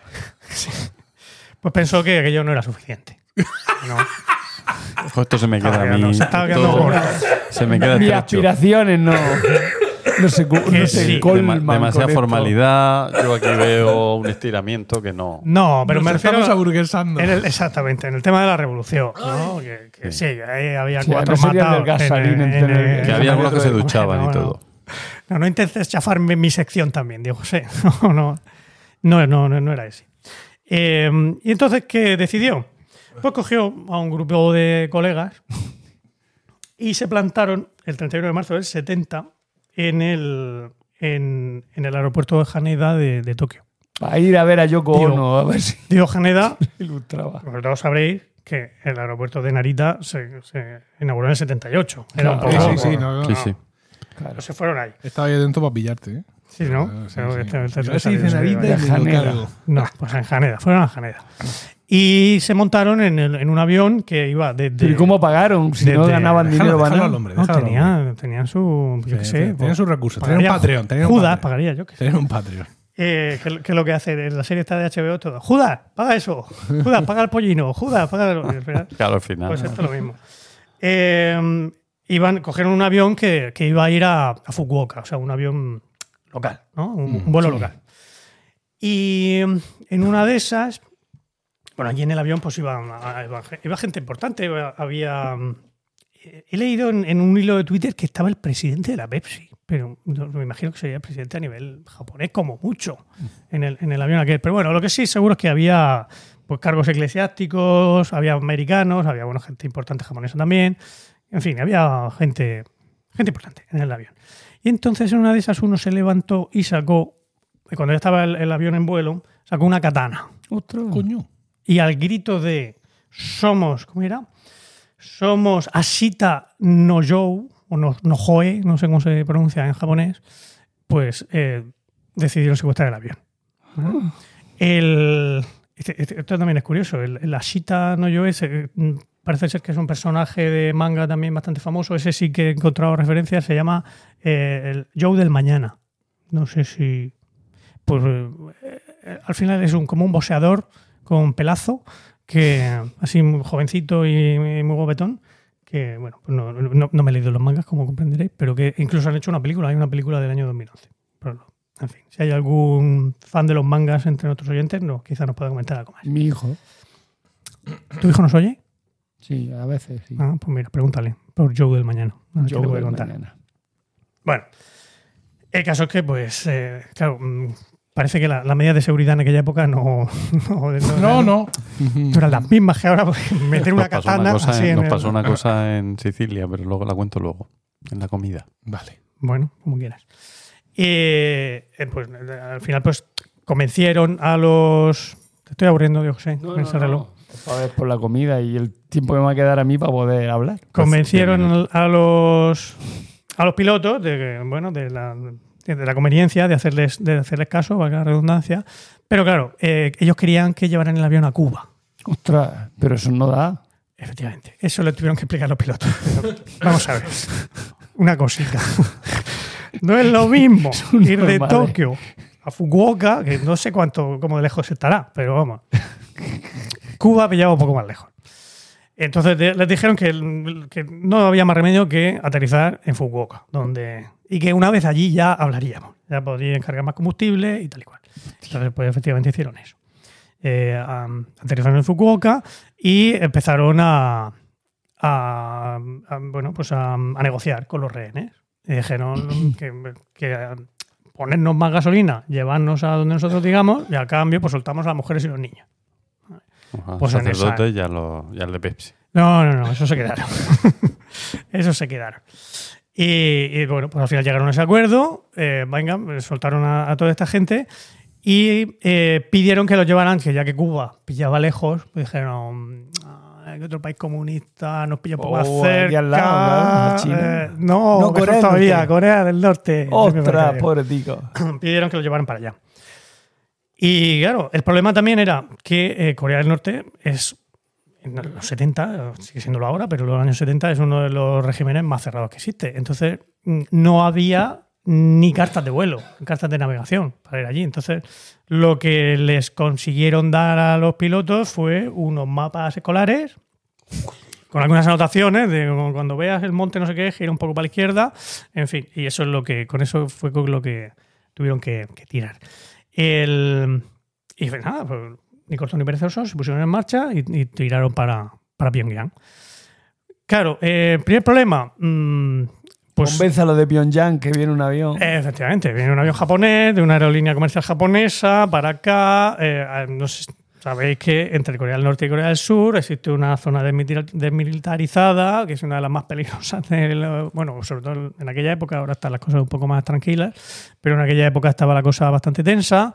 Pues pensó que aquello no era suficiente. No. Esto se me queda a Estaba quedando- mí. se estaba quedando todo- corto. se me queda Mis aspiraciones no, no se, no se sí. colman Dema- con demasiada esto. formalidad. Yo aquí veo un estiramiento que no. No, pero Nos me refiero estamos a- aburguesando. en el- exactamente, en el tema de la revolución. ¿no? Que, que sí, que ahí había Sí, cuatro matados. Que había algunos que se duchaban no, y todo. No, no intentes chafarme mi sección también, Diego José. No, no, no, no, no, no era ese. Eh, y entonces, ¿qué decidió? Pues cogió a un grupo de colegas y se plantaron el 31 de marzo del 70 en el, en, en el aeropuerto de Haneda de, de Tokio. Para ir a ver a Yoko Digo- Ono, a ver si Digo Haneda, ilustraba. porque todos sabréis que el aeropuerto de Narita se, se inauguró en el 78. Era un Claro. poco- Sí, sí, sí. No, no, Sí, no. sí. Pero se fueron ahí. Estaba ahí atento para pillarte. ¿eh? Sí, ¿no? Sí, Pero sí. este- este- Yo este- sí hice este- Narita y Haneda. No, pues en Haneda, fueron a Haneda. Y se montaron en, el- en un avión que iba desde. Pero ¿y cómo pagaron? Si no ganaban Déjalo- dinero, déjalo van al hombre, No, déjalo al hombre. tenían, tenían su. Yo qué sé. tenían pues, sus recursos. Tenían un Patreon. Tenían un Judas Patreon. pagaría, yo qué sé. Tenían un Patreon. Eh, que, que lo que hace en la serie está de HBO todo. Judas, paga eso. Judas, paga el pollino. Judas, paga. el- Claro, al final. Pues esto es lo mismo. Eh, iban, cogieron un avión que, que iba a ir a, a Fukuoka, o sea, un avión local, ¿no? Un, un vuelo local. Y en una de esas, bueno, allí en el avión pues iba, iba, iba gente importante, iba- había... mm, He leído en, en un hilo de Twitter que estaba el presidente de la Pepsi, pero me imagino que sería el presidente a nivel japonés como mucho en el, en el avión aquel. Pero bueno, lo que sí seguro es que había pues, cargos eclesiásticos, había americanos, había bueno, gente importante japonesa también. En fin, había gente, gente importante en el avión. Y entonces en una de esas uno se levantó y sacó, cuando ya estaba el, el avión en vuelo, sacó una katana. Otro. Coño. Y al grito de somos, ¿cómo era? Somos Ashita no Jou, o no, no Joe, no sé cómo se pronuncia en japonés, pues eh, decidieron secuestrar el avión. ¿no? El, este- este- esto también es curioso. El, el Ashita no Joe se- mm, parece ser que es un personaje de manga también bastante famoso. Ese sí que he encontrado referencias. Se llama eh, el Joe del Mañana. No sé si. Pues eh, eh, al final es un, como un boxeador con pelazo, que así muy jovencito y muy guapetón. Que bueno, pues no, no- no me he leído los mangas, como comprenderéis, pero que incluso han hecho una película. Hay una película del año 2011. Pero en fin, si hay algún fan de los mangas entre nuestros oyentes, no, quizá nos pueda comentar algo más. Mi hijo. ¿Tu hijo nos oye? Sí, a veces sí. Ah, pues mira, pregúntale por Joe del mañana. A le puede del contar. mañana. Bueno, el caso es que, pues, eh, claro, mm, parece que la- las medidas de seguridad en aquella época no, no, No, no. no eran las mismas que ahora, porque meter una Nos pasó katana una cosa así en- en nos el- pasó una cosa en Sicilia, pero luego la cuento luego, en la comida. Vale. Bueno, como quieras. Y eh, pues al final, pues convencieron a los. Te estoy aburriendo, Dios José, con ese reloj. A ver, por la comida y el tiempo que me va a quedar a mí para poder hablar. Convencieron a los a los pilotos de que, bueno, de la, de la conveniencia de hacerles, de hacerles caso, valga la redundancia. Pero claro, eh, ellos querían que llevaran el avión a Cuba. Ostras, pero eso no da. Efectivamente. Eso le tuvieron que explicar los pilotos. Pero vamos a ver. Una cosita. No es lo mismo ir de normal. Tokio a Fukuoka, que no sé cuánto, cómo de lejos estará, pero vamos. Cuba pillaba un poco más lejos. Entonces de- les dijeron que, que no había más remedio que aterrizar en Fukuoka, donde y que una vez allí ya hablaríamos, ya podrían cargar más combustible y tal y cual. Entonces, pues efectivamente hicieron eso. Eh, am, aterrizaron en Fukuoka y empezaron a, a- a, bueno, pues a, a negociar con los rehenes. Y dijeron que, que a ponernos más gasolina, llevarnos a donde nosotros digamos, y a cambio pues soltamos a las mujeres y los niños. Ajá, Pues en sacerdote ya lo, ya el de Pepsi. No, no, no, eso se quedaron. eso se quedaron. Y, y, bueno, pues al final llegaron a ese acuerdo, eh, venga, eh, soltaron a, a toda esta gente y eh, pidieron que los llevaran, que ya que Cuba pillaba lejos, pues dijeron, "Ah, que otro país comunista nos pilla un poco más Oh, cerca. al lado, claro, China. Eh, no, No, Corea del todavía, Norte. Corea del Norte. Ostras, pobre tico. pidieron que lo llevaran para allá. Y claro, el problema también era que eh, Corea del Norte es, en los 70, sigue siéndolo ahora, pero en los años 70 es uno de los regímenes más cerrados que existe. Entonces, mm, no había ni cartas de vuelo, cartas de navegación para ir allí. Entonces, lo que les consiguieron dar a los pilotos fue unos mapas escolares con algunas anotaciones de cuando veas el monte no sé qué, gira un poco para la izquierda, en fin, y eso es lo que, con eso fue con lo que tuvieron que tirar. El, y pues nada, pues, ni corto ni perezoso, se pusieron en marcha y, y tiraron para, para Pyongyang. Claro, eh, primer problema, mm, pues Convénzalo de Pyongyang que viene un avión. eh, Efectivamente, viene un avión japonés de una aerolínea comercial japonesa para acá. eh, no sé, sabéis que entre Corea del Norte y Corea del Sur existe una zona desmili- desmilitarizada, que es una de las más peligrosas. del- bueno, sobre todo en aquella época, ahora están las cosas un poco más tranquilas, pero en aquella época estaba la cosa bastante tensa.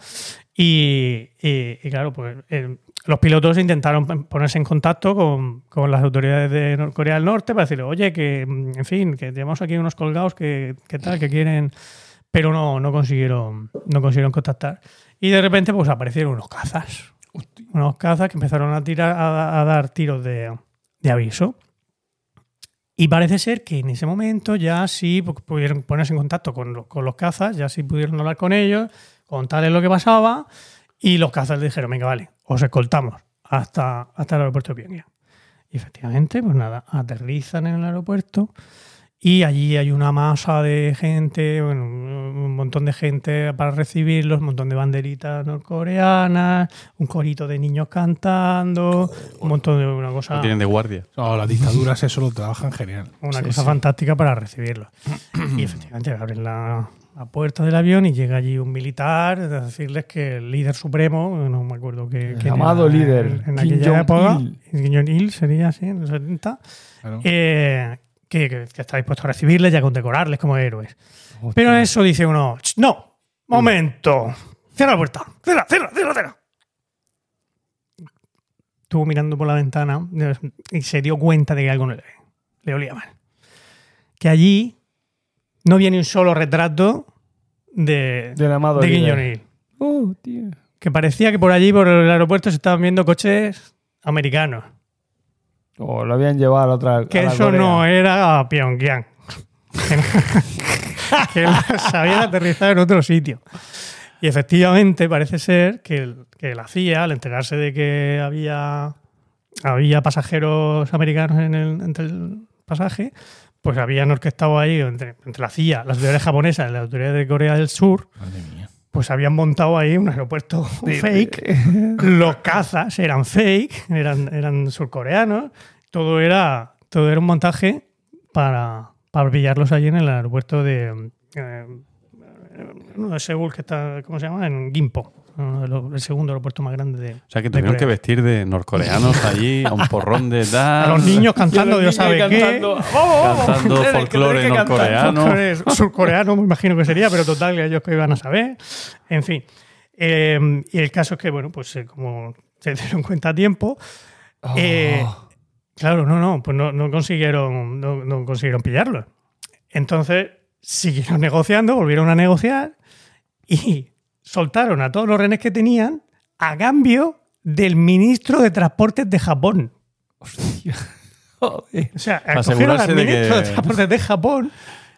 Y, y- y claro, pues eh, los pilotos intentaron ponerse en contacto con, con las autoridades de Corea del Norte para decirle, oye, que, mm, en fin, que tenemos aquí unos colgados que, que tal, que quieren, pero no, no consiguieron, no consiguieron contactar. Y de repente, pues aparecieron unos cazas. Unos cazas que empezaron a tirar, a, dar tiros de, de aviso. Y parece ser que en ese momento ya sí pu- pudieron ponerse en contacto con, los- con los cazas, ya sí pudieron hablar con ellos, contarles lo que pasaba, y los cazas le dijeron, venga, vale, os escoltamos hasta, hasta el aeropuerto de Pyongyang. Y efectivamente, pues nada, aterrizan en el aeropuerto y allí hay una masa de gente, bueno, un montón de gente para recibirlos, un montón de banderitas norcoreanas, un corito de niños cantando, un montón de una cosa Lo tienen de guardia. No, las dictaduras eso lo trabajan genial. una Sí, cosa sí. fantástica para recibirlo. y efectivamente abren la, la puerta del avión y llega allí un militar a decirles que el líder supremo, no me acuerdo que El amado líder, en, Kim aquella época. Kim Jong-il sería así, en los 70, Claro. eh, que, que- que está dispuesto a recibirles y a condecorarles como héroes. Hostia. Pero eso dice uno, "Ch, no, momento, cierra la puerta, cierra, cierra, cierra, cierra. Estuvo mirando por la ventana y se dio cuenta de que algo no le, le olía mal. Que allí no viene un solo retrato de, Del amado de. Jong-il. Oh, tío. Que parecía que por allí, por el aeropuerto, se estaban viendo coches americanos. O lo habían llevado a la otra. Que a la eso Corea. no era Pyongyang. Que, las habían aterrizado en otro sitio. Y efectivamente parece ser que, que la CIA, al enterarse de que había, había pasajeros americanos en el, entre el pasaje, pues habían orquestado ahí entre, entre la CIA, las autoridades japonesas y las autoridades de Corea del Sur, Madre mía. Pues habían montado ahí un aeropuerto fake. Los cazas eran fake, eran, eran surcoreanos. Todo era, todo era un montaje para, para pillarlos allí en el aeropuerto de, eh, no, de Seúl, que está, ¿cómo se llama? En Gimpo. Uno de los- el segundo aeropuerto más grande de. O sea, que tuvieron que vestir de norcoreanos allí a un porrón de edad. A los niños cantando, Dios sabe qué. Cantando, "Vamos, vamos". Cantando que- folclore norcoreano. Folclore surcoreano, me imagino que sería, pero total, que ellos que iban a saber. En fin. Eh, y el caso es que, bueno, pues eh, como se dieron cuenta a tiempo, eh, Oh. claro, no, no, pues no, no consiguieron, no, no consiguieron pillarlo. Entonces siguieron negociando, volvieron a negociar y soltaron a todos los rehenes que tenían a cambio del ministro de Transportes de Japón. Joder. O sea, Para cogieron al de ministro de, Transportes de Japón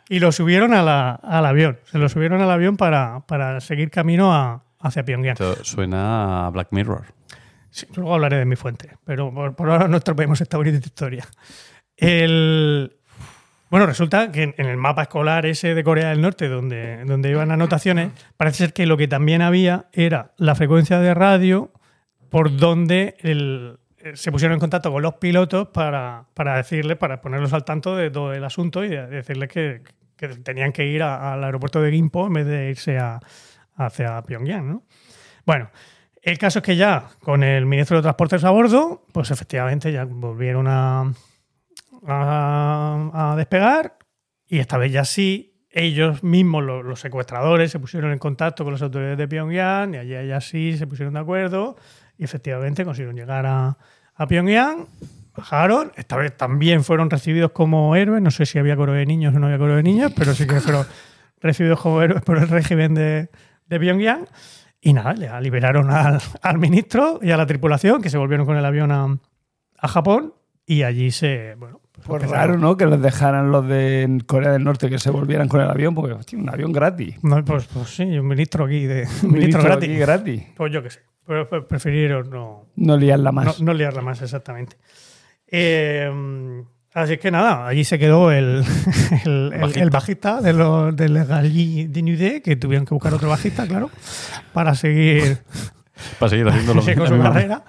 y lo subieron a la- al avión. Se lo subieron al avión para, para seguir camino a- hacia Pyongyang. Esto suena a Black Mirror. Sí, luego hablaré de mi fuente, pero por, por ahora no estropeemos esta bonita historia. El, bueno, resulta que en, el mapa escolar ese de Corea del Norte, donde, donde iban anotaciones, parece ser que lo que también había era la frecuencia de radio por donde el- eh, se pusieron en contacto con los pilotos para, para decirles, para ponerlos al tanto de todo el asunto y de- decirles que, que tenían que ir al aeropuerto de Gimpo en vez de irse a, hacia Pyongyang. ¿no? Bueno, el caso es que ya con el ministro de Transportes a bordo, pues efectivamente ya volvieron a, a, a despegar y esta vez ya sí, ellos mismos, los, los secuestradores, se pusieron en contacto con las autoridades de Pyongyang y allí ya sí se pusieron de acuerdo y efectivamente consiguieron llegar a, a Pyongyang. Bajaron, esta vez también fueron recibidos como héroes, no sé si había coro de niños o no había coro de niños, pero sí que fueron recibidos como héroes por el régimen de, de Pyongyang. Y nada, le liberaron al, al ministro y a la tripulación, que se volvieron con el avión a, a Japón y allí se. Bueno, pues Pues raro, ¿no? Que los dejaran los de Corea del Norte que se volvieran con el avión, porque hostia, un avión gratis. No, pues, pues sí, un ministro aquí de. Un ministro, gratis. aquí gratis. Pues yo qué sé. Pero pre- prefirieron no, No liarla no, más. no liarla más, exactamente. Eh, así que nada, allí se quedó el, el, el- Bajista. el bajista de los del Galli de Nude, que tuvieron que buscar otro bajista, claro, para seguir Para seguir haciendo lo con su mismo. carrera.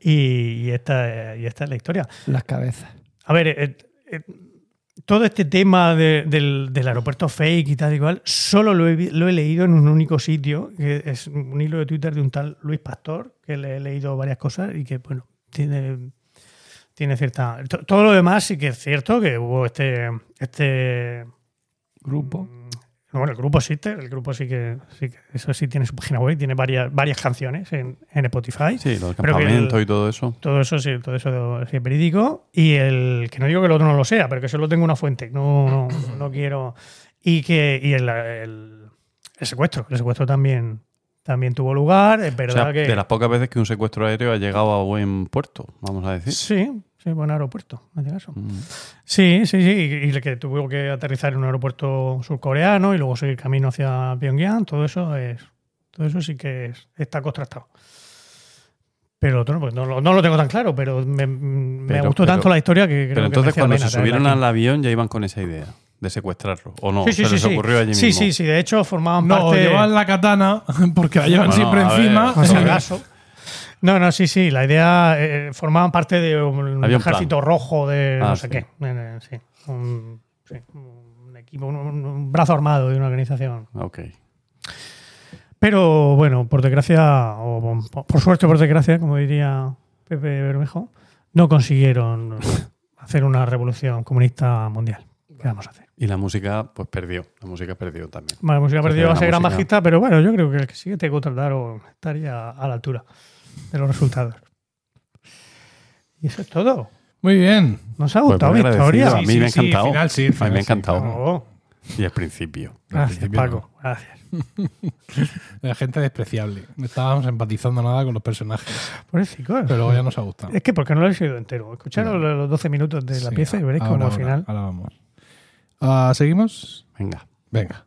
Y, y esta, y esta es la historia. Las cabezas. A ver, eh, eh, todo este tema de- del, del aeropuerto fake y tal y solo lo he, lo he leído en un único sitio, que es un hilo de Twitter de un tal Luis Pastor, que le he leído varias cosas y que, bueno, tiene, tiene cierta... to- Todo lo demás sí que es cierto que hubo este... este Grupo. Bueno, el grupo existe, el grupo sí que, sí que eso sí tiene su página web, tiene varias, varias canciones en, en Spotify. Sí, los campamentos y todo eso. Todo eso sí, todo eso sí es verídico. Y el que no digo que el otro no lo sea, pero que solo tengo una fuente. No, no, no quiero. Y que y el, el- el secuestro. El secuestro también, también tuvo lugar. Es O verdad sea, que. de las pocas veces que un secuestro aéreo ha llegado a buen puerto, vamos a decir. Sí, sí, buen aeropuerto, en este caso. Mm. Sí, sí, sí. Y, y que tuvo que aterrizar en un aeropuerto surcoreano y luego seguir camino hacia Pyongyang. Todo eso es. Todo eso sí que es- está contrastado. Pero pues no, lo- no lo tengo tan claro, pero me, me Pero- gustó pero- tanto la historia que creo Pero que entonces merecía la cuando pena se subieron al avión ya iban con esa idea de secuestrarlo. ¿O no? Sí, sí, se sí, les sí. ocurrió allí sí, mismo. sí, sí. De hecho, formaban No, parte. llevan la katana porque la llevan Bueno, siempre ver. encima. Joder. acaso. No, no, sí, sí. La idea eh, formaban parte de un Había un ejército rojo de Ah, no sé sí. qué. Eh, eh, sí. Un, sí, un equipo, un, brazo armado de una organización. Ok. Pero bueno, por desgracia, o por- suerte o por desgracia, como diría Pepe Bermejo, no consiguieron hacer una revolución comunista mundial. ¿Qué vamos a hacer? Y la música, pues perdió. La música perdió también. Bueno, la música perdió a ser gran bajista, pero bueno, yo creo que el que sigue te contrataron estaría a la altura de los resultados. Y eso es todo. Muy bien. ¿Nos ha Pues gustado muy mi agradecido. historia? A mí me ha sí, encantado. al final sí, A mí me ha encantado. claro. Y al principio. gracias, principio Paco. Gracias. La gente despreciable. No estábamos empatizando nada con los personajes. Pobrecito, ¿eh? Pero luego ya nos ha gustado. Es que porque no lo he seguido entero. Escucharos No. los 12 minutos de la Sí, pieza y veréis como al final. Ahora vamos. Ah, ¿Seguimos? Venga. Venga.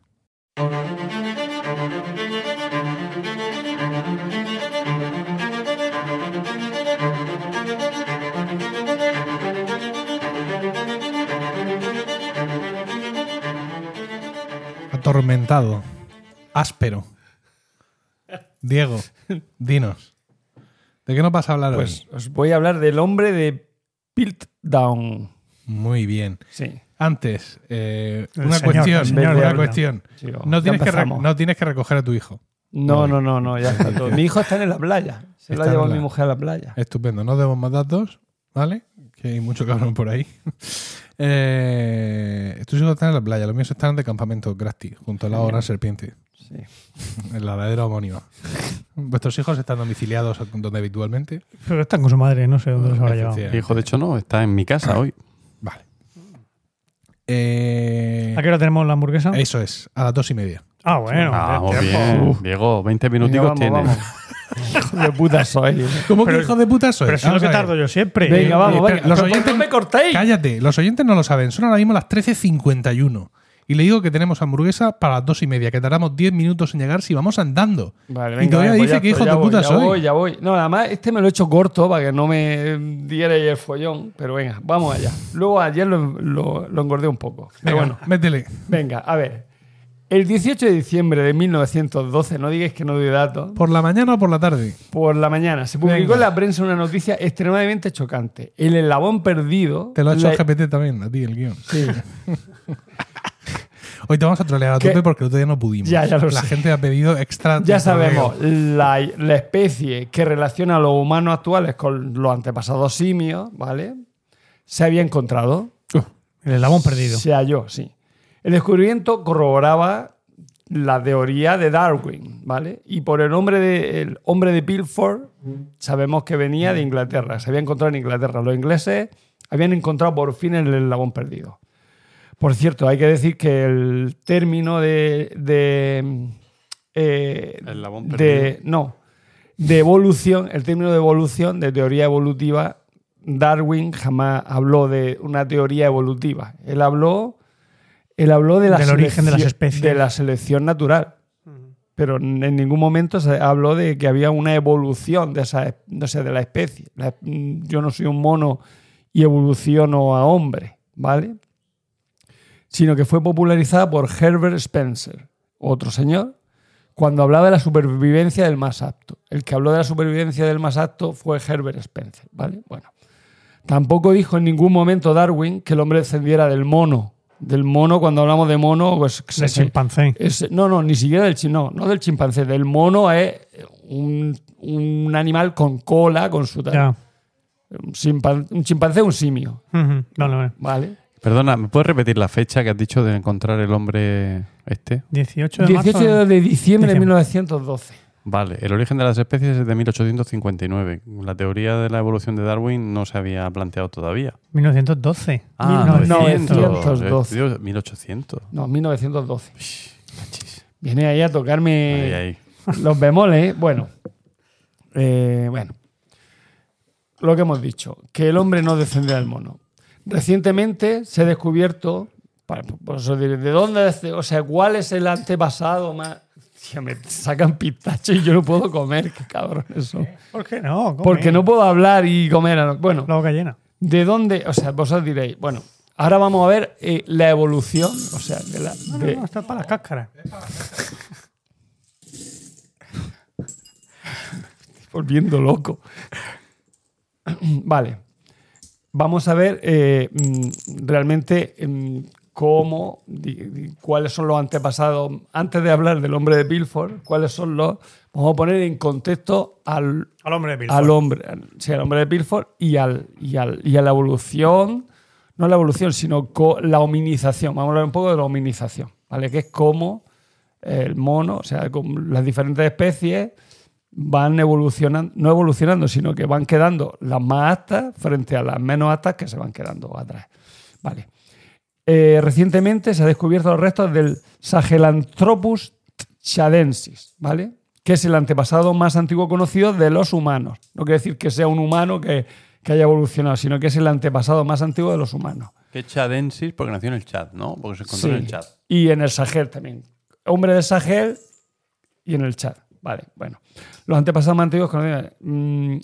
Atormentado. Áspero. Diego, dinos. ¿De qué nos vas a hablar Pues hoy? os voy a hablar del hombre de Piltdown. Muy bien. Sí. Antes, eh, una señor, cuestión. señor una cuestión. Sí, No tienes, que no tienes que recoger a tu hijo. No, no, no, no, ya está todo. Mi hijo está en la playa. Se lo ha llevado la- mi mujer a la playa. Estupendo, no demos más datos, ¿vale? Que hay mucho cabrón por ahí. Eh, tus hijos están en la playa, los míos están de campamento Grasti, junto a la gran serpiente, Sí. en la ladera homónima. ¿Vuestros hijos están domiciliados donde habitualmente? Pero están con su madre, no sé dónde los habrá llevado. Efectivamente. Hijo, de hecho, no, está en mi casa hoy. Vale. Eh, ¿A qué hora tenemos la hamburguesa? eso es, a las dos y media. Ah, bueno. Tiempo. bien. Diego, 20 Venga, minuticos tienes. Hijo de puta soy. ¿Cómo Pero- que hijo de puta soy? Pero si es lo Vamos que a ver. tardo yo siempre. Venga, vamos, espera, venga. los Pero oyentes- no me cortéis. Cállate, los oyentes no lo saben, son ahora mismo las 13.51. Y le digo que tenemos hamburguesa para las dos y media, que tardamos 10 minutos en llegar si vamos andando. Vale, y venga, todavía venga, pues dice ya que hijo estoy, de ya voy, puta ya soy. voy, ya voy. No, además este me lo he hecho corto para que no me dierais el follón. Pero venga, vamos allá. Luego ayer lo, lo- lo engordé un poco. Pero Venga, bueno, métele. venga, a ver. El 18 de diciembre de 1912, no digáis que no doy datos, ¿Por la mañana o por la tarde? por la mañana se publicó Venga. en la prensa una noticia extremadamente chocante. El eslabón perdido. Te lo ha hecho la- GPT también, a ti, el guion. Sí. Hoy te vamos a trolear a ¿Qué? tope porque el otro día no pudimos. Ya, ya lo La sé. gente ha pedido extra. Ya sabemos, la, la especie que relaciona a los humanos actuales con los antepasados simios, ¿vale? Se había encontrado. El eslabón perdido. Se halló, sí. El descubrimiento corroboraba la teoría de Darwin, ¿vale? Y por el nombre de el hombre de Pilford sabemos que venía de Inglaterra, se había encontrado en Inglaterra. Los ingleses habían encontrado por fin el eslabón perdido. Por cierto, hay que decir que el término de, de, eh, El eslabón de perdido. no de evolución, el término de evolución, de teoría evolutiva, Darwin jamás habló de una teoría evolutiva. Él habló, él habló de la Del origen de las especies. de la selección natural. Pero en ningún momento se habló de que había una evolución de esa, no sé, de la especie. La- yo no soy un mono y evoluciono a hombre, ¿vale? Sino que fue popularizada por Herbert Spencer, otro señor, cuando hablaba de la supervivencia del más apto. El que habló de la supervivencia del más apto fue Herbert Spencer, ¿vale? Bueno. Tampoco dijo en ningún momento Darwin que el hombre descendiera del mono. Del mono, cuando hablamos de mono, pues El se- chimpancé. es- no, no, ni siquiera del chimpancé, no, no del chimpancé. Del mono es un, un animal con cola, con su tal. Ya. Un, chimpan- un chimpancé es un simio, Ujú. Vale, vale. ¿vale? Perdona, ¿me puedes repetir la fecha que has dicho de encontrar el hombre este? 18 de 18 marzo. de diciembre de Diciembre. 1912. Vale, el origen de las especies es de 1859. La teoría de la evolución de Darwin no se había planteado todavía. 1912. Ah, 1912. 900. Dios, 1800. No, 1912. Machis. Viene ahí a tocarme Ahí, ahí. los bemoles. ¿eh? Bueno, Eh, bueno, lo que hemos dicho, que el hombre no descende del mono. Recientemente se ha descubierto, para- por eso diré, ¿de dónde, o sea, cuál es el antepasado más... Tía, me sacan pistacho y yo no puedo comer, qué cabrones son. ¿Por qué no? Come. Porque no puedo hablar y comer. Bueno, La boca llena. ¿de dónde? O sea, vosotros diréis, bueno, ahora vamos a ver eh, la evolución, o sea, de la... No, no, de- no, está para las cáscaras. volviendo loco. vale. Vamos a ver eh, mm, realmente mm, cómo, cuáles son los antepasados. Antes de hablar del hombre de Pilford, cuáles son los. Vamos a poner en contexto al, Al hombre de Pilford. al hombre, al- sí, al hombre de Pilford y, al, y, al- y a la evolución, no la evolución, sino la hominización. Vamos a hablar un poco de la hominización, ¿vale? Que es cómo el mono, o sea, cómo las diferentes especies van evolucionando, no evolucionando, sino que van quedando las más aptas frente a las menos aptas que se van quedando atrás. Vale. Eh, recientemente se ha descubierto los restos del Sahelanthropus chadensis, ¿vale? Que es el antepasado más antiguo conocido de los humanos. No quiere decir que sea un humano que, que haya evolucionado, sino que es el antepasado más antiguo de los humanos. Que chadensis porque nació en el chat, ¿no? Porque se encontró Sí. en el chat. Y en el Sahel también. Hombre del Sahel y en el chat. Vale, bueno. Los antepasados más antiguos conocidos. Mm,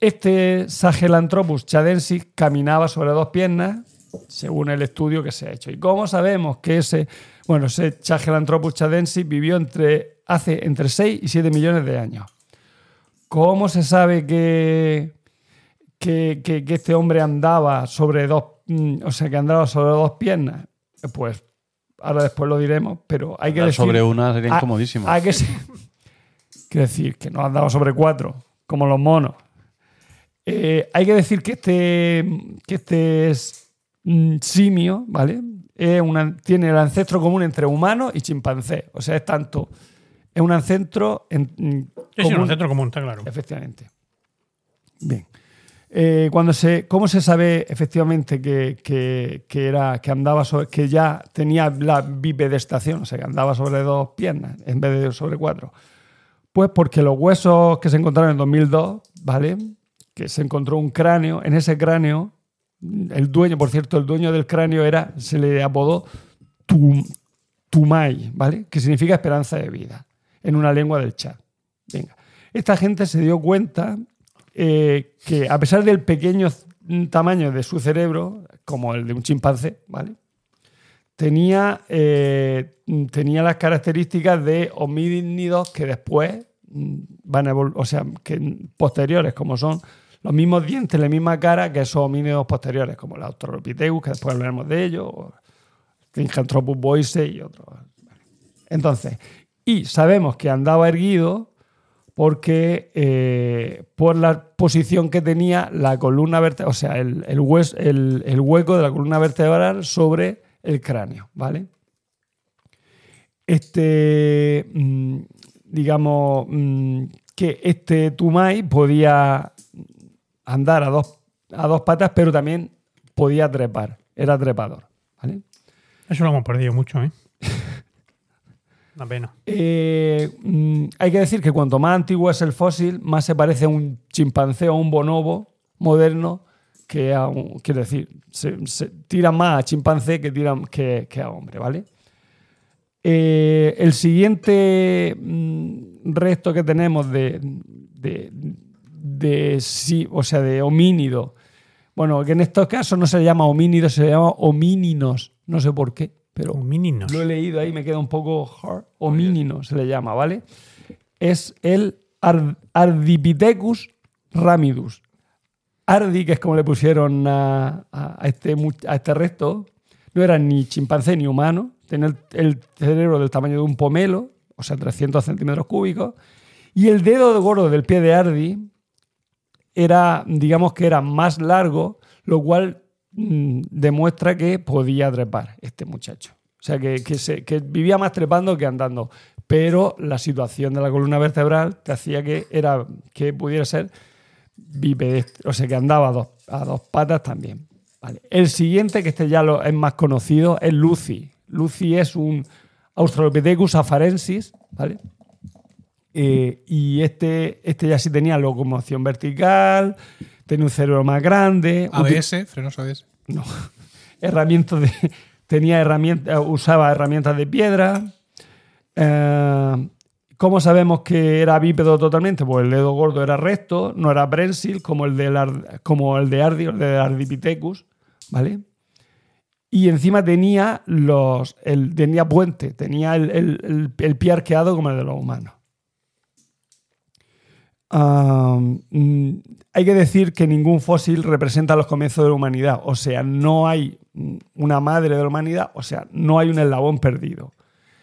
Este Sahelanthropus chadensis caminaba sobre dos piernas, según el estudio que se ha hecho. ¿Y cómo sabemos que ese, bueno, ese Sahelanthropus chadensis vivió entre, hace entre 6 y 7 millones de años? ¿Cómo se sabe que, que, que- que este hombre andaba sobre dos, mm, o sea, que andaba sobre dos piernas? Pues ahora después lo diremos, pero hay que Hablar decir... sobre una sería Ah, incomodísimo. Hay que, ser, Quiere decir que no andaba sobre cuatro, como los monos. Eh, hay que decir que este, que este es, simio, ¿vale? Es una- tiene el ancestro común entre humano y chimpancé. O sea, es tanto. Es un ancestro en, mm, común- un centro común, está claro. Efectivamente. Bien. Eh, cuando se, ¿Cómo se sabe efectivamente que, que- que era, que andaba sobre, que ya tenía la bipedestación, o sea, que andaba sobre dos piernas en vez de sobre cuatro? Pues porque los huesos que se encontraron en 2002, ¿vale? Que se encontró un cráneo, en ese cráneo, el dueño, por cierto, el dueño del cráneo era, se le apodó Tum- Tumay, ¿vale? Que significa esperanza de vida, en una lengua del Chad. Venga. Esta gente se dio cuenta eh, que a pesar del pequeño tamaño de su cerebro, como el de un chimpancé, ¿vale? Tenía, eh, tenía las características de homínidos que después mm, van a o sea, que posteriores, como son los mismos dientes, la misma cara que esos homínidos posteriores, como el Australopithecus, que después hablaremos de ello, o Gigantopus boisei y otros. Entonces, y sabemos que andaba erguido porque eh, por la posición que tenía la columna vertebral, o sea, el, el- el hueco de la columna vertebral sobre el cráneo, ¿vale? Este, mm, digamos, mm, que este Tumai podía andar a dos, a dos patas, pero también podía trepar, era trepador, ¿vale? Eso lo hemos perdido mucho, ¿eh? Una pena. Eh, mm, hay que decir que cuanto más antiguo es el fósil, más se parece a un chimpancé o a un bonobo moderno que a un. Quiero decir, se, se tira más a chimpancé que, tiran, que, que a hombre, ¿vale? Eh, el siguiente mm, resto que tenemos de, de, de sí, o sea, de homínido, bueno, que en estos casos no se llama homínido, se llama homíninos, no sé por qué, pero Homínidos. lo he leído ahí, me queda un poco hard. Homínino se le llama, ¿vale? Es el Ar- Ardipithecus ramidus. Ardi, que es como le pusieron a, este, a este resto, no era ni chimpancé ni humano, tenía el, el cerebro del tamaño de un pomelo, o sea, 300 centímetros cúbicos, y el dedo gordo del pie de Ardi era, digamos que era más largo, lo cual mm, demuestra que podía trepar este muchacho. O sea, que, que vivía más trepando que andando. Pero la situación de la columna vertebral te hacía que, era, que pudiera ser bipedestre, o sea, que andaba a dos, patas también. El siguiente, que este ya lo, es más conocido, es Lucy. Lucy es un Australopithecus afarensis, ¿vale? Eh, y este, este ya sí tenía locomoción vertical, tenía un cerebro más grande, ABS, frenos ABS. no, herramientas de, tenía herramientas, usaba herramientas de piedra. Eh, ¿Cómo sabemos que era bípedo totalmente? Pues el dedo gordo era recto, no era prensil como el, del como el de Ardi, el de Ardipithecus, ¿vale? Y encima tenía los, el, tenía puente, tenía el- el pie arqueado como el de los humanos. Mm, hay que decir que ningún fósil representa los comienzos de la humanidad. O sea, no hay una madre de la humanidad, o sea, no hay un eslabón perdido.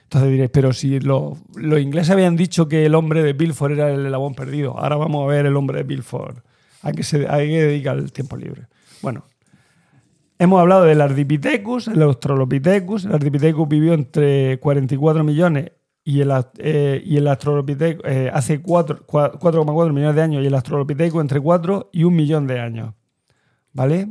Entonces diréis, pero si lo- los ingleses habían dicho que el hombre de Bilford era el eslabón perdido, ahora vamos a ver el hombre de Bilford. ¿A qué se a qué dedica el tiempo libre? Bueno, hemos hablado del Ardipithecus, el Australopithecus. El Ardipithecus vivió entre 44 millones y el, eh, y el eh, hace 4 cua- 4,4 millones de años y el Australopithecus entre 4 y 1 millón de años. ¿Vale?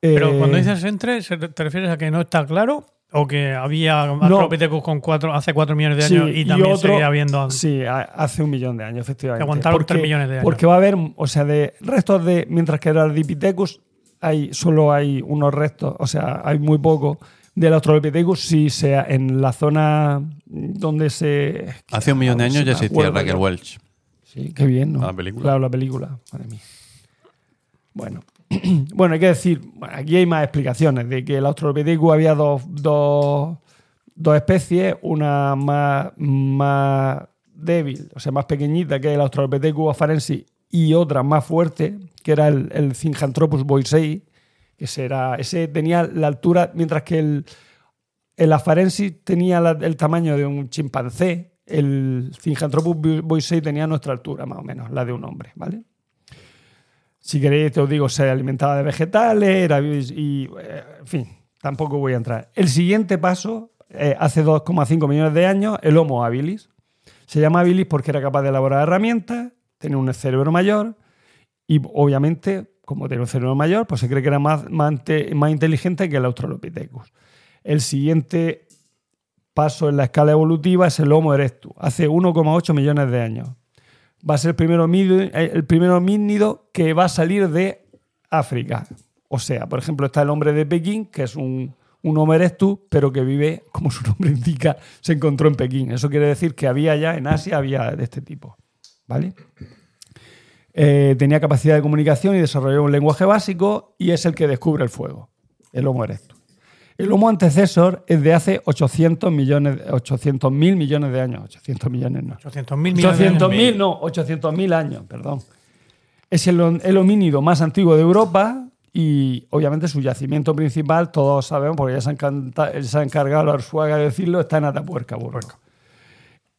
Pero Eh, cuando dices entre, ¿se- ¿te refieres a que no está claro? ¿O que había Australopithecus con cuatro, hace 4 millones de años y y también otro- seguía habiendo. Sí, hace un millón de años, efectivamente. Que aguantaron tres millones de años. Porque va a haber, o sea, de restos de. Mientras que el Ardipithecus hay, solo hay unos restos, o sea, hay muy poco. Del Australopithecus, sí, sea en la zona donde se. Hace un millón de años ya me existía Raquel. Welch. Sí, qué bien, ¿no? La película. Claro, la película. Madre mía. Bueno. bueno, hay que decir, aquí hay más explicaciones de que el Australopithecus había dos, dos, dos especies, una más, más débil, o sea, más pequeñita que el Australopithecus afarensis y otra más fuerte, que era el, el boisei, que ese, era- ese tenía la altura, mientras que el, el afarensis tenía el tamaño de un chimpancé, el Cinjanthropus boisei tenía nuestra altura, más o menos, la de un hombre, ¿vale? Si queréis, te os digo, se alimentaba de vegetales, era, y, eh, en fin, tampoco voy a entrar. El siguiente paso, eh, hace 2,5 millones de años, el Homo habilis. Se llama habilis porque era capaz de elaborar herramientas, tenía un cerebro mayor y obviamente, como tenía un cerebro mayor, pues se cree que era más, más inteligente que el Australopithecus. El siguiente paso en la escala evolutiva es el Homo erectus, hace 1,8 millones de años. Va a ser el primer, homínido, el primer homínido que va a salir de África. O sea, por ejemplo, está el hombre de Pekín, que es un, un Homo erectus, pero que vive, como su nombre indica, se encontró en Pekín. Eso quiere decir que había ya en Asia, había de este tipo. ¿Vale? Eh, tenía capacidad de comunicación y desarrolló un lenguaje básico y es el que descubre el fuego, el Homo erectus. El Homo antecesor es de hace 800 millones, 800 mil millones de años. 800 millones no. 800 mil millones de 800 años. mil, no, 800 mil años, perdón. Es el, el homínido más antiguo de Europa y obviamente su yacimiento principal, todos sabemos, porque ya se, ha encargado la Arzuaga de decirlo, está en Atapuerca, Burgos.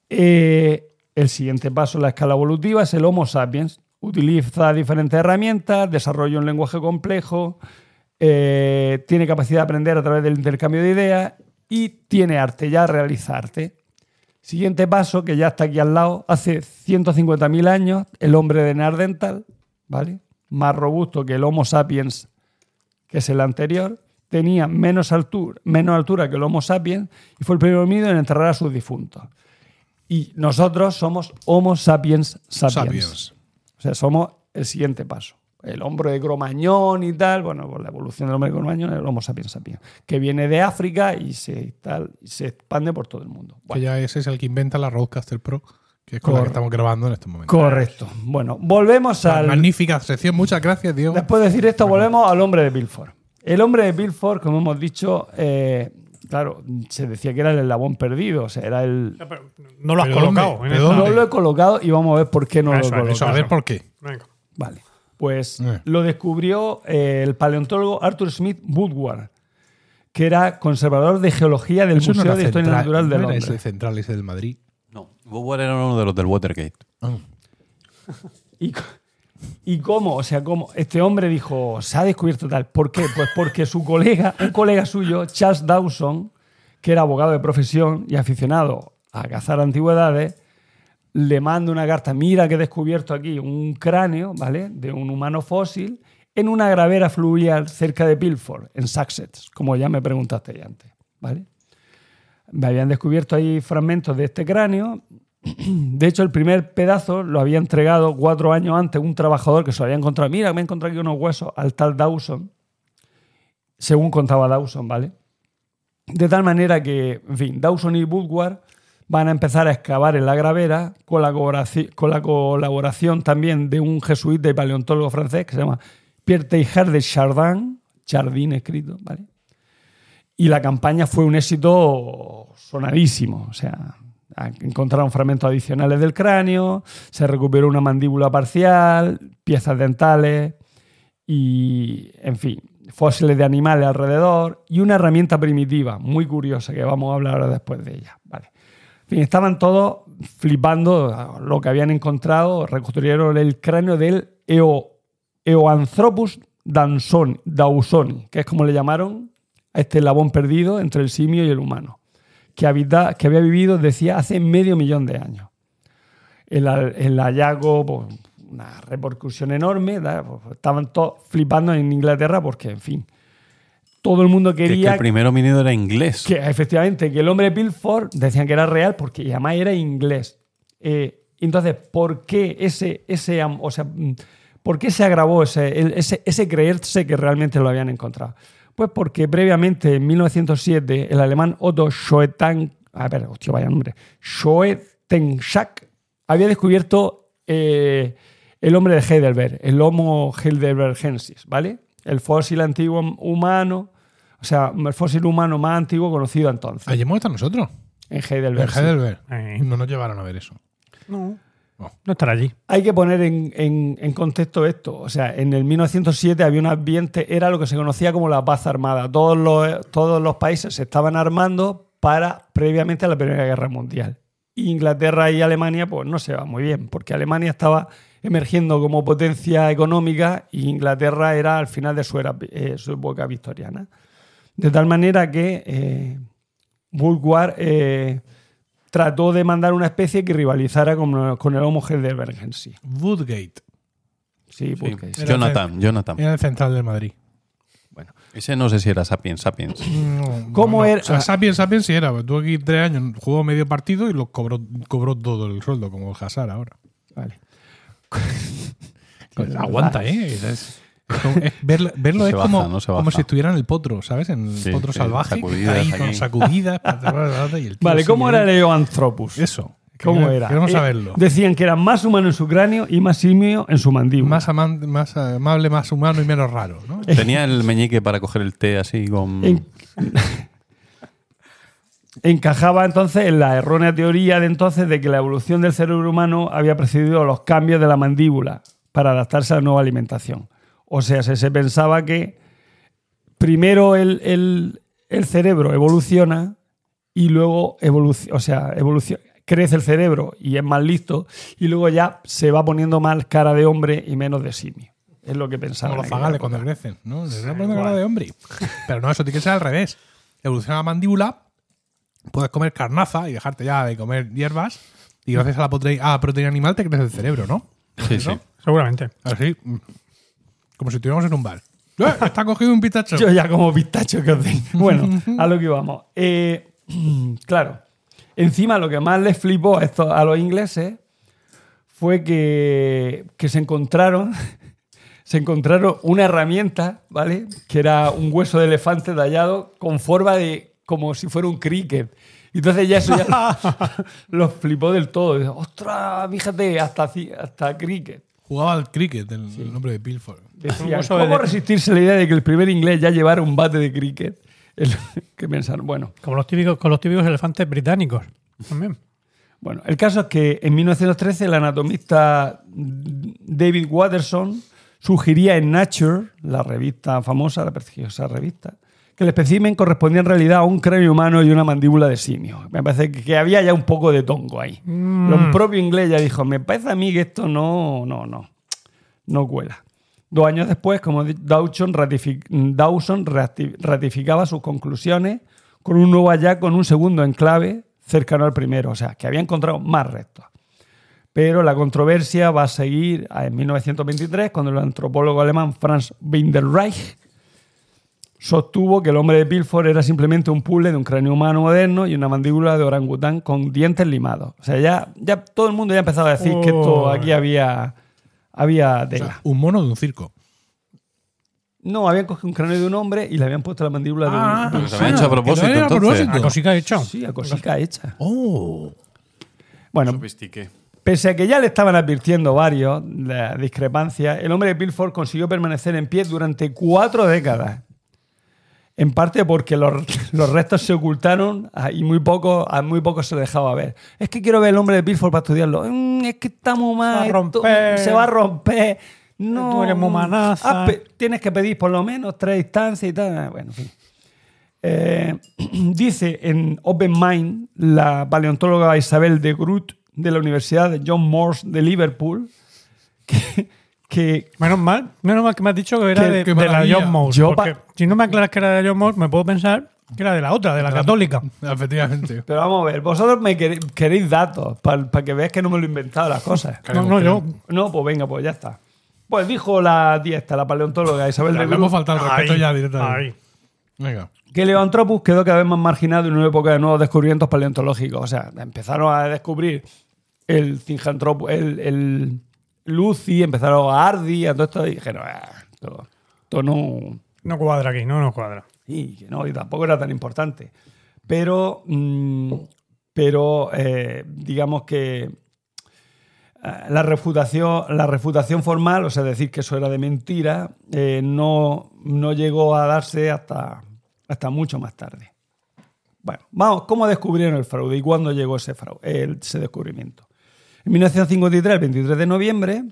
Eh, el siguiente paso en la escala evolutiva es el Homo sapiens. Utiliza diferentes herramientas, desarrolla un lenguaje complejo, eh, tiene capacidad de aprender a través del intercambio de ideas y tiene arte, ya realiza arte. Siguiente paso, que ya está aquí al lado, hace 150.000 años, el hombre de Neandertal, ¿vale? Más robusto que el Homo sapiens, que es el anterior, tenía menos altura, menos altura que el Homo sapiens y fue el primer homínido en enterrar a sus difuntos. Y nosotros somos Homo sapiens sapiens. Sapiens. O sea, somos el siguiente paso. El hombre de Cromañón y tal, bueno, pues la evolución del hombre de Cromañón es el Homo sapiens sapiens, que viene de África y se, tal, y se expande por todo el mundo. Que ya ese es el que inventa la Rodecaster Pro, que es con la que Correcto. estamos grabando en este momento. Correcto. Bueno, volvemos al. Magnífica sección, muchas gracias, Diego. Después de decir esto, volvemos al hombre de Bilford. El hombre de Bilford, como hemos dicho, eh, claro, se decía que era el eslabón perdido, o sea, era el. Pero No lo has ¿Pero colocado. dónde? en ¿Pero esta- No lo he colocado y vamos a ver por qué no Eso, lo he colocado. Eso, a ver por qué. Venga. Vale. Pues Eh. lo descubrió eh, el paleontólogo Arthur Smith Woodward, que era conservador de geología del Eso Museo de Historia central- Natural de no era Londres. ese central ese del Madrid. No, Bower era uno de los del Watergate. Ah. ¿Y, ¿Y cómo? O sea, cómo este hombre dijo, se ha descubierto tal. ¿Por qué? Pues porque su colega, un colega suyo, Charles Dawson, que era abogado de profesión y aficionado a cazar antigüedades, le manda una carta, mira que he descubierto aquí un cráneo, ¿vale? De un humano fósil en una gravera fluvial cerca de Pilford, en Sussex, como ya me preguntaste ya antes, ¿vale? Me habían descubierto ahí fragmentos de este cráneo. De hecho, el primer pedazo lo había entregado cuatro años antes un trabajador que se había encontrado. Mira, me he encontrado aquí unos huesos al tal Dawson, según contaba Dawson, ¿vale? De tal manera que, en fin, Dawson y Woodward van a empezar a excavar en la gravera con la, colaboraci- con la colaboración también de un jesuita y paleontólogo francés que se llama Pierre Teilhard de Chardin, Chardin escrito, ¿vale? Y la campaña fue un éxito sonadísimo. O sea, encontraron fragmentos adicionales del cráneo, se recuperó una mandíbula parcial, piezas dentales y, en fin, fósiles de animales alrededor y una herramienta primitiva muy curiosa que vamos a hablar ahora después de ella. Vale. Estaban todos flipando lo que habían encontrado, reconstruyeron el cráneo del Eo, Eoanthropus dausoni, que es como le llamaron a este eslabón perdido entre el simio y el humano, que, habita- que había vivido, decía, hace medio millón de años. El, el hallazgo, pues, una repercusión enorme. Pues, estaban todos flipando en Inglaterra porque, en fin, todo el mundo Que, es que quería el primer homínido era inglés. que efectivamente, que el hombre de Pilford decían que era real porque además era inglés. Eh, entonces, ¿por qué ese, ese, o sea, mm, ¿por qué se agravó ese, ese, ese creerse que realmente lo habían encontrado? Pues porque previamente, en 1907, el alemán Otto Schoentank, a ver, hostia, vaya nombre, Schoentenschak, había descubierto eh, el hombre de Heidelberg, el Homo heidelbergensis, ¿vale? El fósil antiguo humano, o sea, el fósil humano más antiguo conocido entonces, Allí hemos estado nosotros. en En Heidelberg. sí. Heidelberg. Eh. No nos llevaron a ver eso. No. No. No estará allí. Hay que poner en, en- en contexto esto. O sea, en el 1907 había un ambiente, era lo que se conocía como la paz armada. Todos los, todos los países se estaban armando para previamente a la Primera Guerra Mundial. Inglaterra y Alemania, pues no se va muy bien, porque Alemania estaba emergiendo como potencia económica y Inglaterra era al final de su, era, eh, su época victoriana. De tal manera que eh, Woodward eh, trató de mandar una especie que rivalizara con, con el Homo heidelbergensis. Woodgate. Sí, Sí. Woodgate. Era Jonathan, Jonathan. Era el central del Madrid. Ese no sé si era Sapiens, Sapiens. No, ¿Cómo no, era? O sea, Sapiens, Sapiens sí era. porque Tuvo aquí tres años, jugó medio partido y lo cobró, cobró todo el sueldo, como el Hazard ahora. Vale. Pues aguanta, ¿eh? Es- verlo verlo No es se como, no como si estuviera en el potro, ¿sabes? En el Sí, potro sí, salvaje. sacudidas ahí con sacudidas. y el tío Vale, ¿cómo era el Eoanthropus? Eso. ¿Cómo Queremos- era? Queremos Eh, saberlo. Decían que era más humano en su cráneo y más simio en su mandíbula. Más, aman- más amable, más humano y menos raro, ¿no? Tenía el meñique para coger el té así con. En- Encajaba entonces en la errónea teoría de entonces de que la evolución del cerebro humano había precedido a los cambios de la mandíbula para adaptarse a la nueva alimentación. O sea, se, se pensaba que primero el, el- el cerebro evoluciona y luego evoluciona, o sea, evoluciona, crece el cerebro y es más listo y luego ya se va poniendo más cara de hombre y menos de simio. Es lo que pensaba. Como los época. cuando crecen, ¿no? Les van poniendo cara de hombre. Pero no, eso tiene que ser al revés. Evoluciona la mandíbula, puedes comer carnaza y dejarte ya de comer hierbas y gracias a la prote- a la proteína animal te crece el cerebro, ¿no? Sí, sí. Seguramente. Así, como si estuviéramos en un bar. ¡Eh! Está cogido un pitacho. Yo ya como pistacho que os den. Bueno, a lo que vamos. Eh, claro, encima lo que más les flipó a, estos, a los ingleses fue que, que se encontraron se encontraron una herramienta, ¿vale? Que era un hueso de elefante tallado con forma de como si fuera un cricket. Y entonces ya eso ya los flipó del todo. Dice, ¡Ostras! Fíjate, hasta, hasta cricket. Jugaba al cricket, el, el nombre de Pilford. Decían, de ¿Cómo elef- resistirse la idea de que el primer inglés ya llevara un bate de cricket? El- que pensaron, bueno, Como los típicos, con los típicos elefantes británicos. También. bueno, el caso es que en 1913 el anatomista David Watterson sugería en Nature, la revista famosa, la prestigiosa revista, que el espécimen correspondía en realidad a un cráneo humano y una mandíbula de simio. Me parece que- había ya un poco de tongo ahí. Lo propio inglés ya dijo, me parece a mí que esto no, no, no, no cuela. Dos años después, como Dawson, Dawson rati- ratificaba sus conclusiones con un nuevo hallazgo, con un segundo enclave cercano al primero, o sea, que había encontrado más restos. Pero la controversia va a seguir en 1923, cuando el antropólogo alemán Franz Windelreich sostuvo que el hombre de Pilford era simplemente un puzzle de un cráneo humano moderno y una mandíbula de orangután con dientes limados. O sea, ya, ya todo el mundo ya empezaba a decir que esto aquí había, había O tela. sea, un mono de un circo. No, habían cogido un cráneo de un hombre y le habían puesto la mandíbula de un- Ah, de un... Pero se había hecho a propósito, a entonces. propósito. La cosica hecho. Sí, a cosica hecha. ¡Oh! Bueno. Pese a que ya le estaban advirtiendo varios la discrepancia, el hombre de Pilford consiguió permanecer en pie durante cuatro décadas. En parte porque los, los restos se ocultaron y muy poco, a muy poco se dejaba ver. Es que quiero ver el hombre de Pilford para estudiarlo. Es que está muy mal. Se va a romper. No, Tú eres. Ah, tienes que pedir por lo menos tres instancias y tal. Ah, Bueno, en fin. Eh, dice en Open Mind la paleontóloga Isabel de Groot de la Universidad de John Moores de Liverpool que, que Menos mal, menos mal que me has dicho que era de, qué de la. John. Yo porque si no me aclaras que era de John Moore, me puedo pensar que era de la otra, de la católica. Efectivamente. pero vamos a ver, vosotros me queréis, queréis datos para que veáis que no me lo he inventado las cosas. No, no, yo. No, pues venga, pues ya está. Pues dijo la diesta, la paleontóloga Isabel de faltado el respeto Ahí, ya directamente. ahí. Venga. que el Eoanthropus quedó cada vez más marginado en una época de nuevos descubrimientos paleontológicos. O sea, empezaron a descubrir el Cinjanthropus, el, el Lucy, empezaron a Ardi, a todo esto, y dijeron, "Ah, esto, esto no... No cuadra aquí, no nos cuadra. Y que no, y tampoco era tan importante. Pero, mm, pero eh, digamos que eh, la refutación, la refutación formal, o sea, decir que eso era de mentira, eh, no, no llegó a darse hasta, hasta mucho más tarde. Bueno, vamos, ¿cómo descubrieron el fraude y cuándo llegó ese, fraude, ese descubrimiento? En 1953, el 23 de noviembre,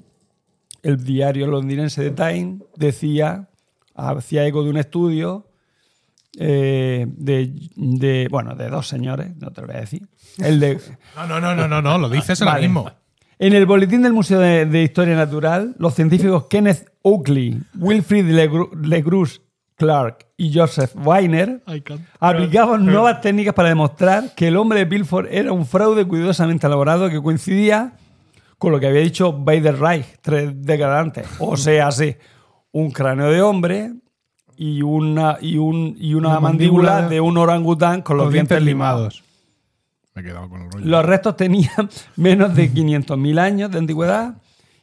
el diario londinense The Times decía, hacía eco de un estudio eh, de, de- bueno, de dos señores, no te lo voy a decir. El de, No, no, no, no, no, no, lo dices ahora Vale. mismo. En el boletín del Museo de, de Historia Natural, los científicos Kenneth Oakley, Wilfrid Legru- Legrus Clark y Joseph Weiner aplicaban nuevas técnicas para demostrar que el hombre de Pilford era un fraude cuidadosamente elaborado que coincidía con lo que había dicho Bader Reich tres décadas antes. O sea, sí, un cráneo de hombre y una, y un, y una, Una mandíbula, mandíbula de un orangután con los, Los dientes limados. Me he quedado con el rollo. Los restos tenían menos de 500.000 años de antigüedad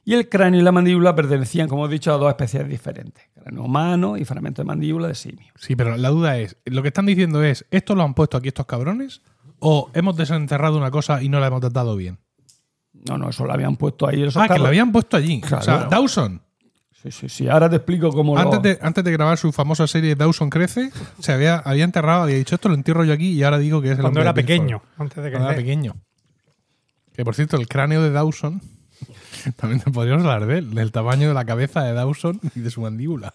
y el cráneo y la mandíbula pertenecían, como he dicho, a dos especies diferentes. Cráneo humano y fragmento de mandíbula de simio. Sí, pero la duda es, lo que están diciendo es, ¿esto lo han puesto aquí estos cabrones? ¿O hemos desenterrado una cosa y no la hemos tratado bien? No, no, eso lo habían puesto ahí. esos ah, que lo habían puesto allí. Claro. O sea, Dawson, Sí, sí, sí. Ahora te explico cómo lo... antes de, antes de grabar su famosa serie Dawson Crece, se había, había enterrado, había dicho, esto lo entierro yo aquí y ahora digo que es el Cuando era de Pilford". pequeño, antes de que Cuando era pequeño. Que por cierto, el cráneo de Dawson, también te podríamos hablar de él, del tamaño de la cabeza de Dawson y de su mandíbula.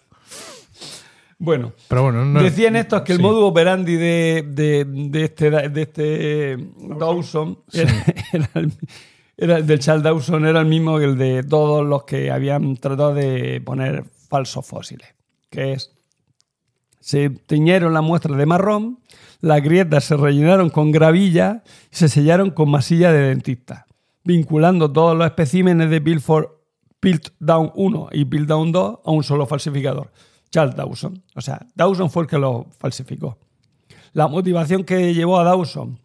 Bueno, Pero bueno, no, decían estos que el sí. modus operandi de, de- de este, de este Dawson era, era el, era el del Charles Dawson era el mismo que el de todos los que habían tratado de poner falsos fósiles, que es se tiñeron las muestras de marrón, las grietas se rellenaron con gravilla y se sellaron con masilla de dentista, vinculando todos los especímenes de Piltdown 1 y Piltdown 2 a un solo falsificador, Charles Dawson. O sea, Dawson fue el que lo falsificó. La motivación que llevó a Dawson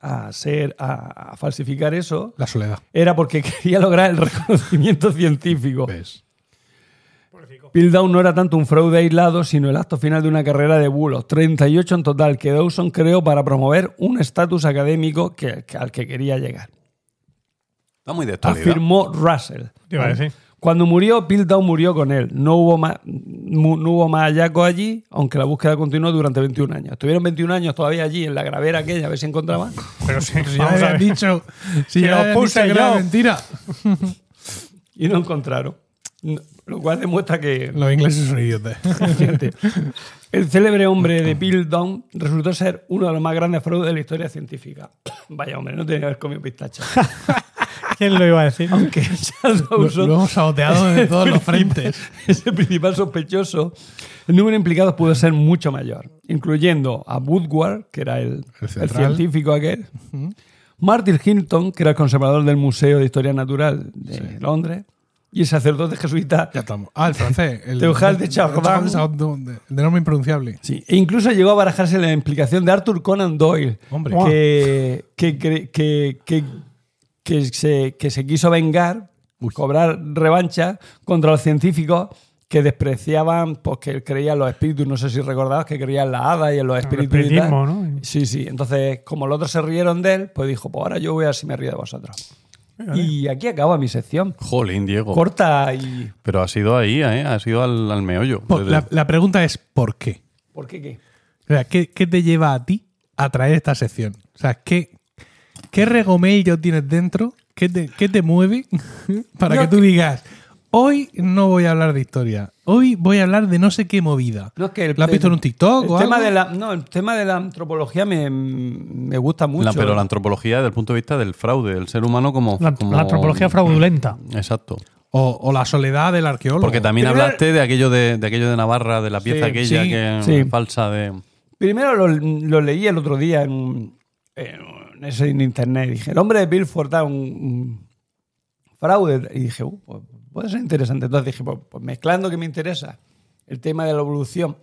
a, ser, a, a falsificar eso La soledad. era porque quería lograr el reconocimiento científico. ¿Ves? Piltdown no era tanto un fraude aislado, sino el acto final de una carrera de bulos, 38 en total, que Dawson creó para promover un estatus académico que- que- al que quería llegar. Está muy de actualidad. Afirmó Russell. Te iba a decir. Cuando murió, Piltdown murió con él. No hubo más, no hubo más hallazgos allí, aunque la búsqueda continuó durante 21 años. Estuvieron 21 años todavía allí en la gravera aquella, a ver si encontraban. Pero sí, Si ya habían dicho, si Que ya lo habían puse que era mentira. Y no encontraron. Lo cual demuestra que Los ingleses son idiotas. El célebre hombre de Piltdown resultó ser uno de los más grandes fraudes de la historia científica. Vaya hombre, no tenía que haber comido pistacha. ¿Quién lo iba a decir? Aunque Charles Lo, Dawson lo hemos saboteado de todos los frentes. es el principal sospechoso, el número de implicados pudo ser mucho mayor, incluyendo a Woodward, que era el, El el central. científico aquel, Martin Hinton, que era el conservador del Museo de Historia Natural de Londres, y el sacerdote jesuita Ya estamos. Ah, el francés. El Teujal de Chardin. de, de nombre impronunciable. Sí, e incluso llegó a barajarse la implicación de Arthur Conan Doyle, Hombre. que, que, que, que, que se, que se quiso vengar, cobrar revancha contra los científicos que despreciaban, pues que él creía en los espíritus, no sé si recordabas que creía en la hada y en los espíritus. y tal. espiritismo, ¿no? Sí, sí. Entonces, como los otros se rieron de él, pues dijo, pues ahora yo voy a ver si me río de vosotros. Y aquí acaba mi sección. Jolín, Diego. Corta y... Pero ha sido ahí, ¿eh? Ha sido al, al meollo. Por- Desde- la, la pregunta es ¿por qué? ¿Por qué qué? O sea, ¿qué, qué te lleva a ti a traer esta sección? O sea, ¿qué, qué regomello tienes dentro? ¿Qué te, qué te mueve para que tú que- digas, hoy no voy a hablar de historia, hoy voy a hablar de no sé qué movida? No, es que el- ¿Lo has visto en un TikTok el o tema algo? de la, No, el tema de la antropología me, me gusta mucho. la- pero la antropología desde el punto de vista del fraude, del ser humano como... La, como- la antropología fraudulenta. Exacto. O, o la soledad del arqueólogo. Porque también Primero- hablaste de aquello de, de aquello de Navarra, de la pieza Sí, aquella sí, que sí. falsa de... Primero lo, lo leí el otro día en, eso en internet. Dije, el hombre de Pilford da un, un fraude. Y dije, "Uh, pues puede ser interesante. Entonces dije, pues, pues mezclando que me interesa el tema de la evolución.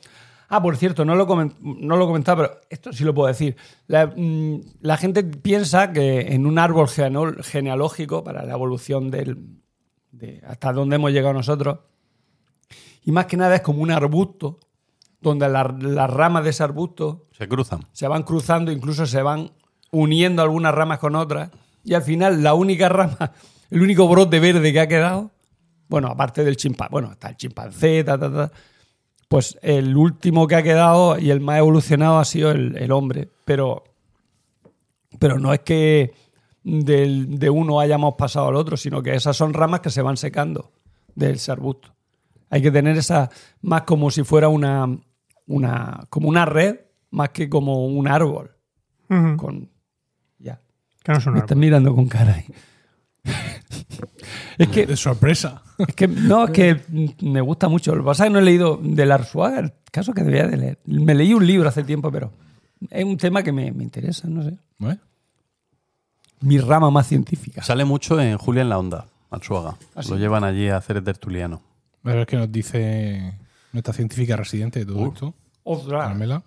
Ah, por cierto, no lo, no lo comentaba, pero esto sí lo puedo decir. La, mm, la gente piensa que en un árbol geneal- genealógico para la evolución del, de hasta donde hemos llegado nosotros, y más que nada es como un arbusto, donde la- las ramas de ese arbusto Se cruzan. se van cruzando, incluso se van uniendo algunas ramas con otras, y al final la única rama, el único brote verde que ha quedado, bueno, aparte del chimpancé, bueno, está el chimpancé, ta, ta, ta, pues el último que ha quedado y el más evolucionado ha sido el, el hombre, pero, pero no es que del- de uno hayamos pasado al otro, sino que esas son ramas que se van secando del arbusto. Hay que tener esa más como si fuera una, una, como una red más que como un árbol. Con. Que no es un Me árbol. estás mirando con cara ahí. es que De sorpresa. Es que no, es que me gusta mucho. Lo que pasa es que no he leído del Arzuaga, el caso que debía de leer. Me leí un libro hace tiempo, pero es un tema que me, me interesa, no sé. ¿Eh? Mi rama más científica. Sale mucho en Julia en la Onda, Arzuaga. Lo llevan allí a hacer el tertuliano. A ver qué nos dice nuestra científica residente de todo esto. Ostras. Carmela.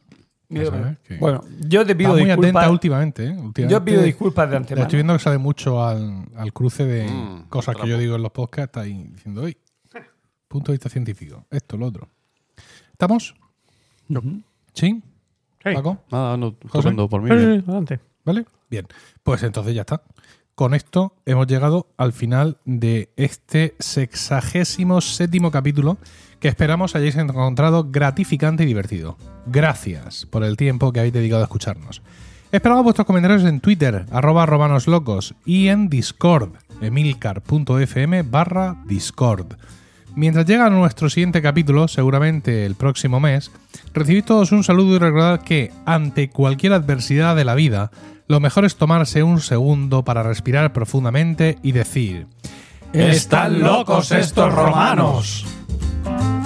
Que- Bueno, yo te pido muy atenta disculpas. últimamente, ¿eh? Últimamente Yo pido disculpas de la antemano. estoy viendo que sale mucho al, al cruce de Mm, cosas que yo digo en los podcasts. Está ahí diciendo, hoy, punto de vista científico, esto, lo otro. ¿Estamos? Ujú. ¿Sí? ¿Paco? Nada, no, estupendo por mí. Adelante. ¿Vale? Bien. Pues entonces ya está. Con esto hemos llegado al final de este sexagésimo séptimo capítulo que esperamos hayáis encontrado gratificante y divertido. Gracias por el tiempo que habéis dedicado a escucharnos. Esperamos vuestros comentarios en Twitter, arroba robanoslocos, y en Discord, emilcar.fm barra Discord. Mientras llega nuestro siguiente capítulo, seguramente el próximo mes, recibid todos un saludo y recordad que, ante cualquier adversidad de la vida, lo mejor es tomarse un segundo para respirar profundamente y decir: ¡Están locos estos romanos! Bye.